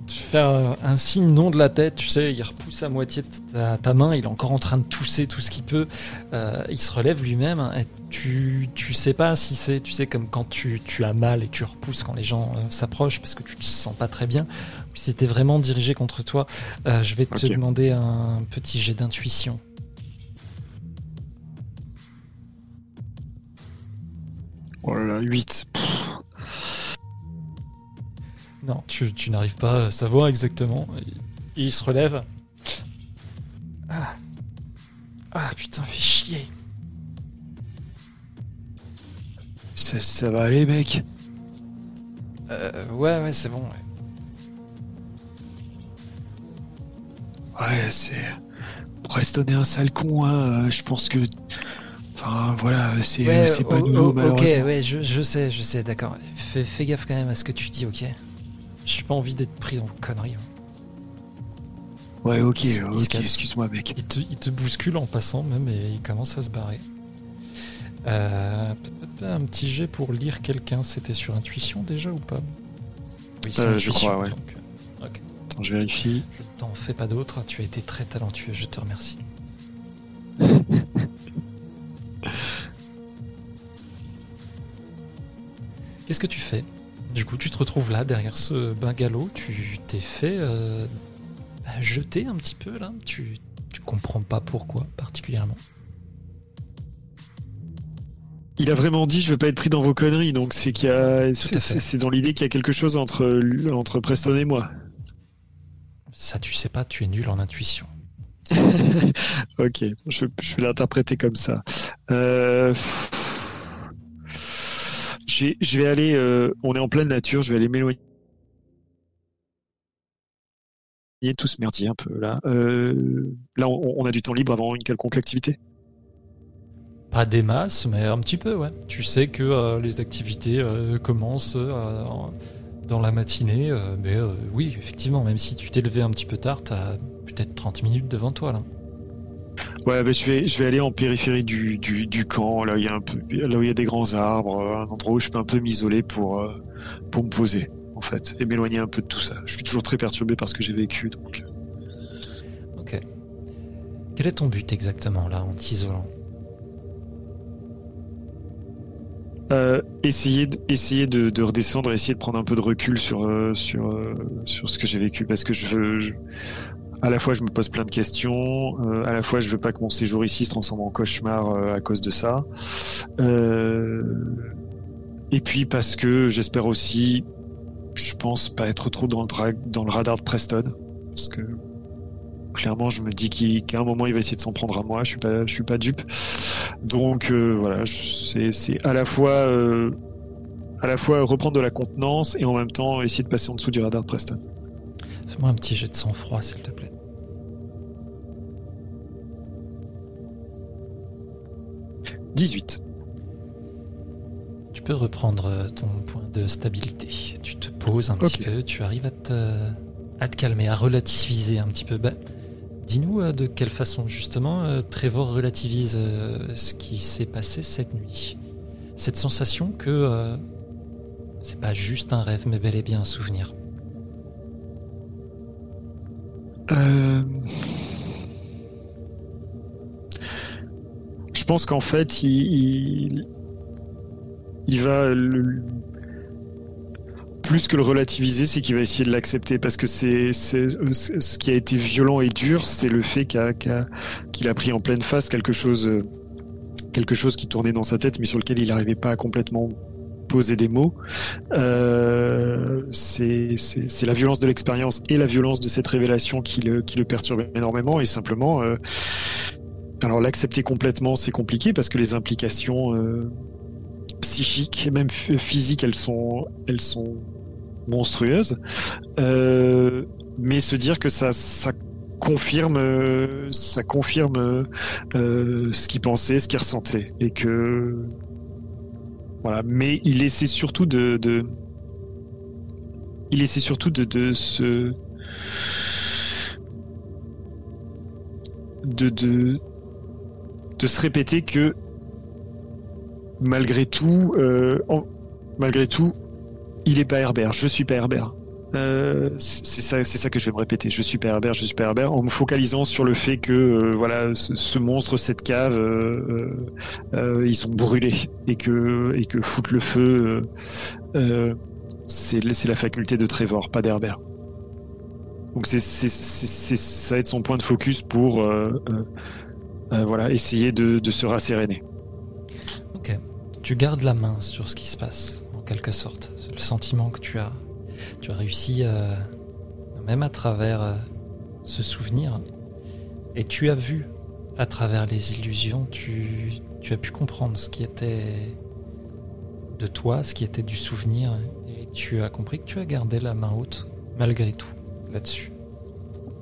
faire un signe non de la tête, tu sais, il repousse à moitié ta, ta main, il est encore en train de tousser tout ce qu'il peut. Euh, il se relève lui-même et tu, tu sais pas si c'est, tu sais, comme quand tu, tu as mal et tu repousses quand les gens euh, s'approchent parce que tu te sens pas très bien. Puis c'était vraiment dirigé contre toi. Euh, je vais te demander un petit jet d'intuition. Oh là là, 8. Non, tu, tu n'arrives pas à savoir exactement. Et il se relève. Ah, ah putain, fais chier. Ça, ça va aller, mec Euh, ouais, ouais, c'est bon. ouais. Ouais, c'est. Preston est un sale con, hein. euh, Je pense que. Enfin, voilà, c'est Ouais, c'est pas oh, nouveau, oh, ok, ouais, je, je sais, je sais, d'accord. Fais, fais gaffe quand même à ce que tu dis, ok? J'ai pas envie d'être pris dans vos conneries. hein. Ouais, ok, Il il ok, excuse-moi, mec. Il te, il te bouscule en passant même et il commence à se barrer. Euh, un petit jet pour lire quelqu'un, c'était sur intuition déjà ou pas? Oui, c'est Euh, je crois, ouais. donc, euh. Attends, je vérifie. Je t'en fais pas d'autres, tu as été très talentueux, je te remercie. Qu'est-ce que tu fais? Du coup, tu te retrouves là, derrière ce bungalow, tu t'es fait euh, bah, jeter un petit peu là, tu, tu comprends pas pourquoi particulièrement. Il a vraiment dit je veux pas être pris dans vos conneries, donc c'est qu'il y a. c'est- dans l'idée qu'il y a quelque chose entre, entre Preston et moi. Ça, tu sais pas, tu es nul en intuition. Ok, je, je vais l'interpréter comme ça. Euh, je vais aller. on est en pleine nature. Je vais aller m'éloigner tout ce merdier un peu là. là, on, a du temps libre avant une quelconque activité. Pas des masses, mais un petit peu, ouais. Tu sais que les activités commencent dans la matinée, mais oui, effectivement, même si tu t'es levé un petit peu tard, t'as peut-être 30 minutes devant toi là. Ouais, bah, je, vais, je vais aller en périphérie du, du, camp, là où, il y a un peu, là où il y a des grands arbres, un endroit où je peux un peu m'isoler pour, euh, pour me poser, en fait, et m'éloigner un peu de tout ça. Je suis toujours très perturbé par ce que j'ai vécu, donc. Euh. Ok. Quel est ton but exactement, là, en t'isolant? Euh, essayer, de, essayer de, redescendre, essayer de prendre un peu de recul sur, sur, sur ce que j'ai vécu, parce que je veux à la fois je me pose plein de questions, euh, à la fois je veux pas que mon séjour ici se transforme en cauchemar euh, à cause de ça. Euh, et puis parce que j'espère aussi, je pense pas être trop dans le, dans le radar de Preston, parce que clairement je me dis qu'à un moment il va essayer de s'en prendre à moi, je suis pas, je suis pas dupe. Donc voilà, c'est à la fois à la fois reprendre de la contenance et en même temps essayer de passer en dessous du radar de Preston. Fais-moi un petit jet de sang-froid, s'il te plaît. 18. Tu peux reprendre euh, ton point de stabilité. Tu te poses un petit peu, tu arrives à te, à te calmer, à relativiser un petit peu. Bah, Dis-nous euh, de quelle façon justement euh, Trevor relativise ce qui s'est passé cette nuit. Cette sensation que c'est pas juste un rêve, mais bel et bien un souvenir. Euh... je pense qu'en fait, il, va plus que le relativiser, c'est qu'il va essayer de l'accepter parce que c'est ce qui a été violent et dur, c'est le fait qu'il a, pris en pleine face quelque chose, quelque chose qui tournait dans sa tête, mais sur lequel il n'arrivait pas à complètement poser des mots. Euh, c'est la violence de l'expérience et la violence de cette révélation qui le, qui énormément et simplement. Euh, alors l'accepter complètement, c'est compliqué parce que les implications euh, psychiques et même physiques, elles sont, elles sont monstrueuses. Euh, mais se dire que ça, confirme euh, ce qu'il pensait, ce qu'il ressentait, et que voilà. Mais il essaie surtout de, il essaie surtout de, de se de, de de se répéter que malgré tout, euh, malgré tout, il est pas Herbert. Je suis pas Herbert. Euh, c'est ça, c'est ça que je vais me répéter. Je suis pas Herbert, je suis pas Herbert, en me focalisant sur le fait que euh, voilà, ce, monstre, cette cave, ils sont brûlés et que et que foutre le feu, c'est la faculté de Trevor, pas d'Herbert. Donc c'est ça va être son point de focus pour euh, voilà, essayer de, se rasséréner. Ok. Tu gardes la main sur ce qui se passe, en quelque sorte. C'est le sentiment que tu as. Tu as réussi, euh, même à travers euh, ce souvenir, et tu as vu, à travers les illusions, tu, tu as pu comprendre ce qui était de toi, ce qui était du souvenir, et tu as compris que tu as gardé la main haute, malgré tout, là-dessus.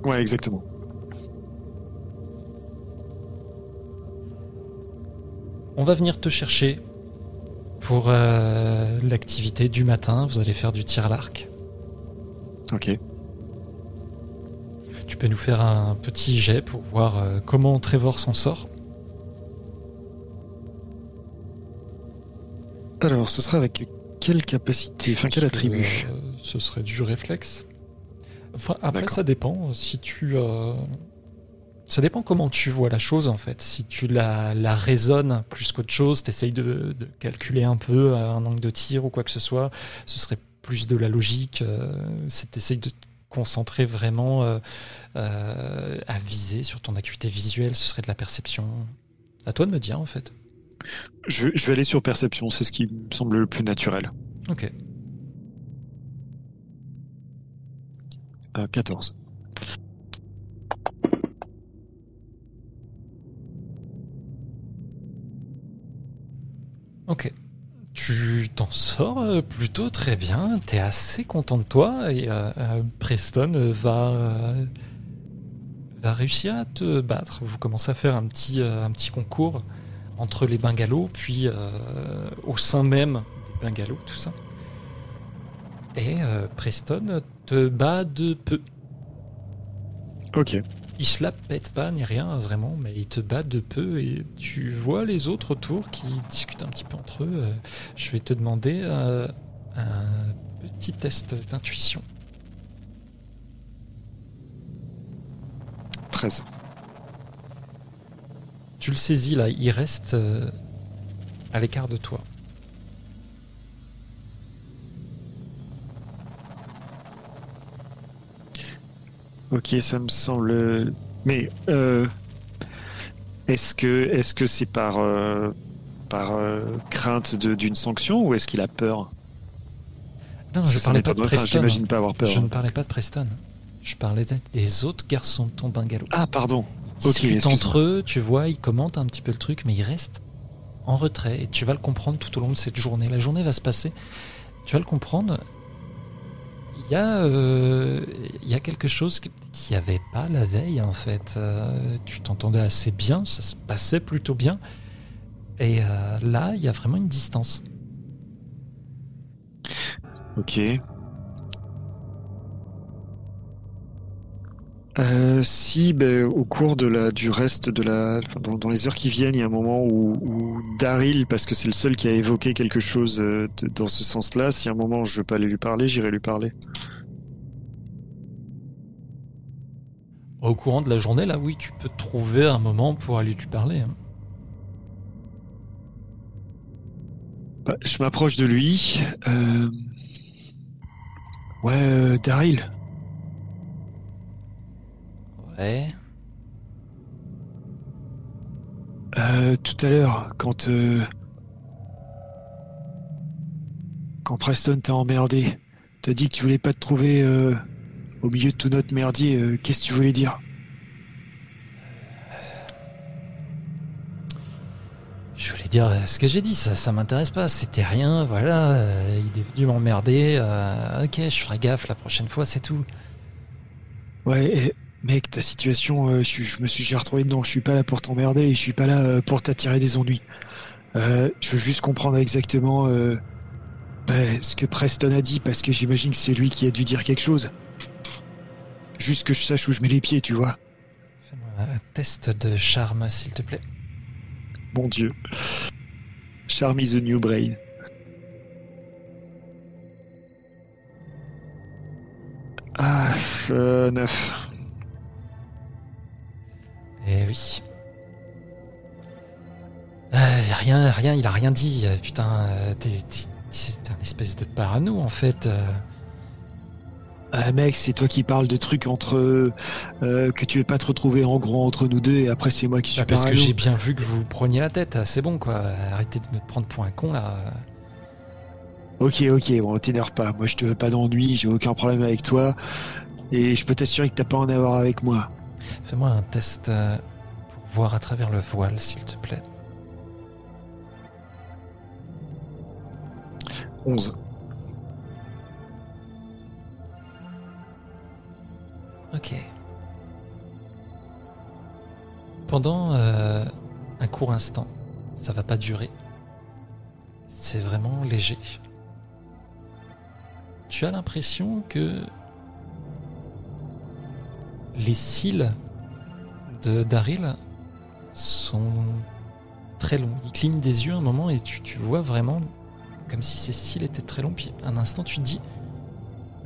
Ouais, exactement. On va venir te chercher pour euh, l'activité du matin. Vous allez faire du tir à l'arc. Ok. Tu peux nous faire un petit jet pour voir euh, comment Trevor s'en sort. Alors, ce sera avec quelle capacité Enfin, quel attribut euh, Ce serait du réflexe. Enfin, après, ça dépend. Si tu, ça dépend comment tu vois la chose en fait. Si tu la, la raisonnes plus qu'autre chose, tu essayes de, calculer un peu un angle de tir ou quoi que ce soit, ce serait plus de la logique. Euh, c'est t'essayes de te concentrer vraiment euh, euh, à viser sur ton acuité visuelle, ce serait de la perception. À toi de me dire en fait. Je, je vais aller sur perception, c'est ce qui me semble le plus naturel. Ok. 14. Ok. tu t'en sors euh, plutôt très bien. T'es assez content de toi et euh, euh, Preston va, va réussir à te battre. Vous commencez à faire un petit, un petit concours entre les bungalows, puis au sein même des bungalows, tout ça. Et Preston te bat de peu. Ok. Il se la pète pas ni rien vraiment, mais il te bat de peu et tu vois les autres autour qui discutent un petit peu entre eux. Euh, Je vais te demander euh, un petit test d'intuition. 13. Tu le saisis là, il reste euh, à l'écart de toi. Ok, ça me semble. Mais euh, est-ce que est-ce que c'est par euh, par euh, crainte d'une sanction ou est-ce qu'il a peur? Non, Parce je parlais pas de enfin, Preston. j'imagine pas avoir peur. Je ne parlais pas de Preston. Je parlais des- autres garçons de ton bungalow. Ah pardon. Ils Ok, discutent entre eux, tu vois, ils commentent un petit peu le truc, mais ils restent en retrait. Et tu vas le comprendre tout au long de cette journée. La journée va se passer. Tu vas le comprendre. Il y a, euh, il y a quelque chose qui n'y avait pas la veille, en fait. Euh, tu t'entendais assez bien, ça se passait plutôt bien. Et euh, là, il y a vraiment une distance. Ok. Euh, si, ben, au cours de la, du reste de la, enfin, dans, dans les heures qui viennent, il y a un moment où, où Daryl, parce que c'est le seul qui a évoqué quelque chose de- dans ce sens-là, si à un moment je veux pas aller lui parler, j'irai lui parler. Au courant de la journée, là, oui, tu peux trouver un moment pour aller lui parler. hein. Bah, je m'approche de lui. Euh... Ouais, euh, Daryl. Ouais. Euh, tout à l'heure, quand euh, quand Preston t'a emmerdé, t'as dit que tu voulais pas te trouver euh, au milieu de tout notre merdier. euh, Qu'est-ce que tu voulais dire? Je voulais dire euh, ce que j'ai dit, ça, ça m'intéresse pas, c'était rien, voilà, euh, il est venu m'emmerder, euh, ok, je ferai gaffe la prochaine fois, c'est tout. Ouais, mec, ta situation, je, me suis retrouvé dedans. Je suis pas là pour t'emmerder et je suis pas là pour t'attirer des ennuis. Je veux juste comprendre exactement bah, ce que Preston a dit parce que j'imagine que c'est lui qui a dû dire quelque chose. Juste que je sache où je mets les pieds, tu vois. Fais-moi un test de charme, s'il te plaît. Mon Dieu. Charm is the new brain. Ah, euh, neuf. Eh oui. Euh, rien, rien, il a rien dit, euh, putain, euh, t'es un espèce de parano en fait. Euh. Ah mec, c'est toi qui parles de trucs entre euh, que tu veux pas te retrouver en gros entre nous deux et après c'est moi qui suis Bah, parce que j'ai bien vu que vous vous preniez la tête, c'est bon quoi, arrêtez de me prendre pour un con là. Ok, ok, bon, t'énerve pas. Moi, je te veux pas d'ennui, j'ai aucun problème avec toi. Et je peux t'assurer que t'as pas à en avoir avec moi. Fais-moi un test euh, pour voir à travers le voile, s'il te plaît. 11. Ok. Pendant euh, un court instant, ça va pas durer. C'est vraiment léger. Tu as l'impression que les cils de Daryl sont très longs. Il cligne des yeux un moment et tu, vois vraiment comme si ses cils étaient très longs. Puis un instant, tu te dis,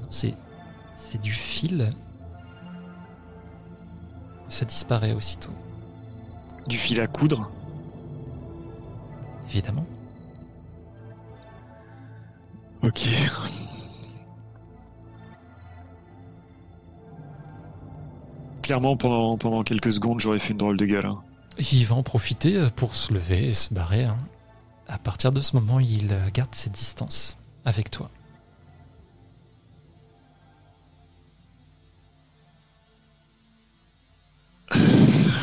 c'est c'est du fil ça disparaît aussitôt, Du fil à coudre. évidemment. Ok. Clairement, pendant, pendant quelques secondes, j'aurais fait une drôle de gueule. hein. Il va en profiter euh, pour se lever et se barrer. hein. À partir de ce moment, il euh, garde ses distances avec toi.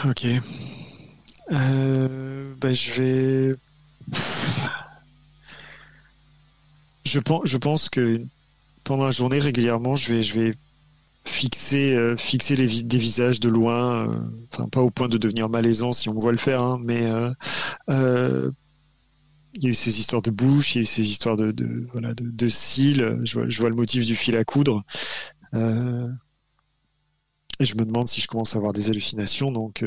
Ok. Euh, bah, je vais. je, pense, je pense que pendant la journée, régulièrement, je vais, je vais fixer, euh, fixer les des visages de loin, euh, enfin pas au point de devenir malaisant si on me voit le faire, hein, mais il y a eu ces histoires de bouche, il y a eu ces histoires de, voilà de cils. Je vois, je vois, le motif du fil à coudre. Et je me demande si je commence à avoir des hallucinations, donc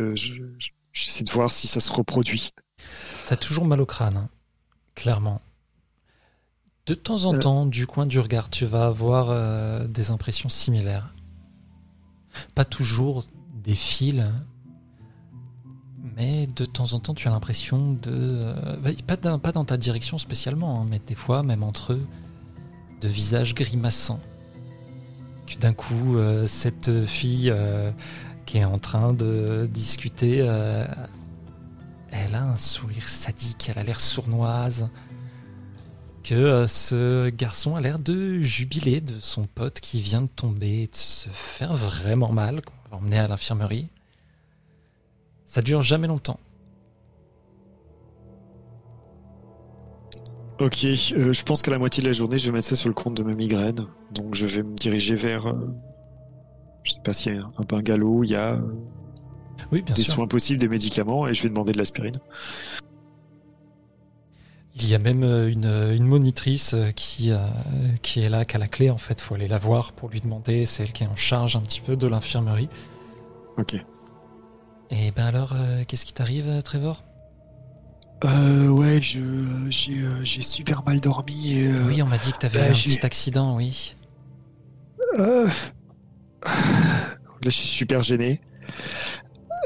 j'essaie de voir si ça se reproduit. T'as toujours mal au crâne, hein, clairement. De temps en temps, du coin du regard, tu vas avoir des impressions similaires pas toujours des fils, mais de temps en temps, tu as l'impression de. Euh, bah, pas, pas, dans ta direction spécialement, hein, mais des fois, même entre eux, de visages grimaçants. D'un coup, euh, cette fille euh, qui est en train de discuter, elle a un sourire sadique, elle a l'air sournoise que euh, ce garçon a l'air de jubiler de son pote qui vient de tomber et de se faire vraiment mal, qu'on va emmener à l'infirmerie. Ça dure jamais longtemps. Ok, euh, je pense qu'à la moitié de la journée, je vais mettre ça sur le compte de ma migraine. Donc je vais me diriger vers. Euh, je sais pas s'il y a un bungalow, il y a. oui, bien des soins possibles, des médicaments, et je vais demander de l'aspirine. Il y a même euh, une, une monitrice euh, qui, euh, qui est là, qui a la clé en fait. faut aller la voir pour lui demander. C'est elle qui est en charge un petit peu de l'infirmerie. Ok. Et ben alors, qu'est-ce qui t'arrive, Trevor? Euh, ouais, je, j'ai, super mal dormi. Et, oui, on m'a dit que t'avais bah, un petit accident, oui. Là, je suis super gêné.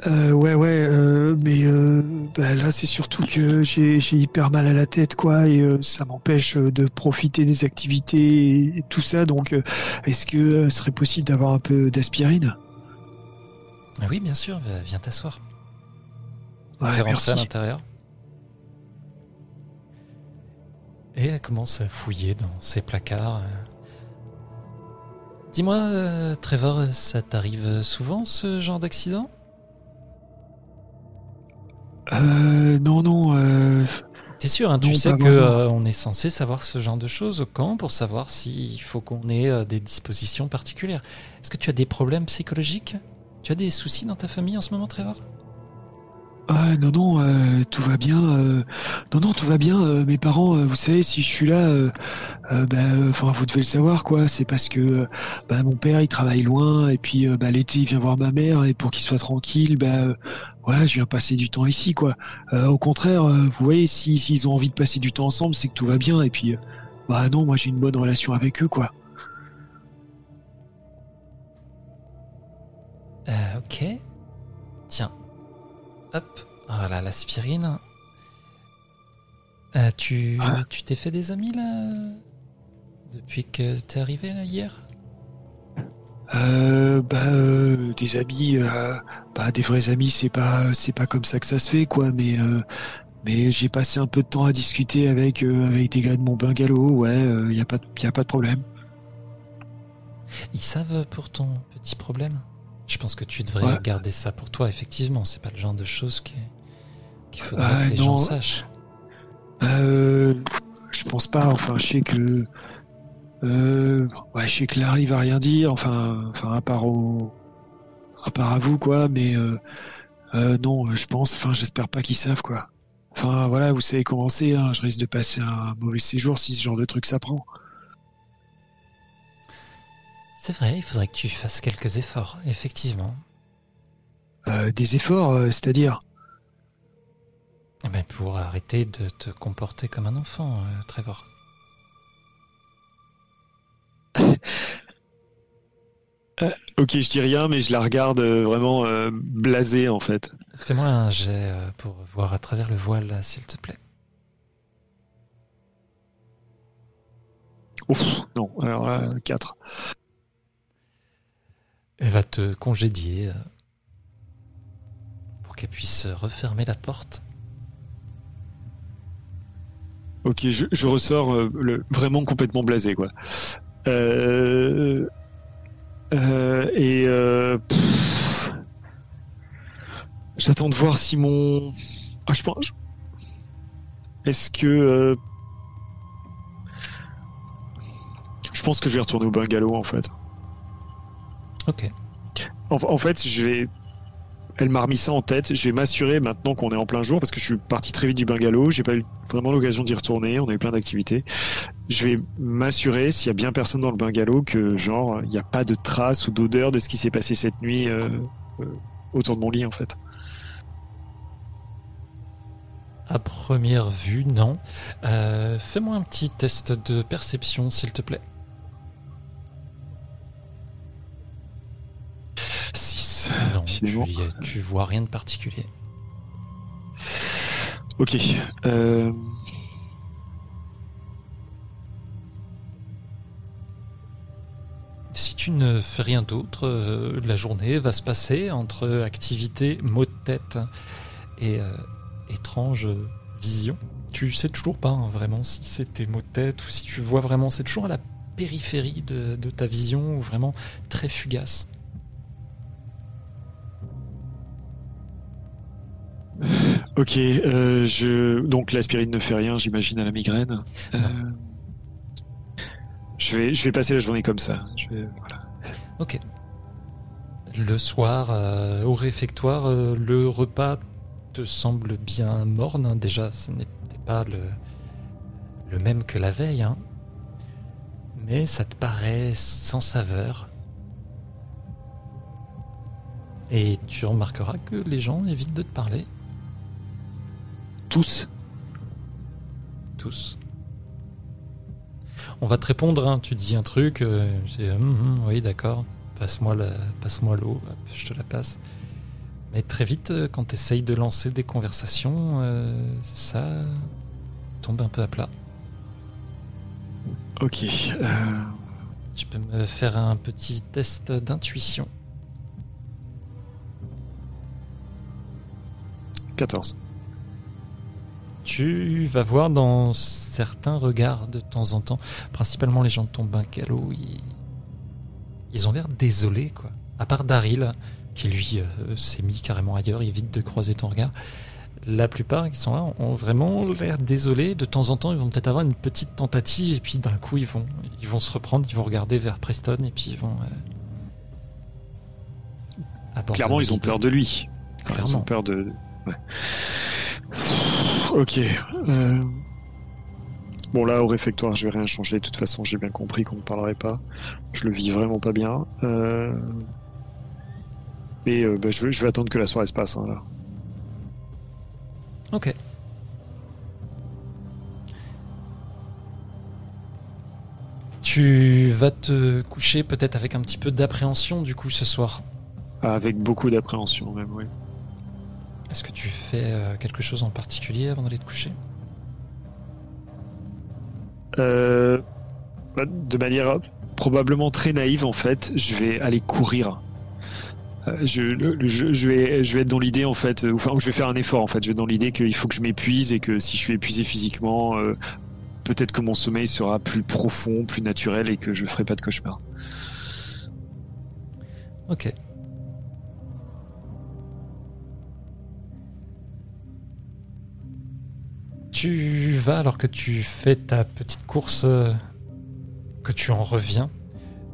Euh, ouais, ouais, euh, mais euh, bah, là, c'est surtout que j'ai hyper mal à la tête, quoi, et euh, ça m'empêche euh, de profiter des activités et tout ça. Donc, est-ce que serait possible d'avoir un peu d'aspirine? Ah Oui, bien sûr, viens t'asseoir. On ouais, rentrer à l'intérieur. Et elle commence à fouiller dans ses placards. Dis-moi, Trevor, ça t'arrive souvent ce genre d'accident? Euh, non, non. Euh... T'es sûr, hein, tu sais qu'on euh, on est censé savoir ce genre de choses quand pour savoir s'il faut qu'on ait euh, des dispositions particulières. Est-ce que tu as des problèmes psychologiques? Tu as des soucis dans ta famille en ce moment, Trevor? Ah non non euh, tout va bien euh, non non tout va bien euh, mes parents vous savez si je suis là bah, vous devez le savoir quoi c'est parce que bah, mon père il travaille loin et puis bah, l'été il vient voir ma mère et pour qu'il soit tranquille bah voilà je viens passer du temps ici quoi. Au contraire vous voyez si s'ils ont envie de passer du temps ensemble c'est que tout va bien et puis bah non moi j'ai une bonne relation avec eux quoi. Ok. Tiens Hop, voilà l'aspirine. Euh, tu ah. tu t'es fait des amis là depuis que t'es arrivé là hier? Euh, bah euh, des amis euh, bah des vrais amis c'est pas c'est pas comme ça que ça se fait quoi mais euh, mais j'ai passé un peu de temps à discuter avec avec des gars de mon bungalow ouais il y a pas y a pas de problème ils savent pour ton petit problème? Je pense que tu devrais garder ça pour toi, effectivement. C'est pas le genre de choses qu'il faudrait que les gens sachent. Euh, je pense pas. Enfin, je sais que. Euh, ouais, je sais que Larry va rien dire. Enfin, enfin à part au. À part à vous, quoi. Mais euh, euh non, je pense. Enfin, j'espère pas qu'ils savent, quoi. Enfin, voilà, vous savez comment c'est. Hein, je risque de passer un mauvais séjour si ce genre de truc s'apprend. C'est vrai, il faudrait que tu fasses quelques efforts, effectivement. Euh, des efforts, euh, c'est-à-dire eh ben, Pour arrêter de te comporter comme un enfant, euh, Trevor. ok, je dis rien, mais je la regarde vraiment blasée en fait. Fais-moi un jet pour voir à travers le voile, s'il te plaît. Ouf, non, alors 4. Elle va te congédier euh, pour qu'elle puisse refermer la porte. Ok, je, ressors euh, vraiment complètement blasé, quoi. Euh, et j'attends de voir si mon. Ah, je. Est-ce que Je pense que je vais retourner au bungalow en fait. Ok. En, en fait, je vais. Elle m'a remis ça en tête. Je vais m'assurer maintenant qu'on est en plein jour parce que je suis parti très vite du bungalow. J'ai pas eu vraiment l'occasion d'y retourner. On a eu plein d'activités. Je vais m'assurer s'il y a bien personne dans le bungalow que genre il n'y a pas de traces ou d'odeur de ce qui s'est passé cette nuit euh, euh, autour de mon lit en fait. À première vue, non. Euh, Fais-moi un petit test de perception, s'il te plaît. Décidément. tu, y- tu vois rien de particulier. Ok. Euh... Si tu ne fais rien d'autre, euh, la journée va se passer entre activité, maux de tête et euh, étrange vision. Tu sais toujours pas hein, vraiment si c'est tes maux de tête ou si tu vois vraiment, c'est toujours à la périphérie de, de ta vision ou vraiment très fugace. Ok. euh, je... Donc l'aspirine ne fait rien, j'imagine, à la migraine. Euh, Je vais, je vais passer la journée comme ça. Je vais... voilà. Ok. Le soir, euh, au réfectoire, le repas te semble bien morne. hein. Déjà, ce n'était pas le, le même que la veille. hein. Mais ça te paraît sans saveur. Et tu remarqueras que les gens évitent de te parler. Tous. Tous. On va te répondre, hein. tu dis un truc, euh, c'est Hum, hum, oui d'accord, passe-moi l'eau, je te la passe. Mais très vite, euh, quand tu essayes de lancer des conversations, euh, ça tombe un peu à plat. Ok. euh, Tu peux me faire un petit test d'intuition. 14. Tu vas voir dans certains regards de temps en temps, principalement les gens de ton bungalow, ils, ils ont l'air désolés, quoi. À part Daryl, qui lui euh, s'est mis carrément ailleurs, il évite de croiser ton regard. La plupart qui sont là ont vraiment l'air désolés. De temps en temps, ils vont peut-être avoir une petite tentative, et puis d'un coup, ils vont, ils vont se reprendre, ils vont regarder vers Preston, et puis ils vont. euh, Clairement, ils ont peur de lui. Enfin, ils Clairement. ont peur de. ouais. Ok. euh, Bon, là, au réfectoire, je vais rien changer. De toute façon, j'ai bien compris qu'on ne parlerait pas. Je le vis vraiment pas bien. Euh... Et euh, bah, je, vais, je vais attendre que la soirée se passe. hein, là. Ok. Tu vas te coucher peut-être avec un petit peu d'appréhension du coup ce soir? Avec beaucoup d'appréhension, même, oui. Est-ce que tu fais euh, quelque chose en particulier avant d'aller te coucher? Euh, bah, de manière probablement très naïve, en fait, je vais aller courir. Euh, Je, le- je, je vais, je vais être dans l'idée, en fait, euh, enfin, je vais faire un effort, en fait. Je vais être dans l'idée qu'il faut que je m'épuise et que si je suis épuisé physiquement, euh, peut-être que mon sommeil sera plus profond, plus naturel et que je ferai pas de cauchemar. Ok. Tu vas alors que tu fais ta petite course, euh, que tu en reviens.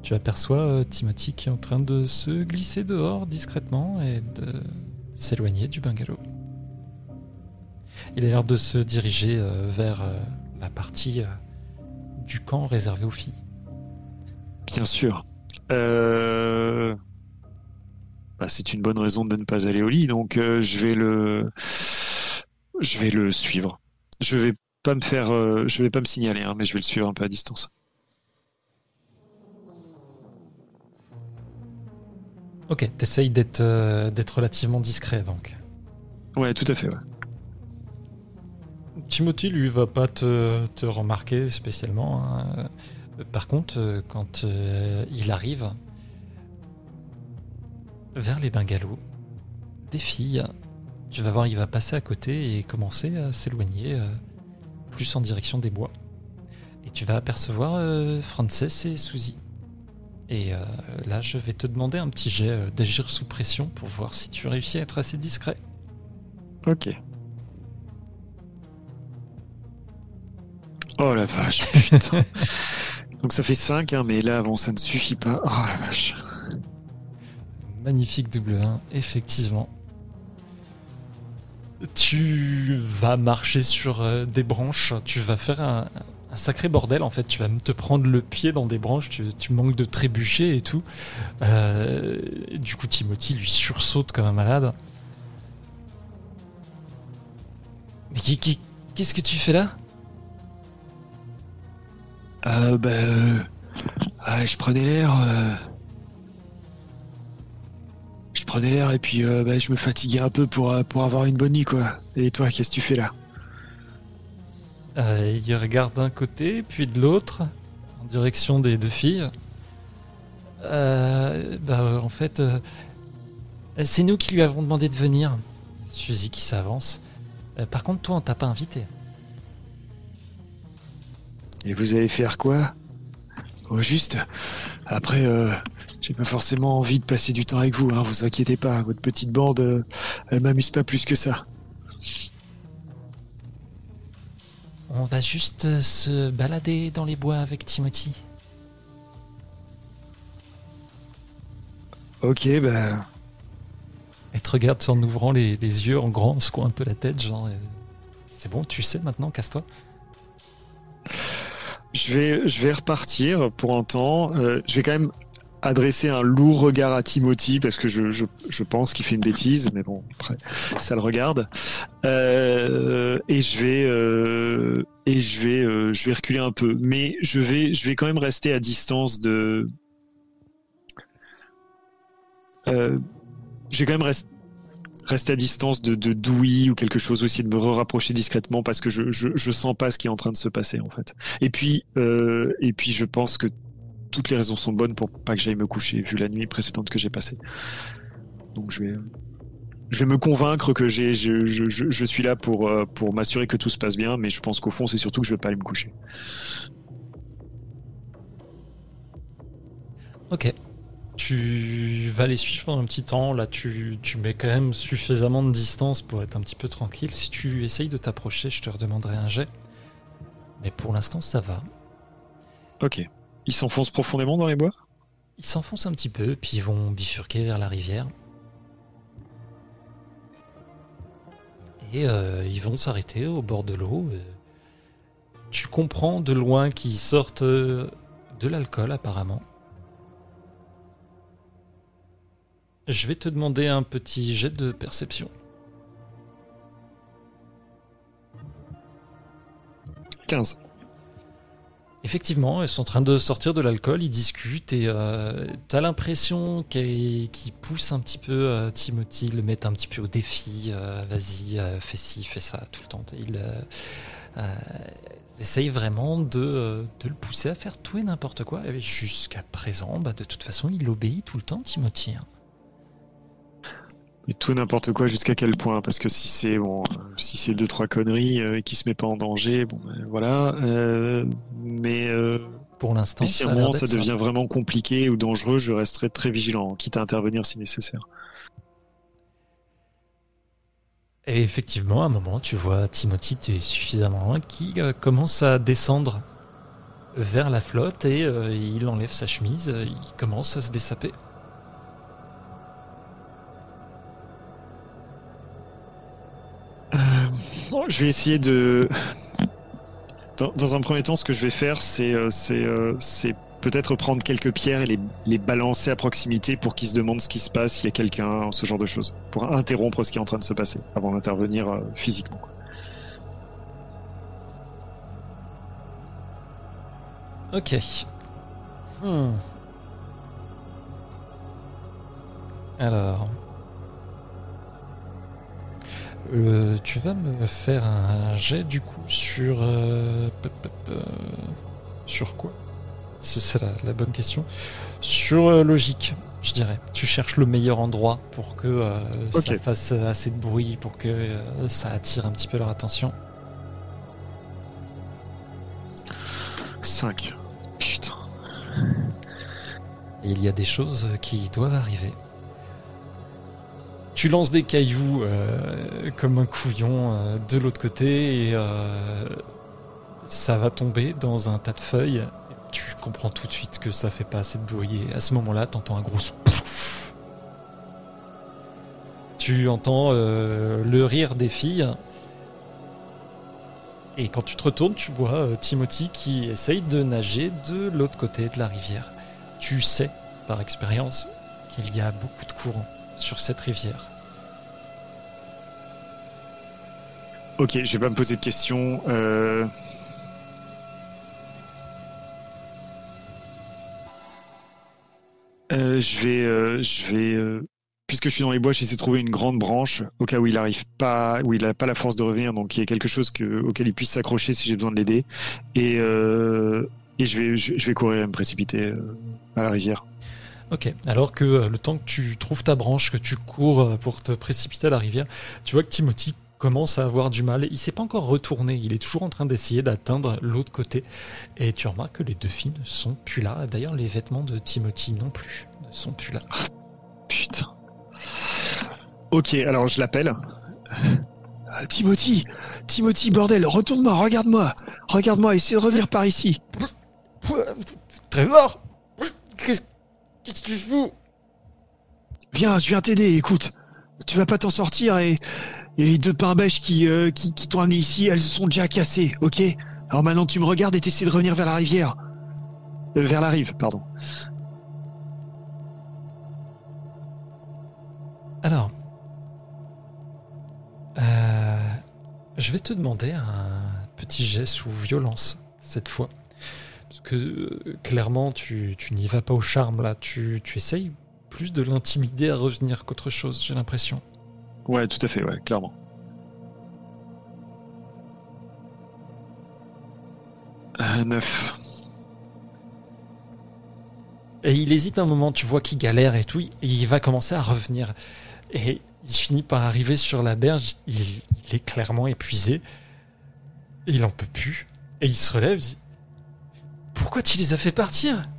Tu aperçois euh, Timothy qui est en train de se glisser dehors discrètement et de s'éloigner du bungalow. Il a l'air de se diriger euh, vers la partie du camp réservée aux filles. Bien sûr. Bah, c'est une bonne raison de ne pas aller au lit, donc je vais le, je vais le suivre. Je vais pas me faire, euh, je vais pas me signaler, hein, mais je vais le suivre un peu à distance. Ok, t'essayes d'être euh, d'être relativement discret donc. Ouais, tout à fait. Ouais. Timothy, lui, va pas te, te remarquer spécialement. hein. Par contre, euh, quand euh, il arrive vers les bungalows, des filles, tu vas voir, il va passer à côté et commencer à s'éloigner euh, plus en direction des bois. Et tu vas apercevoir euh, Frances et Suzy. Et euh, là, je vais te demander un petit jet euh, d'agir sous pression pour voir si tu réussis à être assez discret. Ok. Oh la vache, putain. Donc ça fait 5, hein, mais là, bon, ça ne suffit pas. Oh la vache. Magnifique double 1, effectivement. Tu vas marcher sur euh, des branches, tu vas faire un, sacré bordel en fait, tu vas te prendre le pied dans des branches, tu, manques de trébucher et tout. Euh, du coup Timothy lui sursaute comme un malade. Mais qui- qu'est-ce que tu fais là? Euh, bah, je prenais l'air. Prenais l'air et puis euh, bah, je me fatiguais un peu pour, euh, pour avoir une bonne nuit, quoi. Et toi, qu'est-ce que tu fais là? Euh, Il regarde d'un côté, puis de l'autre, en direction des deux filles. Euh, bah, en fait, euh, c'est nous qui lui avons demandé de venir. Suzy qui s'avance. Euh, par contre, toi, on t'a pas invité. Et vous allez faire quoi? Au juste? Après, euh, j'ai pas forcément envie de passer du temps avec vous, hein, vous inquiétez pas. Votre petite bande, euh, elle m'amuse pas plus que ça. On va juste euh, se balader dans les bois avec Timothy. Ok, bah. Elle te regarde en ouvrant les, les yeux en grand, en secouant un peu la tête, genre. euh, c'est bon, tu sais maintenant, casse-toi. Je vais, je vais repartir pour un temps. Euh, je vais quand même adresser un lourd regard à Timothy parce que je, je, pense qu'il fait une bêtise, mais bon, après, ça le regarde. Euh, et je vais, euh, et je vais, euh, je vais reculer un peu, mais je vais, je vais quand même rester à distance de. Je vais quand même rester rester à distance de, de ou quelque chose aussi, de me rapprocher discrètement parce que je, je, sens pas ce qui est en train de se passer en fait. Et puis, et puis je pense que toutes les raisons sont bonnes pour pas que j'aille me coucher vu la nuit précédente que j'ai passée. Donc je vais, je vais me convaincre que j'ai, je, je, je, je suis là pour, euh, pour m'assurer que tout se passe bien, mais je pense qu'au fond c'est surtout que je vais pas aller me coucher. Ok. Tu vas les suivre pendant un petit temps. Là, tu, tu mets quand même suffisamment de distance pour être un petit peu tranquille. Si tu essayes de t'approcher, je te redemanderai un jet. Mais pour l'instant, ça va. Ok. Ils s'enfoncent profondément dans les bois? Ils s'enfoncent un petit peu, puis ils vont bifurquer vers la rivière. Et euh, ils vont s'arrêter au bord de l'eau. Euh, Tu comprends de loin qu'ils sortent euh, de l'alcool, apparemment. Je vais te demander un petit jet de perception. 15. Effectivement, ils sont en train de sortir de l'alcool, ils discutent et euh, t'as l'impression qu'ils poussent un petit peu euh, Timothy, le mettent un petit peu au défi. euh, Vas-y, euh, fais ci, fais ça tout le temps. Ils essayent vraiment de, le pousser à faire tout et n'importe quoi. Jusqu'à présent, bah, de toute façon, il obéit tout le temps, Timothy. hein. Mais tout et n'importe quoi jusqu'à quel point? Parce que si c'est bon, si c'est deux trois conneries euh, et qui se met pas en danger, bon ben, voilà. Euh, mais, euh, Pour l'instant, si à un moment ça devient vraiment compliqué ou dangereux, je resterai très vigilant, quitte à intervenir si nécessaire. Et effectivement, à un moment, tu vois Timothy, tu es suffisamment loin, qui euh, commence à descendre vers la flotte et euh, il enlève sa chemise, il commence à se dessaper. Je vais essayer de. Dans, un premier temps, ce que je vais faire, c'est euh, euh, peut-être prendre quelques pierres et les, balancer à proximité pour qu'ils se demandent ce qui se passe, s'il y a quelqu'un, ce genre de choses, pour interrompre ce qui est en train de se passer avant d'intervenir euh, physiquement. Ok. Hmm. Alors. Euh, tu vas me faire un jet du coup sur. euh, euh, sur quoi? C'est la, la bonne question. Sur euh, logique, je dirais. Tu cherches le meilleur endroit pour que ça fasse assez de bruit, pour que ça attire un petit peu leur attention. 5. Putain. Et il y a des choses qui doivent arriver. Tu lances des cailloux euh, comme un couillon euh, de l'autre côté et euh, ça va tomber dans un tas de feuilles. Tu comprends tout de suite que ça fait pas assez de bruit. Et à ce moment-là, t'entends un gros pouf. Tu entends le rire des filles. Et quand tu te retournes, tu vois Timothy qui essaye de nager de l'autre côté de la rivière. Tu sais, par expérience, qu'il y a beaucoup de courant sur cette rivière. Ok, je vais pas me poser de questions. Euh... Euh, je vais, euh, je vais, puisque je suis dans les bois, j'essaie de trouver une grande branche au cas où il arrive pas, où il a pas la force de revenir, donc il y a quelque chose que, auquel il puisse s'accrocher si j'ai besoin de l'aider. Et, je vais, courir et me précipiter à la rivière. Ok, alors que euh, le temps que tu trouves ta branche, que tu cours euh, pour te précipiter à la rivière, tu vois que Timothy commence à avoir du mal. Il s'est pas encore retourné, il est toujours en train d'essayer d'atteindre l'autre côté. Et tu remarques que les deux filles ne sont plus là. D'ailleurs, les vêtements de Timothy non plus ne sont plus là. Putain. Ok, alors je l'appelle. Euh, Timothy, Timothy, bordel, retourne-moi, regarde-moi, regarde-moi, essaie de revenir par ici. Trevor Qu'est-ce qu'est-ce que tu fous? Viens, je viens t'aider, écoute. Tu vas pas t'en sortir et, et les deux pains bêches qui, euh, qui, qui t'ont amené ici, elles se sont déjà cassées, ok? Alors maintenant tu me regardes et t'essaies de revenir vers la rivière. Euh, vers la rive, pardon. Alors, euh, je vais te demander un petit jet sous violence cette fois. Parce que euh, clairement, tu, tu n'y vas pas au charme là. Tu, tu essayes plus de l'intimider à revenir qu'autre chose, j'ai l'impression. Ouais, tout à fait, ouais, clairement. Euh, neuf. Et il hésite un moment, tu vois qu'il galère et tout, et il va commencer à revenir. Et il finit par arriver sur la berge, il, il est clairement épuisé, il en peut plus. Et il se relève, il dit Pourquoi tu les as fait partir?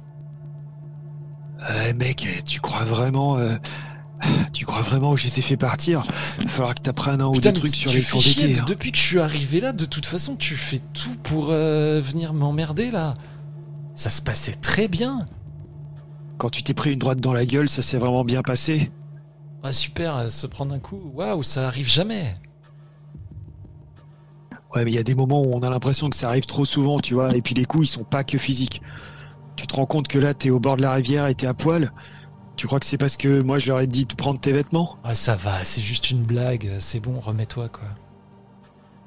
Euh, mec, tu crois vraiment... euh, tu crois vraiment que je les ai fait partir? Il va falloir que t'apprennes un ou Putain, deux mais trucs sur les chier, d'été. hein. Depuis que je suis arrivé là, de toute façon, tu fais tout pour euh, venir m'emmerder là. Ça se passait très bien. Quand tu t'es pris une droite dans la gueule, ça s'est vraiment bien passé. Ah super, euh, se prendre un coup, waouh, ça arrive jamais. Ouais, mais il y a des moments où on a l'impression que ça arrive trop souvent, tu vois, et puis les coups, ils sont pas que physiques. Tu te rends compte que là, t'es au bord de la rivière et t'es à poil Tu crois que c'est parce que moi, je leur ai dit de prendre tes vêtements? Ah ça va, c'est juste une blague, c'est bon, remets-toi quoi.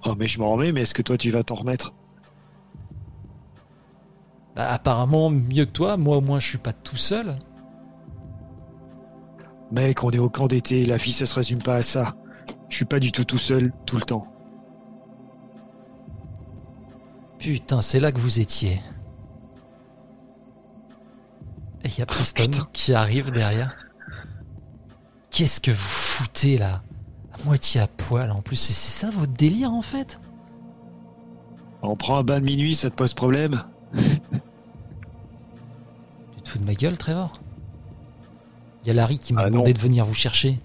Oh, mais je m'en remets, mais est-ce que toi, tu vas t'en remettre? Bah, apparemment mieux que toi, moi au moins je suis pas tout seul. Mec, on est au camp d'été, la vie, ça se résume pas à ça. Je suis pas du tout tout seul, tout le temps. Putain, c'est là que vous étiez. Et il y a Preston putain. qui arrive derrière. Qu'est-ce que vous foutez là? À moitié à poil en plus, c'est ça votre délire en fait? On prend un bain de minuit, ça te pose problème? Tu te fous de ma gueule, Trevor? Il y a Larry qui m'a Ah, non. demandé de venir vous chercher.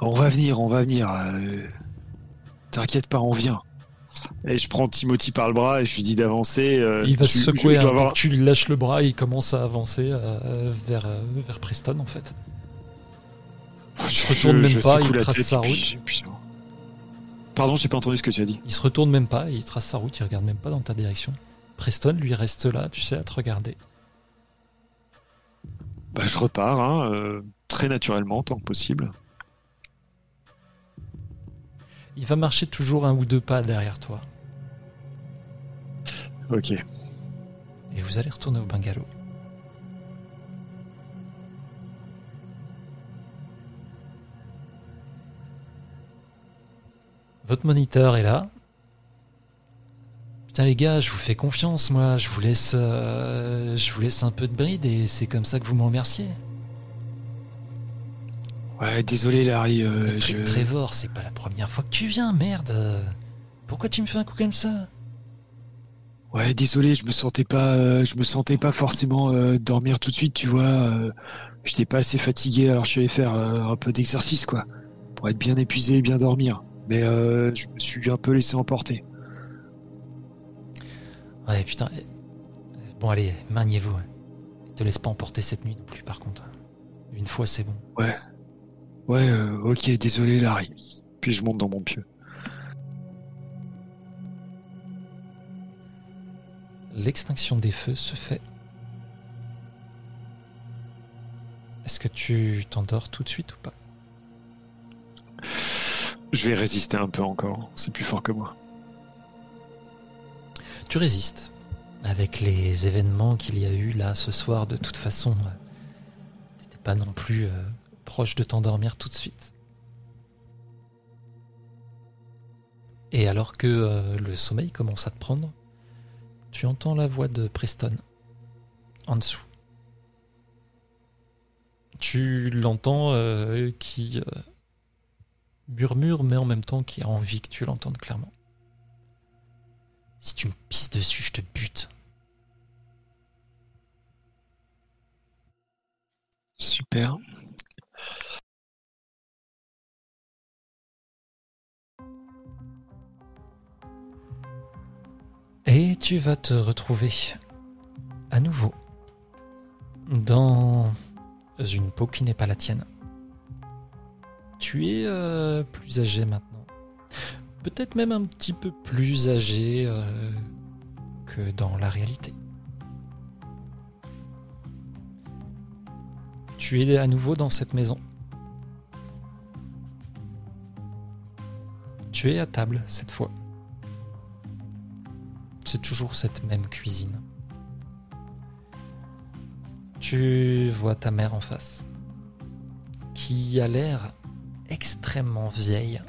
On va venir, on va venir. euh, T'inquiète pas, on vient. Et je prends Timothy par le bras et je lui dis d'avancer. euh, il va tu- se secouer je- je avoir- tu lâches le bras et il commence à avancer euh, vers, euh, vers Preston en fait. Il se Je- retourne même pas, il trace sa puis- route. puis- Pardon, j'ai pas entendu ce que tu as dit. Il se retourne même pas, il trace sa route, il regarde même pas dans ta direction. Preston lui reste là, tu sais, à te regarder. Bah, je repars, hein, très naturellement, tant que possible. Il va marcher toujours un ou deux pas derrière toi. Ok. Et vous allez retourner au bungalow. Votre moniteur est là. Putain les gars, je vous fais confiance, moi. Je vous laisse, euh, je vous laisse un peu de bride et c'est comme ça que vous me remerciez. Ouais, désolé, Larry. euh, je- Trevor, c'est pas la première fois que tu viens, merde. Pourquoi tu me fais un coup comme ça? Ouais, désolé, je me sentais pas, euh, je me sentais pas forcément euh, dormir tout de suite, tu vois. euh, J'étais pas assez fatigué, alors je suis allé faire euh, un peu d'exercice, quoi, pour être bien épuisé et bien dormir. Mais euh, je me suis un peu laissé emporter. Ouais, putain. eh, Bon, allez, maniez-vous. hein. Te laisse pas emporter cette nuit non plus, par contre. Une fois, c'est bon. Ouais, euh, ok, désolé Larry. Puis je monte dans mon pieu. L'extinction des feux se fait. Est-ce que tu t'endors tout de suite ou pas? Je vais résister un peu encore. C'est plus fort que moi. Tu résistes. Avec les événements qu'il y a eu là ce soir, de toute façon, euh, t'étais pas non plus euh, proche de t'endormir tout de suite. Et alors que euh, le sommeil commence à te prendre, tu entends la voix de Preston en dessous. Tu l'entends euh, qui euh, murmure, mais en même temps qui a envie que tu l'entendes clairement. Si tu me pisses dessus, je te bute. Super. Et tu vas te retrouver à nouveau dans une peau qui n'est pas la tienne. Tu es euh, plus âgé maintenant. Peut-être même un petit peu plus âgé euh, que dans la réalité. Tu es à nouveau dans cette maison. Tu es à table cette fois. C'est toujours cette même cuisine. Tu vois ta mère en face, qui a l'air extrêmement vieille.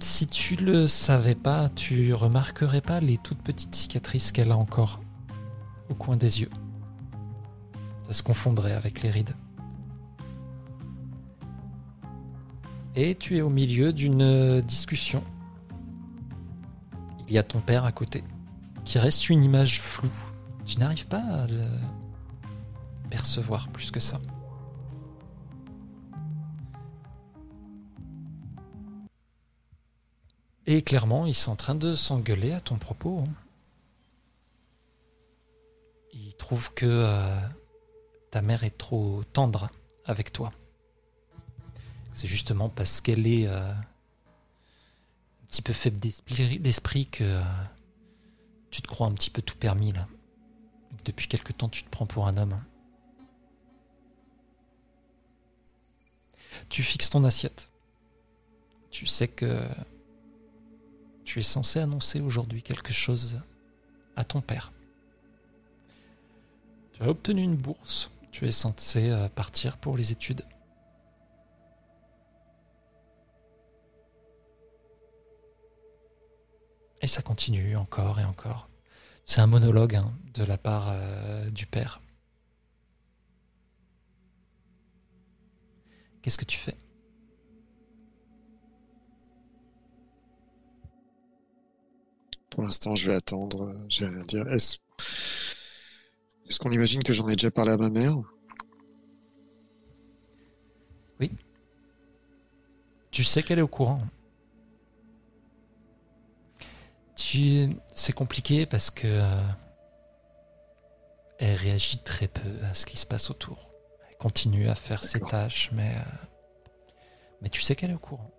Si tu le savais pas, tu remarquerais pas les toutes petites cicatrices qu'elle a encore au coin des yeux. Ça se confondrait avec les rides. Et tu es au milieu d'une discussion. Il y a ton père à côté, qui reste une image floue. Tu n'arrives pas à le percevoir plus que ça. Et clairement, ils sont en train de s'engueuler à ton propos. hein. Ils trouvent que euh, ta mère est trop tendre avec toi. C'est justement parce qu'elle est euh, un petit peu faible d'esprit que euh, tu te crois un petit peu tout permis là. Depuis quelque temps, tu te prends pour un homme. Tu fixes ton assiette. Tu sais que tu es censé annoncer aujourd'hui quelque chose à ton père. Tu as obtenu une bourse. Tu es censé euh, partir pour les études. Et ça continue encore et encore. C'est un monologue hein, de la part euh, du père. Qu'est-ce que tu fais? Pour l'instant, je vais attendre. euh, Je vais rien dire. Est-ce qu'on imagine que j'en ai déjà parlé à ma mère? Tu sais qu'elle est au courant. Tu... C'est compliqué parce que euh, elle réagit très peu à ce qui se passe autour. Elle continue à faire ses tâches, mais euh, mais tu sais qu'elle est au courant.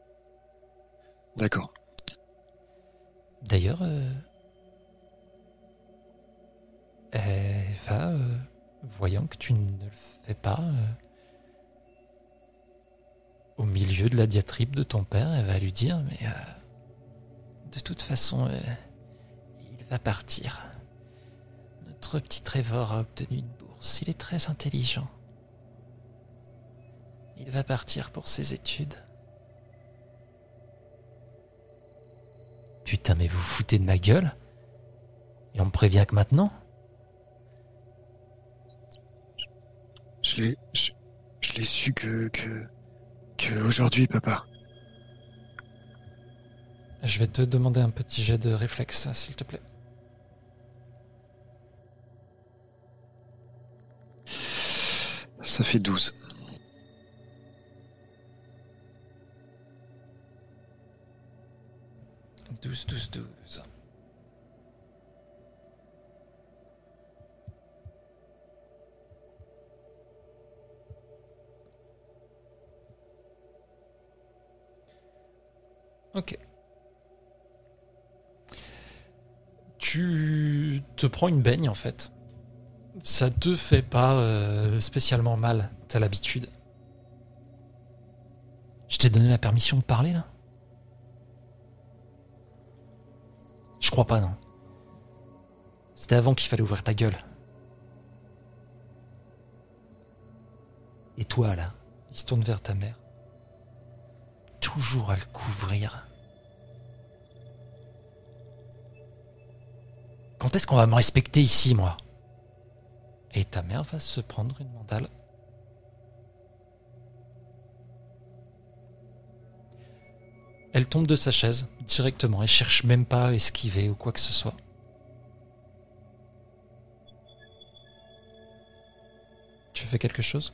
D'accord. D'ailleurs, euh, elle va, euh, voyant que tu ne le fais pas, euh, au milieu de la diatribe de ton père, elle va lui dire, mais euh, de toute façon, euh, il va partir. Notre petit Trevor a obtenu une bourse. Il est très intelligent. Il va partir pour ses études. Putain, mais vous vous foutez de ma gueule? Et on me prévient que maintenant? Je l'ai, je, je l'ai su que, que, que aujourd'hui, papa. Je vais te demander un petit jet de réflexe, s'il te plaît. Ça fait 12. 12-12. Ok. Tu te prends une baigne en fait. Ça te fait pas euh, spécialement mal, t'as l'habitude. Je t'ai donné la permission de parler là Je crois pas, non. C'était avant qu'il fallait ouvrir ta gueule. Et toi là, il se tourne vers ta mère. Toujours à le couvrir. Quand est-ce qu'on va me respecter ici, moi? Et ta mère va se prendre une mandale. Elle tombe de sa chaise directement et cherche même pas à esquiver ou quoi que ce soit. Tu fais quelque chose?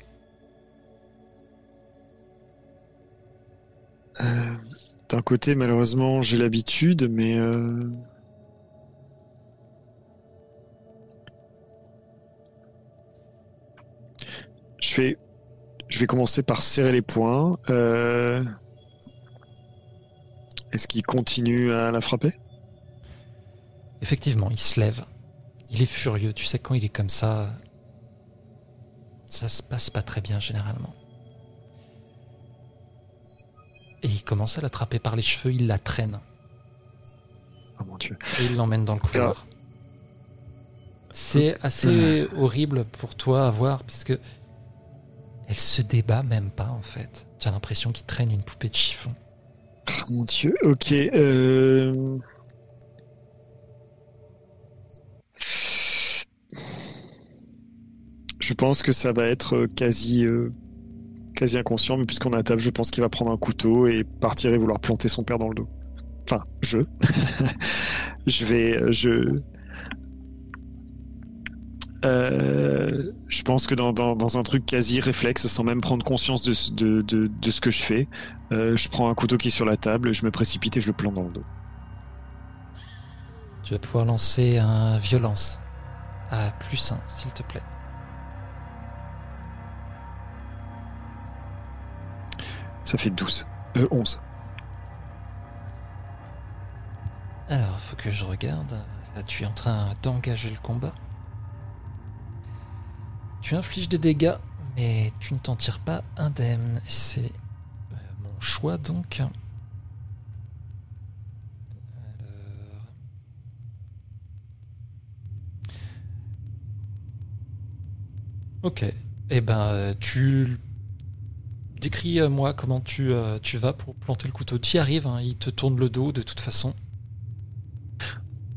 Euh, D'un côté, malheureusement, j'ai l'habitude, mais. euh, Je vais, je vais commencer par serrer les poings. Euh, Est-ce qu'il continue à la frapper? Effectivement, il se lève. Il est furieux. Tu sais, quand il est comme ça, ça se passe pas très bien généralement. Et il commence à l'attraper par les cheveux, il la traîne Oh mon dieu. et il l'emmène dans le couloir. C'est assez horrible pour toi à voir, puisque elle se débat même pas en fait. As l'impression qu'il traîne une poupée de chiffon. Mon dieu. Ok. euh, Je pense que ça va être euh, quasi, euh, quasi inconscient, mais puisqu'on est à table, je pense qu'il va prendre un couteau et partir et vouloir planter son père dans le dos. Enfin, je. je vais. Je. Euh, je pense que dans, dans- dans un truc quasi réflexe, sans même prendre conscience de, ce- de, de- de ce que je fais, euh, je prends un couteau qui est sur la table, je me précipite et je le plante dans le dos. Tu vas pouvoir lancer un violence à plus 1, s'il te plaît. Ça fait 12. Euh, 11. Alors, faut que je regarde. Là, tu es en train d'engager le combat. Tu infliges des dégâts, mais tu ne t'en tires pas indemne. C'est euh, mon choix donc. Alors. Ok. Eh ben, euh, tu décris-moi comment tu, euh, tu vas pour planter le couteau. Tu y arrives, hein, il te tourne le dos de toute façon.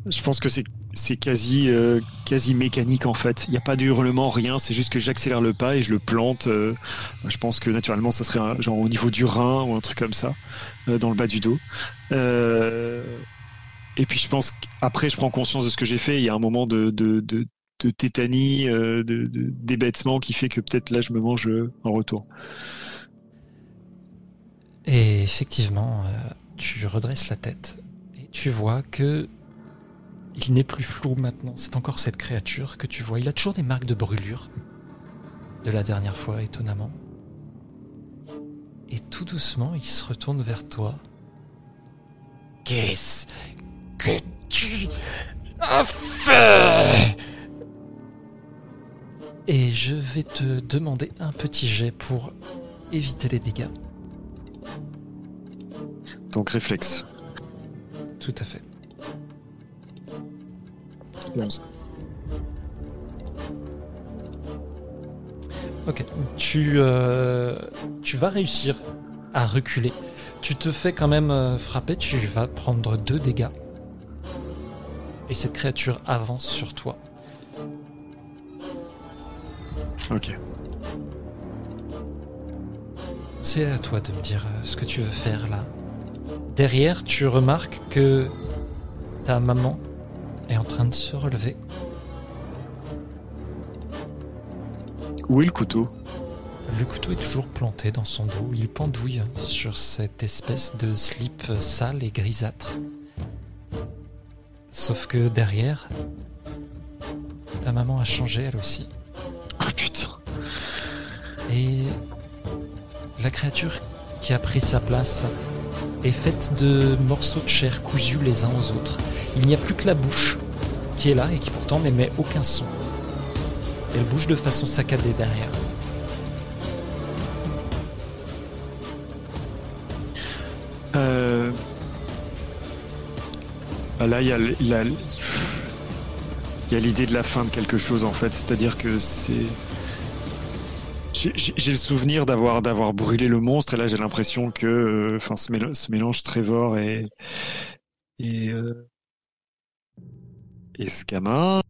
Je pense que c'est c'est quasi euh, quasi mécanique en fait. Il n'y a pas de hurlement, rien. C'est juste que j'accélère le pas et je le plante. euh, je pense que naturellement ça serait genre au niveau du rein ou un truc comme ça, euh, dans le bas du dos. Et puis je pense qu'après je prends conscience de ce que j'ai fait. Il y a un moment de de, de, tétanie, de, d'hébétement qui fait que peut-être là je me mange en retour. Et effectivement, tu redresses la tête et tu vois que il n'est plus flou maintenant. C'est encore cette créature que tu vois. Il a toujours des marques de brûlure de la dernière fois, étonnamment. Et tout doucement, il se retourne vers toi. Qu'est-ce que tu as fait? Et je vais te demander un petit jet pour éviter les dégâts. Donc réflexe. Tout à fait. 11. Ok. Tu, euh, tu vas réussir à reculer. Tu te fais quand même euh, frapper. Tu vas prendre deux dégâts. Et cette créature avance sur toi. Ok. C'est à toi de me dire euh, ce que tu veux faire là. Derrière, tu remarques que ta maman est en train de se relever. Où est le couteau? Le couteau est toujours planté dans son dos. Il pendouille sur cette espèce de slip sale et grisâtre. Sauf que derrière, ta maman a changé elle aussi. Oh putain. Et la créature qui a pris sa place est faite de morceaux de chair cousus les uns aux autres. Il n'y a plus que la bouche qui est là et qui pourtant n'émet aucun son. Elle bouge de façon saccadée derrière. Euh... Là, il y a l'idée de la fin de quelque chose en fait. C'est-à-dire que c'est. J'ai- le souvenir d'avoir d'avoir brûlé le monstre et là j'ai l'impression que euh, enfin ce, mél- ce mélange Trevor et et euh, et Scama.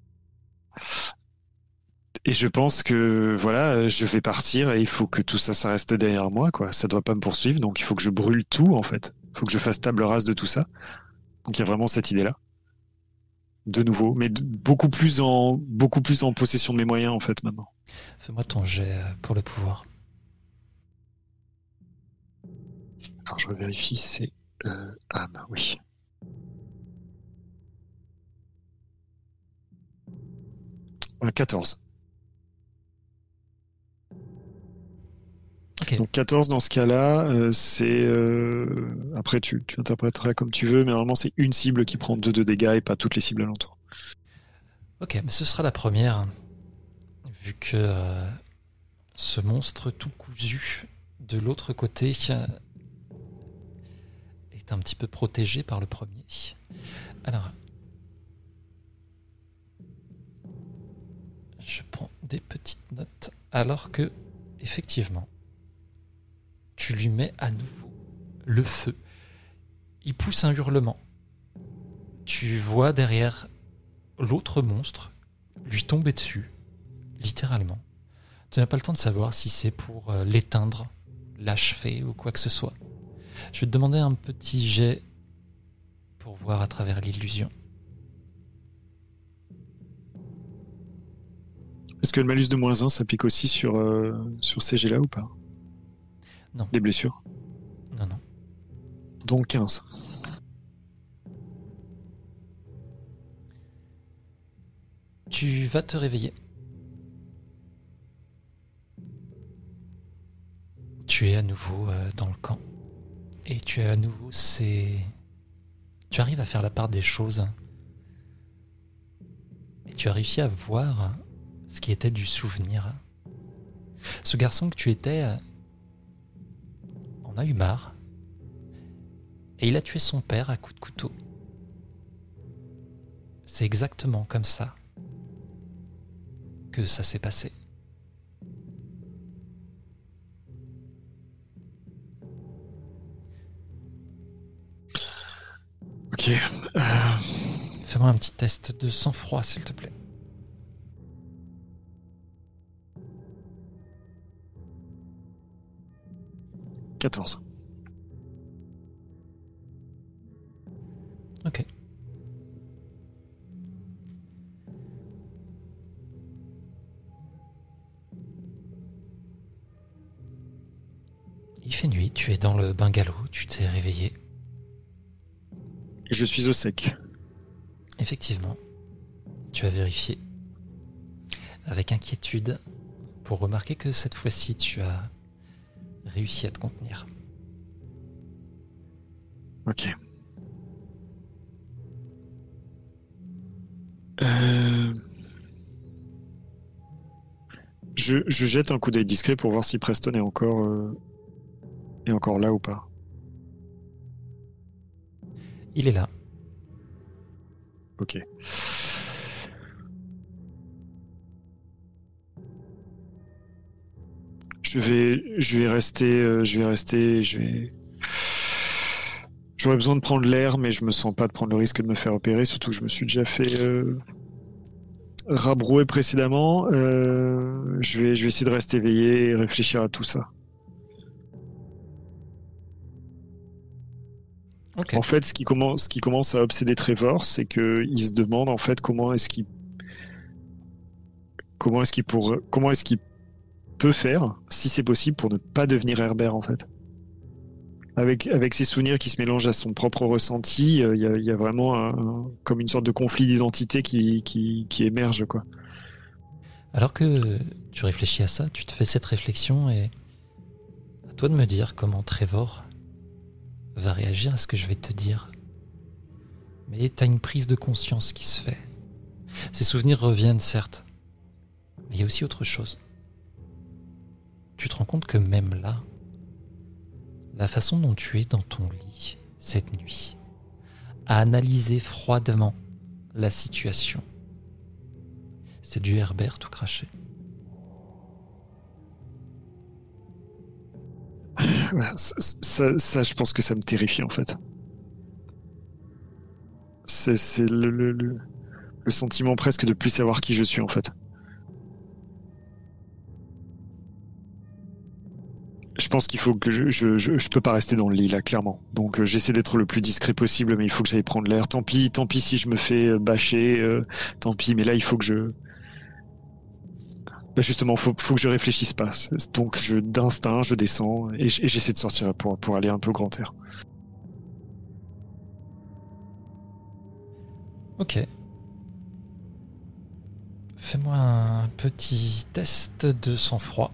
Et je pense que voilà je vais partir et il faut que tout ça ça reste derrière moi quoi. Ça doit pas me poursuivre donc il faut que je brûle tout en fait. Il faut que je fasse table rase de tout ça. Donc il y a vraiment cette idée là de nouveau mais beaucoup plus en beaucoup plus en possession de mes moyens en fait maintenant Fais-moi ton jet euh, pour le pouvoir. Alors je vérifie, c'est euh, âme, oui. Un 14. Donc 14 dans ce cas-là, euh, c'est... euh, Après tu, tu interpréteras comme tu veux, mais normalement c'est une cible qui prend 2 de dégâts et pas toutes les cibles alentour. Ok, mais ce sera la première, vu que euh, ce monstre tout cousu de l'autre côté est un petit peu protégé par le premier. Alors, je prends des petites notes, alors que, effectivement, tu lui mets à nouveau le feu. Il pousse un hurlement. Tu vois derrière l'autre monstre lui tomber dessus, littéralement. Tu n'as pas le temps de savoir si c'est pour euh, l'éteindre, l'achever ou quoi que ce soit. Je vais te demander un petit jet pour voir à travers l'illusion. Est-ce que le malus de moins 1 s'applique aussi sur, euh, sur ces jets-là ou pas? Non. Des blessures Non, non. Donc 15. Tu vas te réveiller. Tu es à nouveau euh, dans le camp. Et tu es à nouveau c'est. Tu arrives à faire la part des choses. Et tu as réussi à voir ce qui était du souvenir. Ce garçon que tu étais euh, en a eu marre. Et il a tué son père à coups de couteau. C'est exactement comme ça que ça s'est passé. Ok. Euh, Fais-moi un petit test de sang-froid, s'il te plaît. « 14. Ok. Il fait nuit, tu es dans le bungalow, tu t'es réveillé. Et je suis au sec. Effectivement, tu as vérifié avec inquiétude pour remarquer que cette fois-ci tu as réussi à te contenir. Ok. Euh, Je, je jette un coup d'œil discret pour voir si Preston est encore, euh, est encore là ou pas. Il est là. Ok. Je vais, je vais rester, euh, je vais rester, je vais. J'aurais besoin de prendre l'air, mais je me sens pas de prendre le risque de me faire opérer, surtout que je me suis déjà fait euh, rabrouer précédemment. Euh, je vais, je vais essayer de rester éveillé et réfléchir à tout ça. En fait, ce qui commence, ce qui commence à obséder Trevor, c'est que il se demande en fait comment est-ce qu'il, comment est-ce qu'il pour, comment est-ce qu'il peut faire, si c'est possible, pour ne pas devenir Herbert en fait. avec, ses souvenirs qui se mélangent à son propre ressenti, il y, a, vraiment comme une sorte de conflit d'identité qui, émerge. Quoi. Alors que tu réfléchis à ça, tu te fais cette réflexion et à toi de me dire comment Trevor va réagir à ce que je vais te dire. Mais tu as une prise de conscience qui se fait. Ces souvenirs reviennent, certes, mais il y a aussi autre chose. Tu te rends compte que même là, la façon dont tu es dans ton lit cette nuit, à analyser froidement la situation, c'est du Herbert tout craché. Ça, je pense que ça me terrifie en fait. C'est le, le sentiment presque de plus savoir qui je suis en fait. Je pense qu'il faut que je, je, peux pas rester dans le lit là, clairement. Donc euh, j'essaie d'être le plus discret possible, mais il faut que j'aille prendre l'air. Tant pis, tant pis si je me fais euh, bâcher, euh, tant pis. Mais là, il faut que je, bah justement, faut, faut que je réfléchisse pas. Donc je d'instinct, je descends et j'essaie de sortir pour pour aller un peu grand air. Ok. Fais-moi un petit test de sang-froid.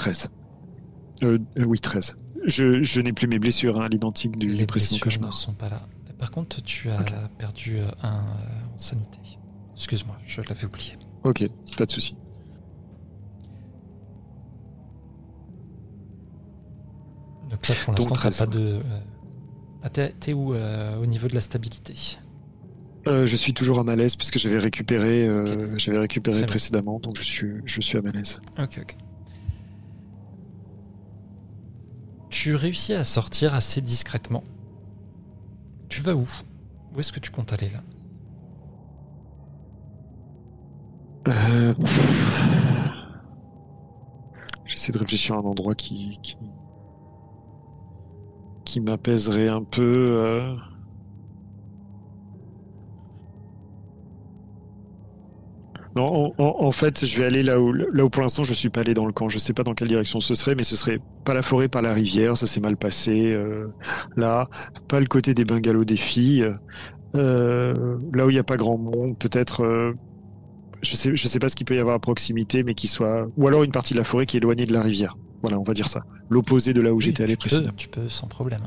13. Euh, euh, oui, 13. Je, je n'ai plus mes blessures hein, à l'identique du Les précédent cauchemar. ne sont pas là. Par contre, tu as perdu euh, un euh, en sanité. Excuse-moi, je l'avais oublié. Ok, pas de souci. Donc là, pour l'instant, t'as 13, pas de... euh, Ah, t'es où au niveau de la stabilité? Euh, je suis toujours à malaise puisque j'avais récupéré, euh, j'avais récupéré précédemment, donc je suis, je suis à malaise. Ok, ok. Tu réussis à sortir assez discrètement. Tu vas où? Où est-ce que tu comptes aller là? Euh, J'essaie de réfléchir à un endroit qui, qui, qui m'apaiserait un peu. euh. Non, en, en- en fait, je vais aller là où, là où pour l'instant je suis pas allé dans le camp. Je sais pas dans quelle direction ce serait, mais ce serait pas la forêt, pas la rivière. Ça s'est mal passé. euh, là, pas le côté des bungalows des filles. Euh, là où il n'y a pas grand monde, peut-être. euh, je sais, je sais pas ce qu'il peut y avoir à proximité, mais qui soit, ou alors une partie de la forêt qui est éloignée de la rivière. Voilà, on va dire ça. L'opposé de là où Oui, j'étais allé précédemment. tu peux, sans problème.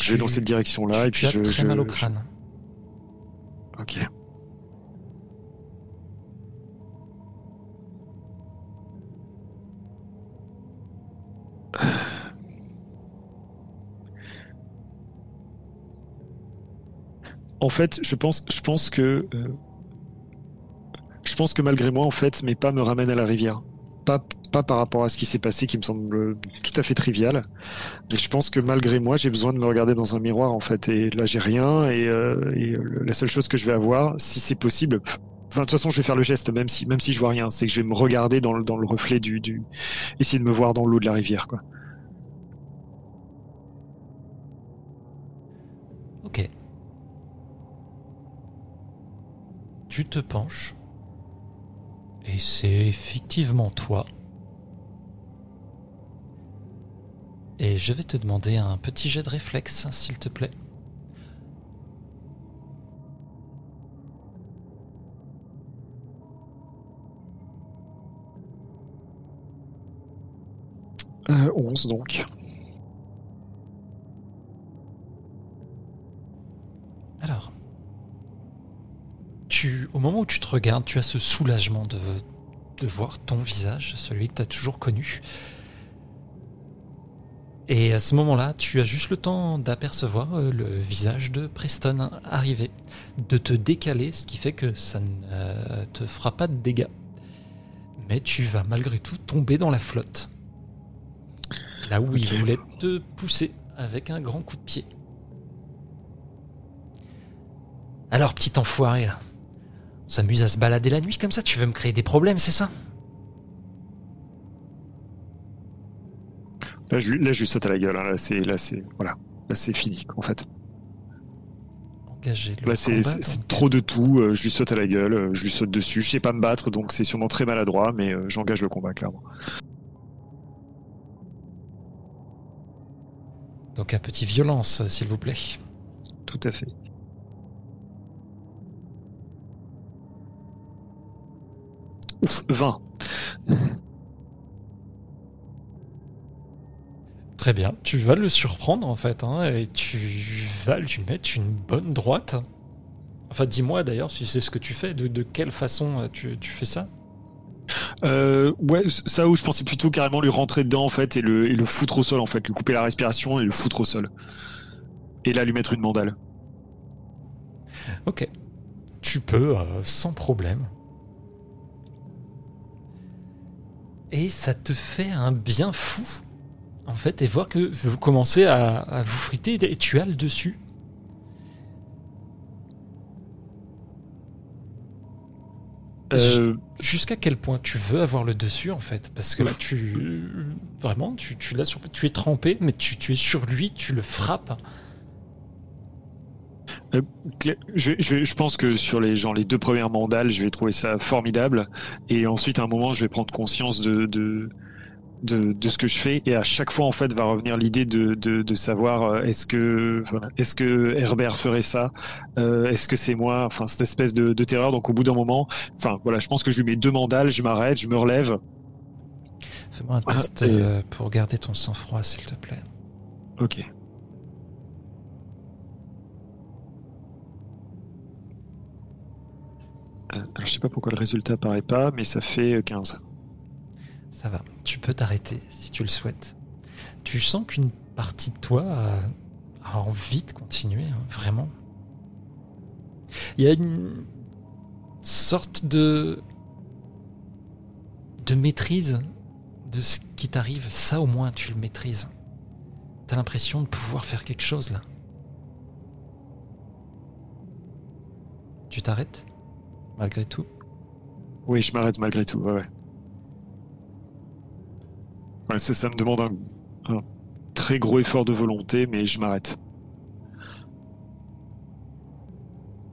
Je vais dans cette direction-là et puis as je. très je- mal au je- crâne. Ok. En fait, je pense, je pense que, euh, je pense que malgré moi, en fait, mes pas me ramènent à la rivière. Pas, pas par rapport à ce qui s'est passé, qui me semble tout à fait trivial, mais je pense que malgré moi, j'ai besoin de me regarder dans un miroir, en fait. Et là, j'ai rien, et, euh, euh, la seule chose que je vais avoir, si c'est possible, Enfin, de toute façon, je vais faire le geste, même si, même si je vois rien. C'est que je vais me regarder dans le, dans le reflet du, du. Essayer de me voir dans l'eau de la rivière, quoi. Ok. Tu te penches. Et c'est effectivement toi. Et je vais te demander un petit jet de réflexe, s'il te plaît. Euh, 11, donc. Alors, tu, au moment où tu te regardes, tu as ce soulagement de, de voir ton visage, celui que tu as toujours connu. Et à ce moment-là, tu as juste le temps d'apercevoir euh, le visage de Preston arriver, de te décaler, ce qui fait que ça ne te fera pas de dégâts. Mais tu vas malgré tout tomber dans la flotte. Là où il voulait te pousser avec un grand coup de pied. Alors, petit enfoiré, là. On s'amuse à se balader la nuit comme ça Tu veux me créer des problèmes, c'est ça? Là je, lui- là, je lui saute à la gueule. hein. Là, c'est, là, c'est, voilà. Là, c'est fini, en fait. engager le Là, c'est combat, c'est donc. trop de tout. euh, je lui saute à la gueule, euh, je lui saute dessus. Je sais pas me battre, donc c'est sûrement très maladroit, mais euh, j'engage le combat, clairement. Donc un petit violence, s'il vous plaît. Tout à fait. Ouf, 20. Très bien. Tu vas le surprendre en fait, hein, et tu vas lui mettre une bonne droite. Enfin, dis-moi d'ailleurs si c'est ce que tu fais. De, de quelle façon euh, tu, tu fais ça? Euh, ouais, ça où je pensais plutôt carrément lui rentrer dedans en fait et le, et le foutre au sol en fait, lui couper la respiration et le foutre au sol. Et là lui mettre une mandale. Ok. Tu peux, euh, sans problème. Et ça te fait un bien fou, en fait, et voir que vous commencez à, à vous friter et tu as le dessus. Euh, Jusqu'à quel point tu veux avoir le dessus, en fait? Parce que là, tu. Vraiment, tu, tu l'as sur. Tu es trempé, mais tu, tu es sur lui, tu le frappes. Cla- Je, je, je pense que sur les, genre, les deux premières mandales, je vais trouver ça formidable. Et ensuite, à un moment, je vais prendre conscience de, de, de, de ce que je fais. Et à chaque fois, en fait, va revenir l'idée de, de, de savoir euh, est-ce que, est-ce que Herbert ferait ça Euh, Est-ce que c'est moi Enfin, cette espèce de, de terreur. Donc, au bout d'un moment, enfin, voilà, je pense que je lui mets deux mandales, je m'arrête, je me relève. Fais-moi un Ah, test et- euh, pour garder ton sang-froid, s'il te plaît. Ok. Alors, je sais pas pourquoi le résultat apparaît pas, mais ça fait euh, 15. Ça va. Tu peux t'arrêter si tu le souhaites. Tu sens qu'une partie de toi a, envie de continuer, hein, vraiment. Il y a une sorte de de maîtrise de ce qui t'arrive. Ça au moins tu le maîtrises. T'as l'impression de pouvoir faire quelque chose là. Tu t'arrêtes malgré tout? Oui, je m'arrête malgré tout, ouais, ouais. Ouais, ça, ça me demande un, un très gros effort de volonté, mais je m'arrête.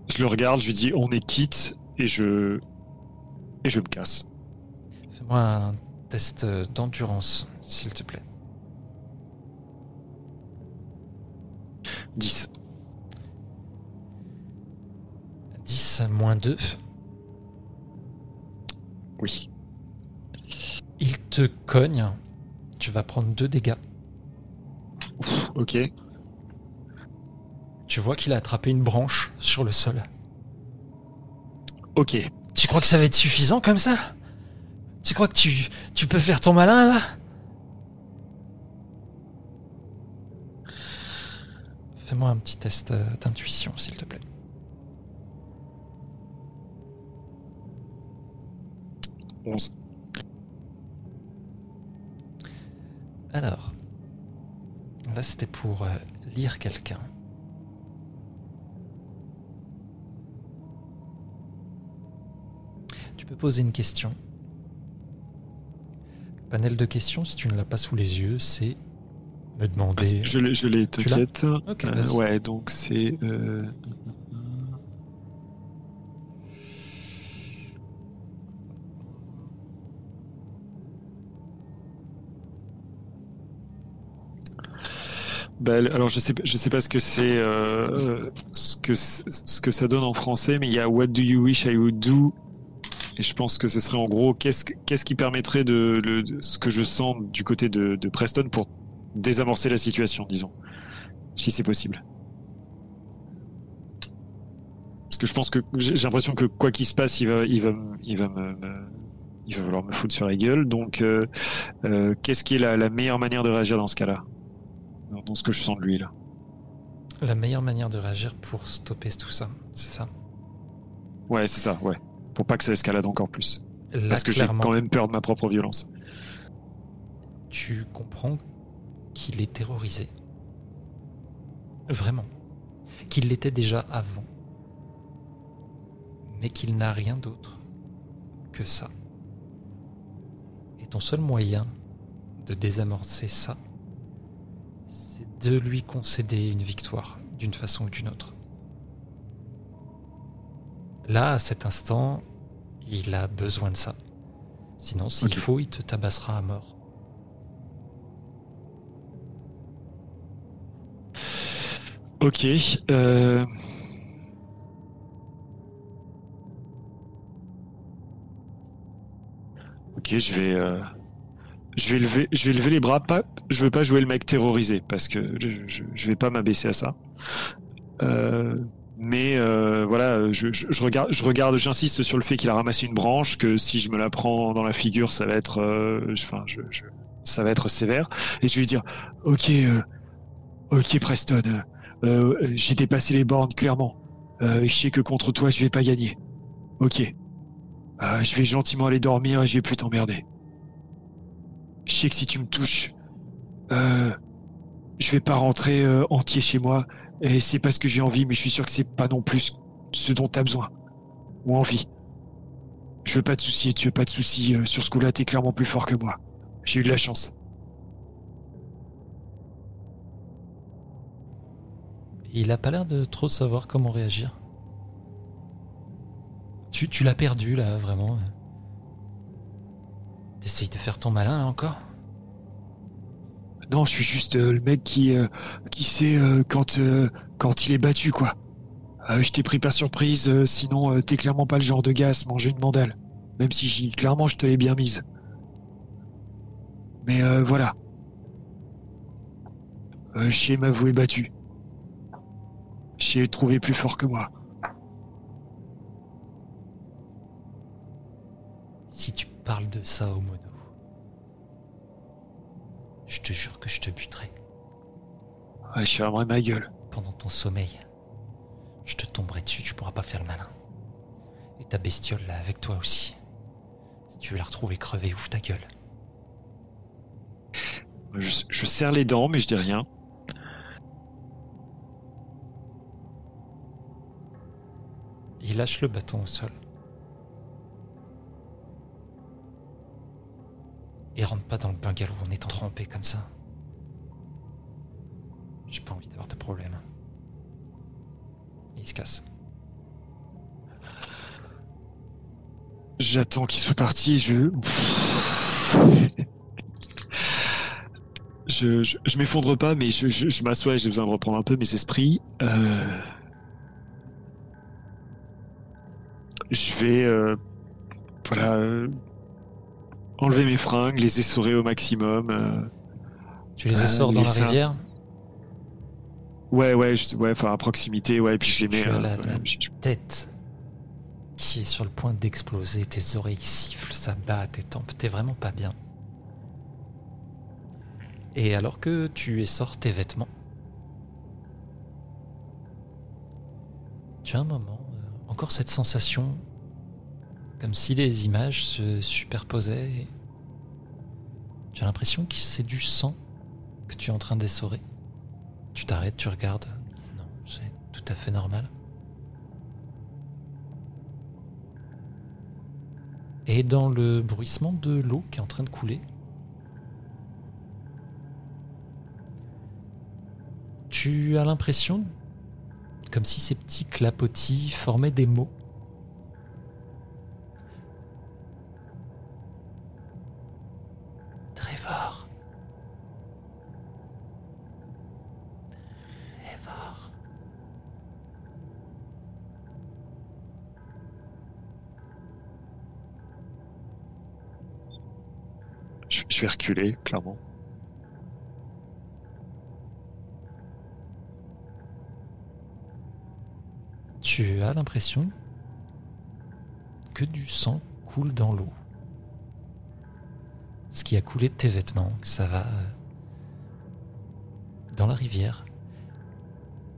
Je le regarde, je lui dis on est quitte, et je. Et je me casse. Fais-moi un test d'endurance, s'il te plaît. 10. 10 moins 2. Oui. Il te cogne. Tu vas prendre 2 dégâts. Ok. Tu vois qu'il a attrapé une branche sur le sol. Ok. Tu crois que ça va être suffisant comme ça? Tu crois que tu, tu peux faire ton malin là? Fais-moi un petit test euh, d'intuition, s'il te plaît. Onze. Alors, là c'était pour euh, lire quelqu'un. Tu peux poser une question. Le panel de questions, si tu ne l'as pas sous les yeux, c'est me demander. Je l'ai, je l'ai, t'inquiète. Ok, Euh, ouais, donc c'est. euh, Bah, alors je sais sais pas ce que c'est euh, ce que ça donne en français mais il y a What do you wish I would do? Et je pense que ce serait en gros qu'est-ce que- qu'est-ce qui permettrait de, ce que je sens du côté de, Preston pour désamorcer la situation disons si c'est possible. Parce que je pense que j'ai l'impression que quoi qu'il se passe, il va, me- vouloir me foutre sur la gueule. Donc, euh, euh, qu'est-ce qui est la, la meilleure manière de réagir dans ce cas-là? Dans, ce que je sens de lui là. La meilleure manière de réagir pour stopper tout ça, c'est ça. Ouais, c'est ça. Ouais. Pour pas que ça escalade encore plus. Là, Parce que j'ai quand même peur de ma propre violence. tu comprends qu'il est terrorisé. Vraiment. Qu'il l'était déjà avant. Mais qu'il n'a rien d'autre que ça. Et ton seul moyen de désamorcer ça, de lui concéder une victoire, d'une façon ou d'une autre. Là, à cet instant, il a besoin de ça. Sinon, s'il faut, il te tabassera à mort. Ok. euh, Ok, je vais, euh, je vais lever, je vais lever les bras. Pas, je veux pas jouer le mec terrorisé parce que je, je, vais pas m'abaisser à ça. Euh, mais euh, voilà, je, je, regarde, je regarde, j'insiste sur le fait qu'il a ramassé une branche, que si je me la prends dans la figure, ça va être, euh, enfin, je, je- ça va être sévère. Et je vais dire, ok, euh, ok, Preston. euh, euh, j'ai dépassé les bornes clairement. Je sais que contre toi, je vais pas gagner. Ok. Je vais gentiment aller dormir et je vais plus t'emmerder. Je sais que si tu me touches, euh, je vais pas rentrer euh, entier chez moi. Et c'est pas ce que j'ai envie, mais je suis sûr que c'est pas non plus ce dont t'as besoin ou envie. Je veux pas de soucis, tu veux pas de soucis euh, sur ce coup-là. T'es clairement plus fort que moi. J'ai eu de la chance. Il a pas l'air de trop savoir comment réagir. Tu, tu l'as perdu là, vraiment. T'essayes de faire ton malin là encore Non, je suis juste euh, le mec qui euh, qui sait euh, quand euh, quand il est battu quoi. Je t'ai pris par surprise, sinon t'es clairement pas le genre de gars à se manger une mandale. Même si clairement je te l'ai bien mise. Mais euh, voilà. Euh, sais m'avouer battu. Je sais trouver plus fort que moi. Si tu parles de ça au mono, je te jure que je te buterai Ouais, je fermerai ma gueule. pendant ton sommeil. Je te tomberai dessus, tu pourras pas faire le malin. Et ta bestiole là avec toi aussi. Si tu veux la retrouver crevée, ouvre ta gueule. Je, je serre les dents, mais je dis rien. Il lâche le bâton au sol. Et rentre pas dans le bungalow en étant trempé comme ça. J'ai pas envie d'avoir de problème. Il se casse. J'attends qu'il soit parti, je... Je, je, je m'effondre pas, mais je, je, m'assois et j'ai besoin de reprendre un peu mes esprits. Euh, Je vais, euh, voilà, euh, enlever mes fringues, les essorer au maximum. euh. Tu les Euh, essors dans la rivière Ouais, ouais, enfin à proximité, ouais, et puis je les mets. Tu as la- je- Tête qui est sur le point d'exploser, tes oreilles sifflent, ça bat tes tempes, t'es vraiment pas bien. Et alors que tu essors tes vêtements, tu as un moment, euh, encore cette sensation, comme si les images se superposaient. Tu as l'impression que c'est du sang que tu es en train d'essorer. Tu t'arrêtes, tu regardes. Non, c'est tout à fait normal. Et dans le bruissement de l'eau qui est en train de couler, tu as l'impression comme si ces petits clapotis formaient des mots. Reculer, clairement. Tu as l'impression que du sang coule dans l'eau. Ce qui a coulé de tes vêtements, ça va euh, dans la rivière.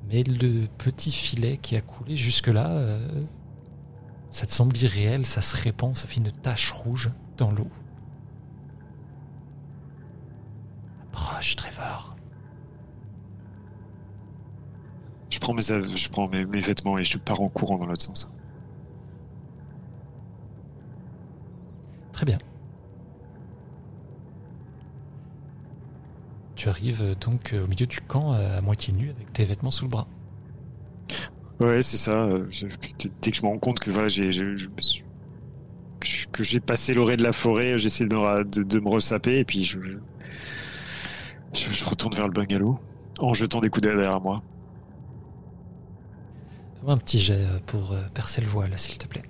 Mais le petit filet qui a coulé jusque-là, euh, ça te semble irréel, ça se répand, ça fait une tache rouge dans l'eau. Approche, Trevor. Je prends mes, je prends mes, mes vêtements et je pars en courant dans l'autre sens. Très bien. Tu arrives euh, donc euh, au milieu du camp euh, à moitié nu avec tes vêtements sous le bras. Ouais, c'est ça. je- dès que je me rends compte que voilà, j'ai, je- je que j'ai passé l'orée de la forêt, j'essaie de, de me ressaper et puis je, je, je retourne vers le bungalow en jetant des coups d'œil derrière moi. Fais-moi un petit jet euh, pour euh, percer le voile, s'il te plaît.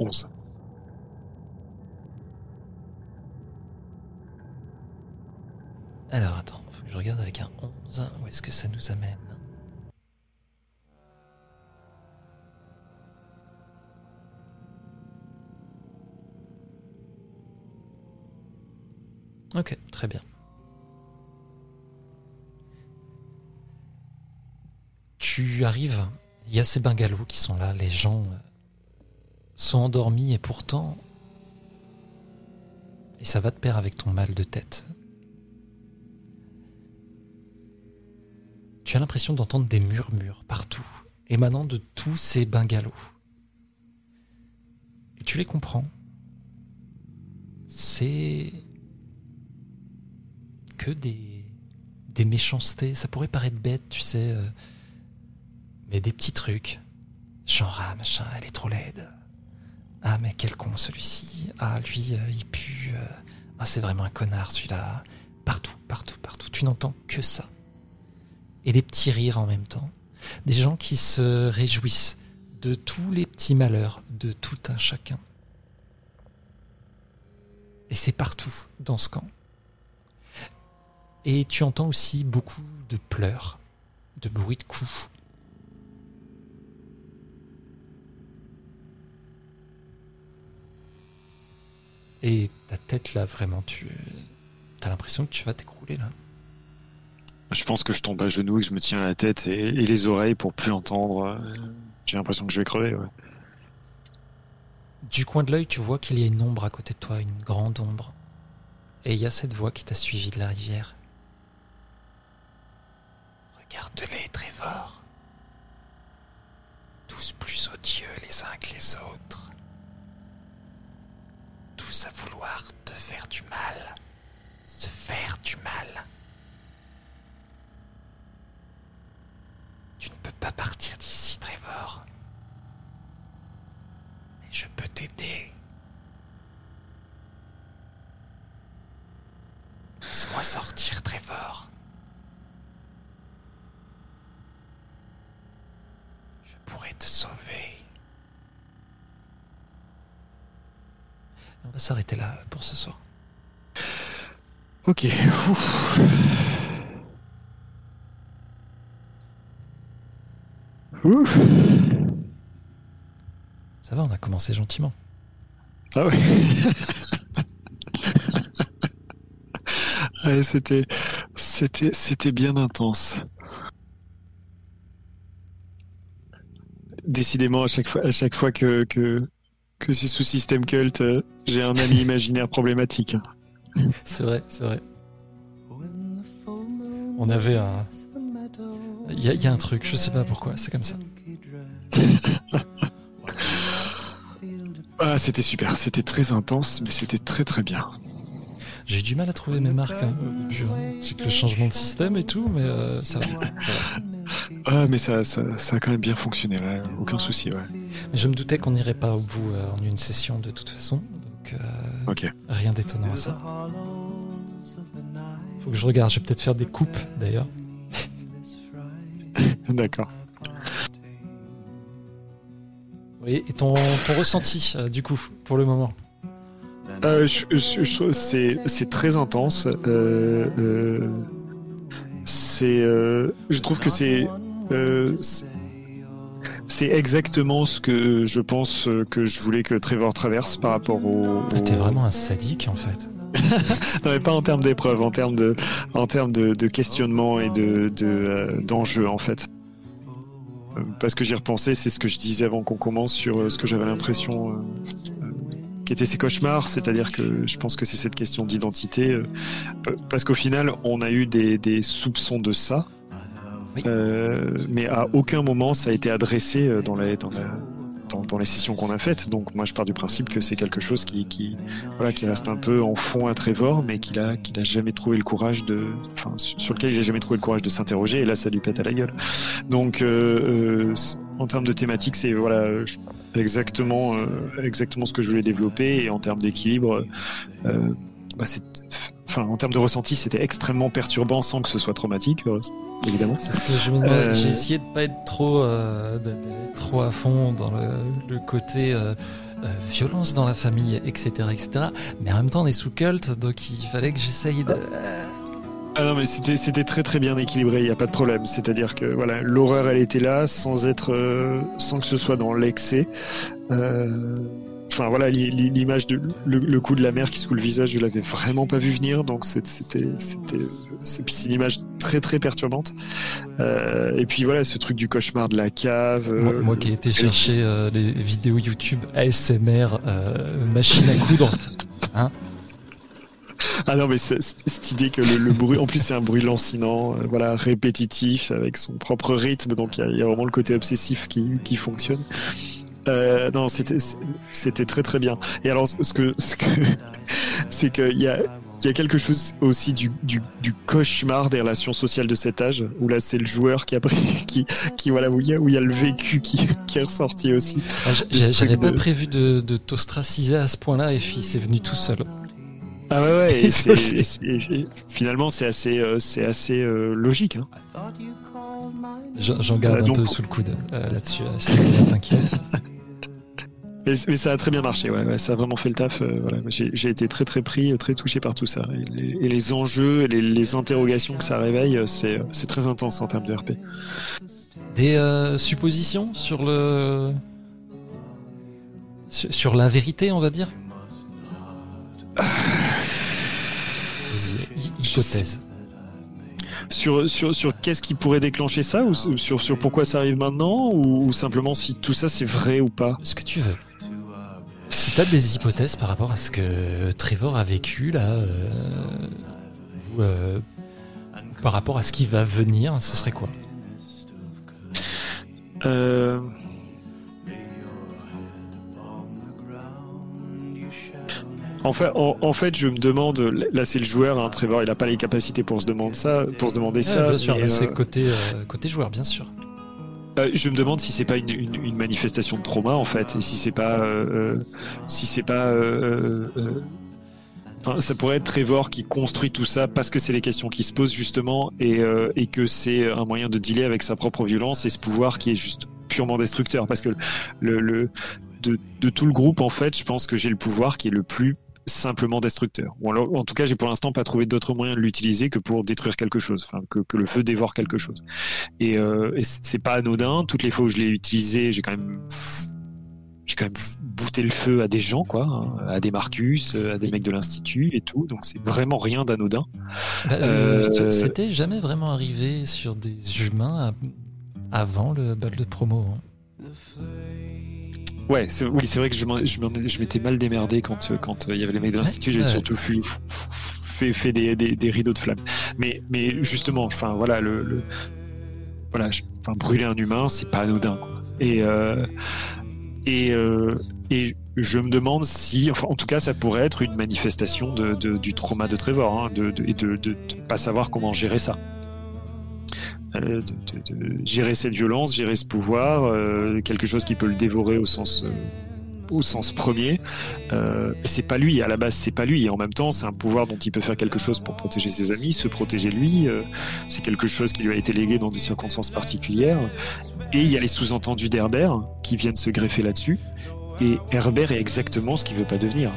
Onze. Alors attends, faut que je regarde avec un 11. Où est-ce que ça nous amène? Ok, très bien. Tu arrives, il y a ces bungalows qui sont là, les gens euh, sont endormis et pourtant... Et ça va de pair avec ton mal de tête. Tu as l'impression d'entendre des murmures partout, émanant de tous ces bungalows. Et tu les comprends. C'est des méchancetés. Ça pourrait paraître bête, tu sais, euh, mais des petits trucs. Genre, ah, machin, elle est trop laide. Ah, mais quel con celui-ci. Ah, lui, euh, il pue. euh. Ah, c'est vraiment un connard celui-là. Partout, partout, partout. Tu n'entends que ça et des petits rires en même temps. Des gens qui se réjouissent de tous les petits malheurs de tout un chacun. Et c'est partout dans ce camp. Et tu entends aussi beaucoup de pleurs, de bruits de coups. Et ta tête là, vraiment, tu as l'impression que tu vas t'écrouler là. Je pense que je tombe à genoux et que je me tiens la tête et, et les oreilles pour plus entendre. euh, J'ai l'impression que je vais crever. Ouais. Du coin de l'œil, tu vois qu'il y a une ombre à côté de toi, une grande ombre. Et il y a cette voix qui t'a suivi de la rivière. Regarde-les, Trevor. Tous plus odieux les uns que les autres. Tous à vouloir te faire du mal. Se faire du mal. Tu ne peux pas partir d'ici, Trevor. Mais je peux t'aider. Laisse-moi sortir, Trevor. Je pourrais te sauver. On va s'arrêter là pour ce soir. Ok. ouf. Ouf. Ça va, on a commencé gentiment. Ah. Ouais, c'était, c'était, c'était bien intense. Décidément, à chaque fois, à chaque fois que, que, que c'est sous système culte, euh, j'ai un ami imaginaire problématique. C'est vrai, c'est vrai. On avait un. Il y, a- il y a un truc, je sais pas pourquoi, c'est comme ça. Ah, c'était super, c'était très intense, mais c'était très très bien. J'ai du mal à trouver mes marques hein, au début. hein. C'est que le changement de système et tout, mais euh, ça va. ça va. Ah, mais ça, ça, ça a quand même bien fonctionné, là, aucun souci, ouais. Mais je me doutais qu'on n'irait pas au bout euh, en une session de toute façon, donc euh, rien d'étonnant à ça. Faut que je regarde, je vais peut-être faire des coupes d'ailleurs. D'accord. Oui, et ton, ton ressenti euh, du coup, pour le moment? Euh, c'est c'est très intense. Euh, euh, c'est, euh, je trouve que c'est euh, c'est- exactement ce que je pense euh, que je voulais que Trevor traverse par rapport au. Ah, T'es au- vraiment un sadique en fait. Non, mais pas en termes d'épreuve, en termes de, en termes de, de questionnement et de, de, euh, d'enjeu en fait. Parce que j'y repensais, c'est ce que je disais avant qu'on commence sur euh, ce que j'avais l'impression euh, qu'étaient ces cauchemars, c'est-à-dire que je pense que c'est cette question d'identité, parce qu'au final, on a eu des, des soupçons de ça, Euh, mais à aucun moment ça a été adressé euh, dans la, dans dans, les sessions qu'on a faites. Donc moi je pars du principe que c'est quelque chose qui, voilà, qui reste un peu en fond à Trevor, mais qu'il a, a jamais trouvé le courage de, enfin, sur lequel il a jamais trouvé le courage de s'interroger. Et là ça lui pète à la gueule. Donc euh, en termes de thématique, c'est voilà exactement, exactement ce que je voulais développer. Et en termes d'équilibre, bah, c'est enfin, en termes de ressenti, c'était extrêmement perturbant sans que ce soit traumatique, évidemment. C'est ce que je me demande. J'ai essayé de pas être trop, euh, trop à fond dans le, côté euh, euh, violence dans la famille, etc., etc. Mais en même temps, on est sous culte, donc il fallait que j'essaye de. Ah non mais c'était très très bien équilibré, il n'y a pas de problème. C'est-à-dire que voilà, l'horreur elle était là sans être sans que ce soit dans l'excès. Euh, Enfin voilà, l'image de le, coup de la mère qui secoue le visage, je l'avais vraiment pas vu venir, donc c'était c'était c'est une image très très perturbante. Euh, et puis voilà, ce truc du cauchemar de la cave. moi, qui ai été chercher euh, les vidéos YouTube ASMR, euh, machine à coudre, hein ah non, mais cette idée que le, bruit, en plus c'est un bruit lancinant, voilà, répétitif, avec son propre rythme, donc il y, a vraiment le côté obsessif qui, qui fonctionne. Euh, non, c'était très très bien. Et alors, ce que, ce que c'est qu'il y a, il y a quelque chose aussi du, du, cauchemar des relations sociales de cet âge, où là c'est le joueur qui a pris, qui, qui voilà, où il y a, où il y a le vécu qui, qui est ressorti aussi. Ah, j'avais pas prévu de, de t'ostraciser à ce point-là, et puis c'est venu tout seul. Ah ouais, ouais et finalement c'est assez, euh, c'est assez euh, logique. Hein. J'en garde un peu sous le coude là-dessus, t'inquiète. Mais, ça a très bien marché, ouais, ça a vraiment fait le taf. Euh, voilà. J'ai été très très pris, très touché par tout ça. Et les, enjeux, les, interrogations que ça réveille, euh, c'est très intense en termes de RP. Des euh, suppositions sur le. Sur, la vérité, on va dire? Hypothèse. Sur, sur, sur qu'est-ce qui pourrait déclencher ça ou sur, sur pourquoi ça arrive maintenant ou simplement si tout ça c'est vrai ou pas? Ce que tu veux. Si tu as des hypothèses par rapport à ce que Trevor a vécu là, euh, ou, euh, par rapport à ce qui va venir, ce serait quoi? Euh... En fait, en, fait, je me demande, là c'est le joueur, hein, Trevor, il n'a pas les capacités pour se demander ça, pour se demander ça. Bien sûr, c'est côté, côté joueur, bien sûr. Euh, je me demande si c'est pas une, manifestation de trauma en fait, et si c'est pas, euh, euh, si c'est pas, ça pourrait être Trevor qui construit tout ça parce que c'est les questions qui se posent justement, et, que c'est un moyen de dealer avec sa propre violence et ce pouvoir qui est juste purement destructeur, parce que de, tout le groupe en fait, je pense que j'ai le pouvoir qui est le plus simplement destructeur. Ou alors, en tout cas, j'ai pour l'instant pas trouvé d'autres moyens de l'utiliser que pour détruire quelque chose, enfin, que, que, le feu dévore quelque chose. Et, euh, c'est pas anodin. Toutes les fois où je l'ai utilisé, j'ai quand même j'ai quand même bouté le feu à des gens, quoi, hein, à des Marcus, à des mecs de l'institut et tout. Donc c'est vraiment rien d'anodin. Bah, euh, euh, c'était jamais vraiment arrivé sur des humains avant le bal de promo. Hein. Ouais, oui, c'est vrai que je m'étais mal démerdé quand quand euh, il y avait les mecs de l'institut. J'ai surtout fait, fait des, des, rideaux de flammes. Mais mais justement, enfin voilà le, voilà, enfin brûler un humain, c'est pas anodin. Quoi. Et euh, et euh, et je me demande si, enfin, en tout cas, ça pourrait être une manifestation de, du trauma de Trevor, hein, de, et de, de, pas savoir comment gérer ça. Euh, de, gérer cette violence, gérer ce pouvoir, euh, quelque chose qui peut le dévorer au sens euh, au sens premier. c'est pas lui à la base, c'est pas lui. Et en même temps, c'est un pouvoir dont il peut faire quelque chose pour protéger ses amis, se protéger lui. c'est quelque chose qui lui a été légué dans des circonstances particulières. Et il y a les sous-entendus d'Herbert qui viennent se greffer là-dessus. Et Herbert est exactement ce qu'il veut pas devenir.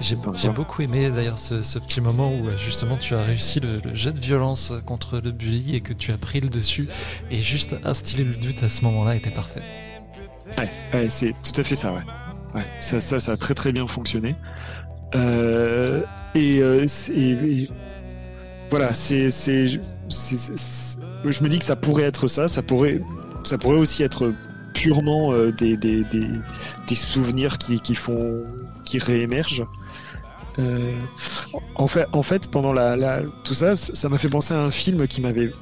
J'ai beaucoup aimé d'ailleurs ce, petit moment où justement tu as réussi le, jet de violence contre le bully et que tu as pris le dessus et juste instiller le doute à ce moment-là était parfait. Ouais, c'est tout à fait ça, ouais. ouais ça, ça, ça a très très bien fonctionné. Euh, et, euh, voilà, c'est, je me dis que ça pourrait être ça, ça pourrait, ça pourrait aussi être purement euh, des, des, des, souvenirs qui, qui, font qui réémergent. Euh, en, fait, en fait, pendant la, tout ça, ça m'a fait penser à un film qui m'avait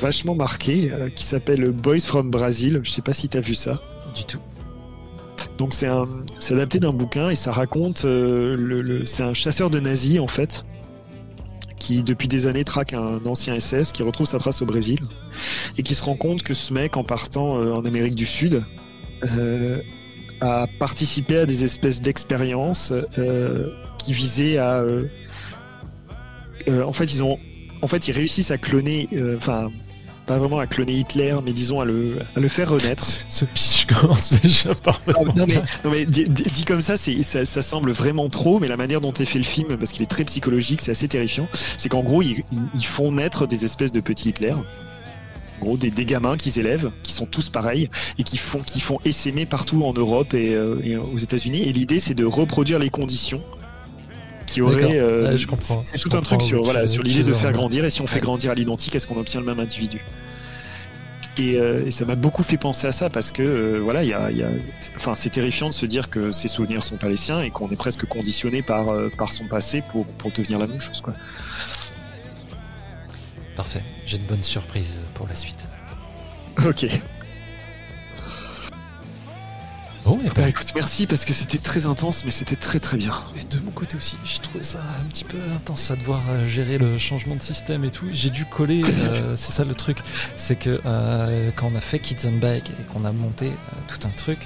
vachement marqué, euh, qui s'appelle Boys from Brazil. Je sais pas si tu as vu ça. Du tout. Donc c'est adapté d'un bouquin et ça raconte le, le- c'est un chasseur de nazis en fait qui depuis des années traque un ancien SS qui retrouve sa trace au Brésil et qui se rend compte que ce mec en partant euh, en Amérique du Sud euh, a participé à des espèces d'expériences euh, qui visaient à en fait ils ont réussissent à cloner pas vraiment à cloner Hitler mais disons à le, à le faire renaître Ce pitch commence déjà par. ah, non mais, non, mais dit, comme ça, ça, ça semble vraiment trop, mais la manière dont est fait le film, parce qu'il est très psychologique, c'est assez terrifiant, c'est qu'en gros, ils, ils- ils font naître des espèces de petits Hitler. En gros, des, des gamins qu'ils élèvent, qui sont tous pareils, et qui font, qui font essaimer partout en Europe et, euh, et aux États-Unis. Et l'idée, c'est de reproduire les conditions qui auraient. euh, Ouais, je comprends. C'est tout un truc sur, voilà, sur l'idée de faire grandir, et si on fait grandir à l'identique, est-ce qu'on obtient le même individu? Et, euh, et ça m'a beaucoup fait penser à ça parce que euh, voilà, il y a, y a- enfin, c'est terrifiant de se dire que ses souvenirs sont pas les siens et qu'on est presque conditionné par, euh, par son passé pour, pour devenir la même chose. Quoi. Parfait. J'ai de bonnes surprises pour la suite. Ok. Bon, et Bah écoute, merci parce que c'était très intense, mais c'était très très bien. Et de mon côté aussi, j'ai trouvé ça un petit peu intense à devoir euh, gérer le changement de système et tout. J'ai dû coller, euh, c'est ça le truc, c'est que euh, quand on a fait Kids on Bike et qu'on a monté euh, tout un truc,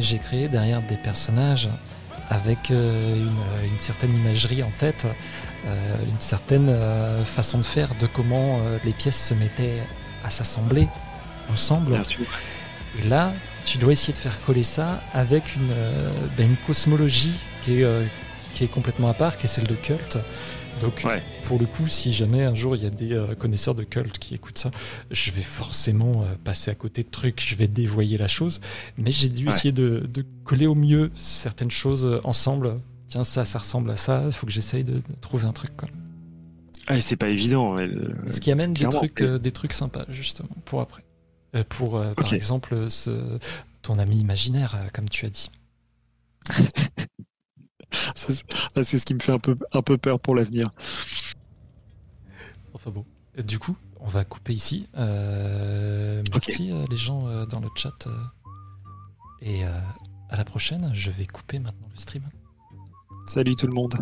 j'ai créé derrière des personnages avec une, une certaine imagerie en tête, une certaine façon de faire de comment les pièces se mettaient à s'assembler ensemble. Et là, tu dois essayer de faire coller ça avec une, euh, ben, une cosmologie qui est, euh, qui est complètement à part, qui est celle de Cult. Donc, Ouais. pour le coup, si jamais un jour il y a des euh, connaisseurs de Cult qui écoutent ça, je vais forcément euh, passer à côté de trucs, je vais dévoyer la chose. Mais j'ai dû Ouais. essayer de, de coller au mieux certaines choses ensemble. Tiens, ça, ça ressemble à ça, il faut que j'essaye de, de trouver un truc. Quoi. Et c'est pas évident. ouais, Ce qui amène des clairement. trucs, des trucs sympas, justement, pour après. Euh, pour, euh, par exemple, ce, ton ami imaginaire, euh, comme tu as dit. c'est ah, c'est ce qui me fait un peu, un peu peur pour l'avenir. Enfin bon. Du coup, on va couper ici. Euh, merci euh, les gens euh, dans le chat. et à la prochaine. Je vais couper maintenant le stream. Salut tout le monde.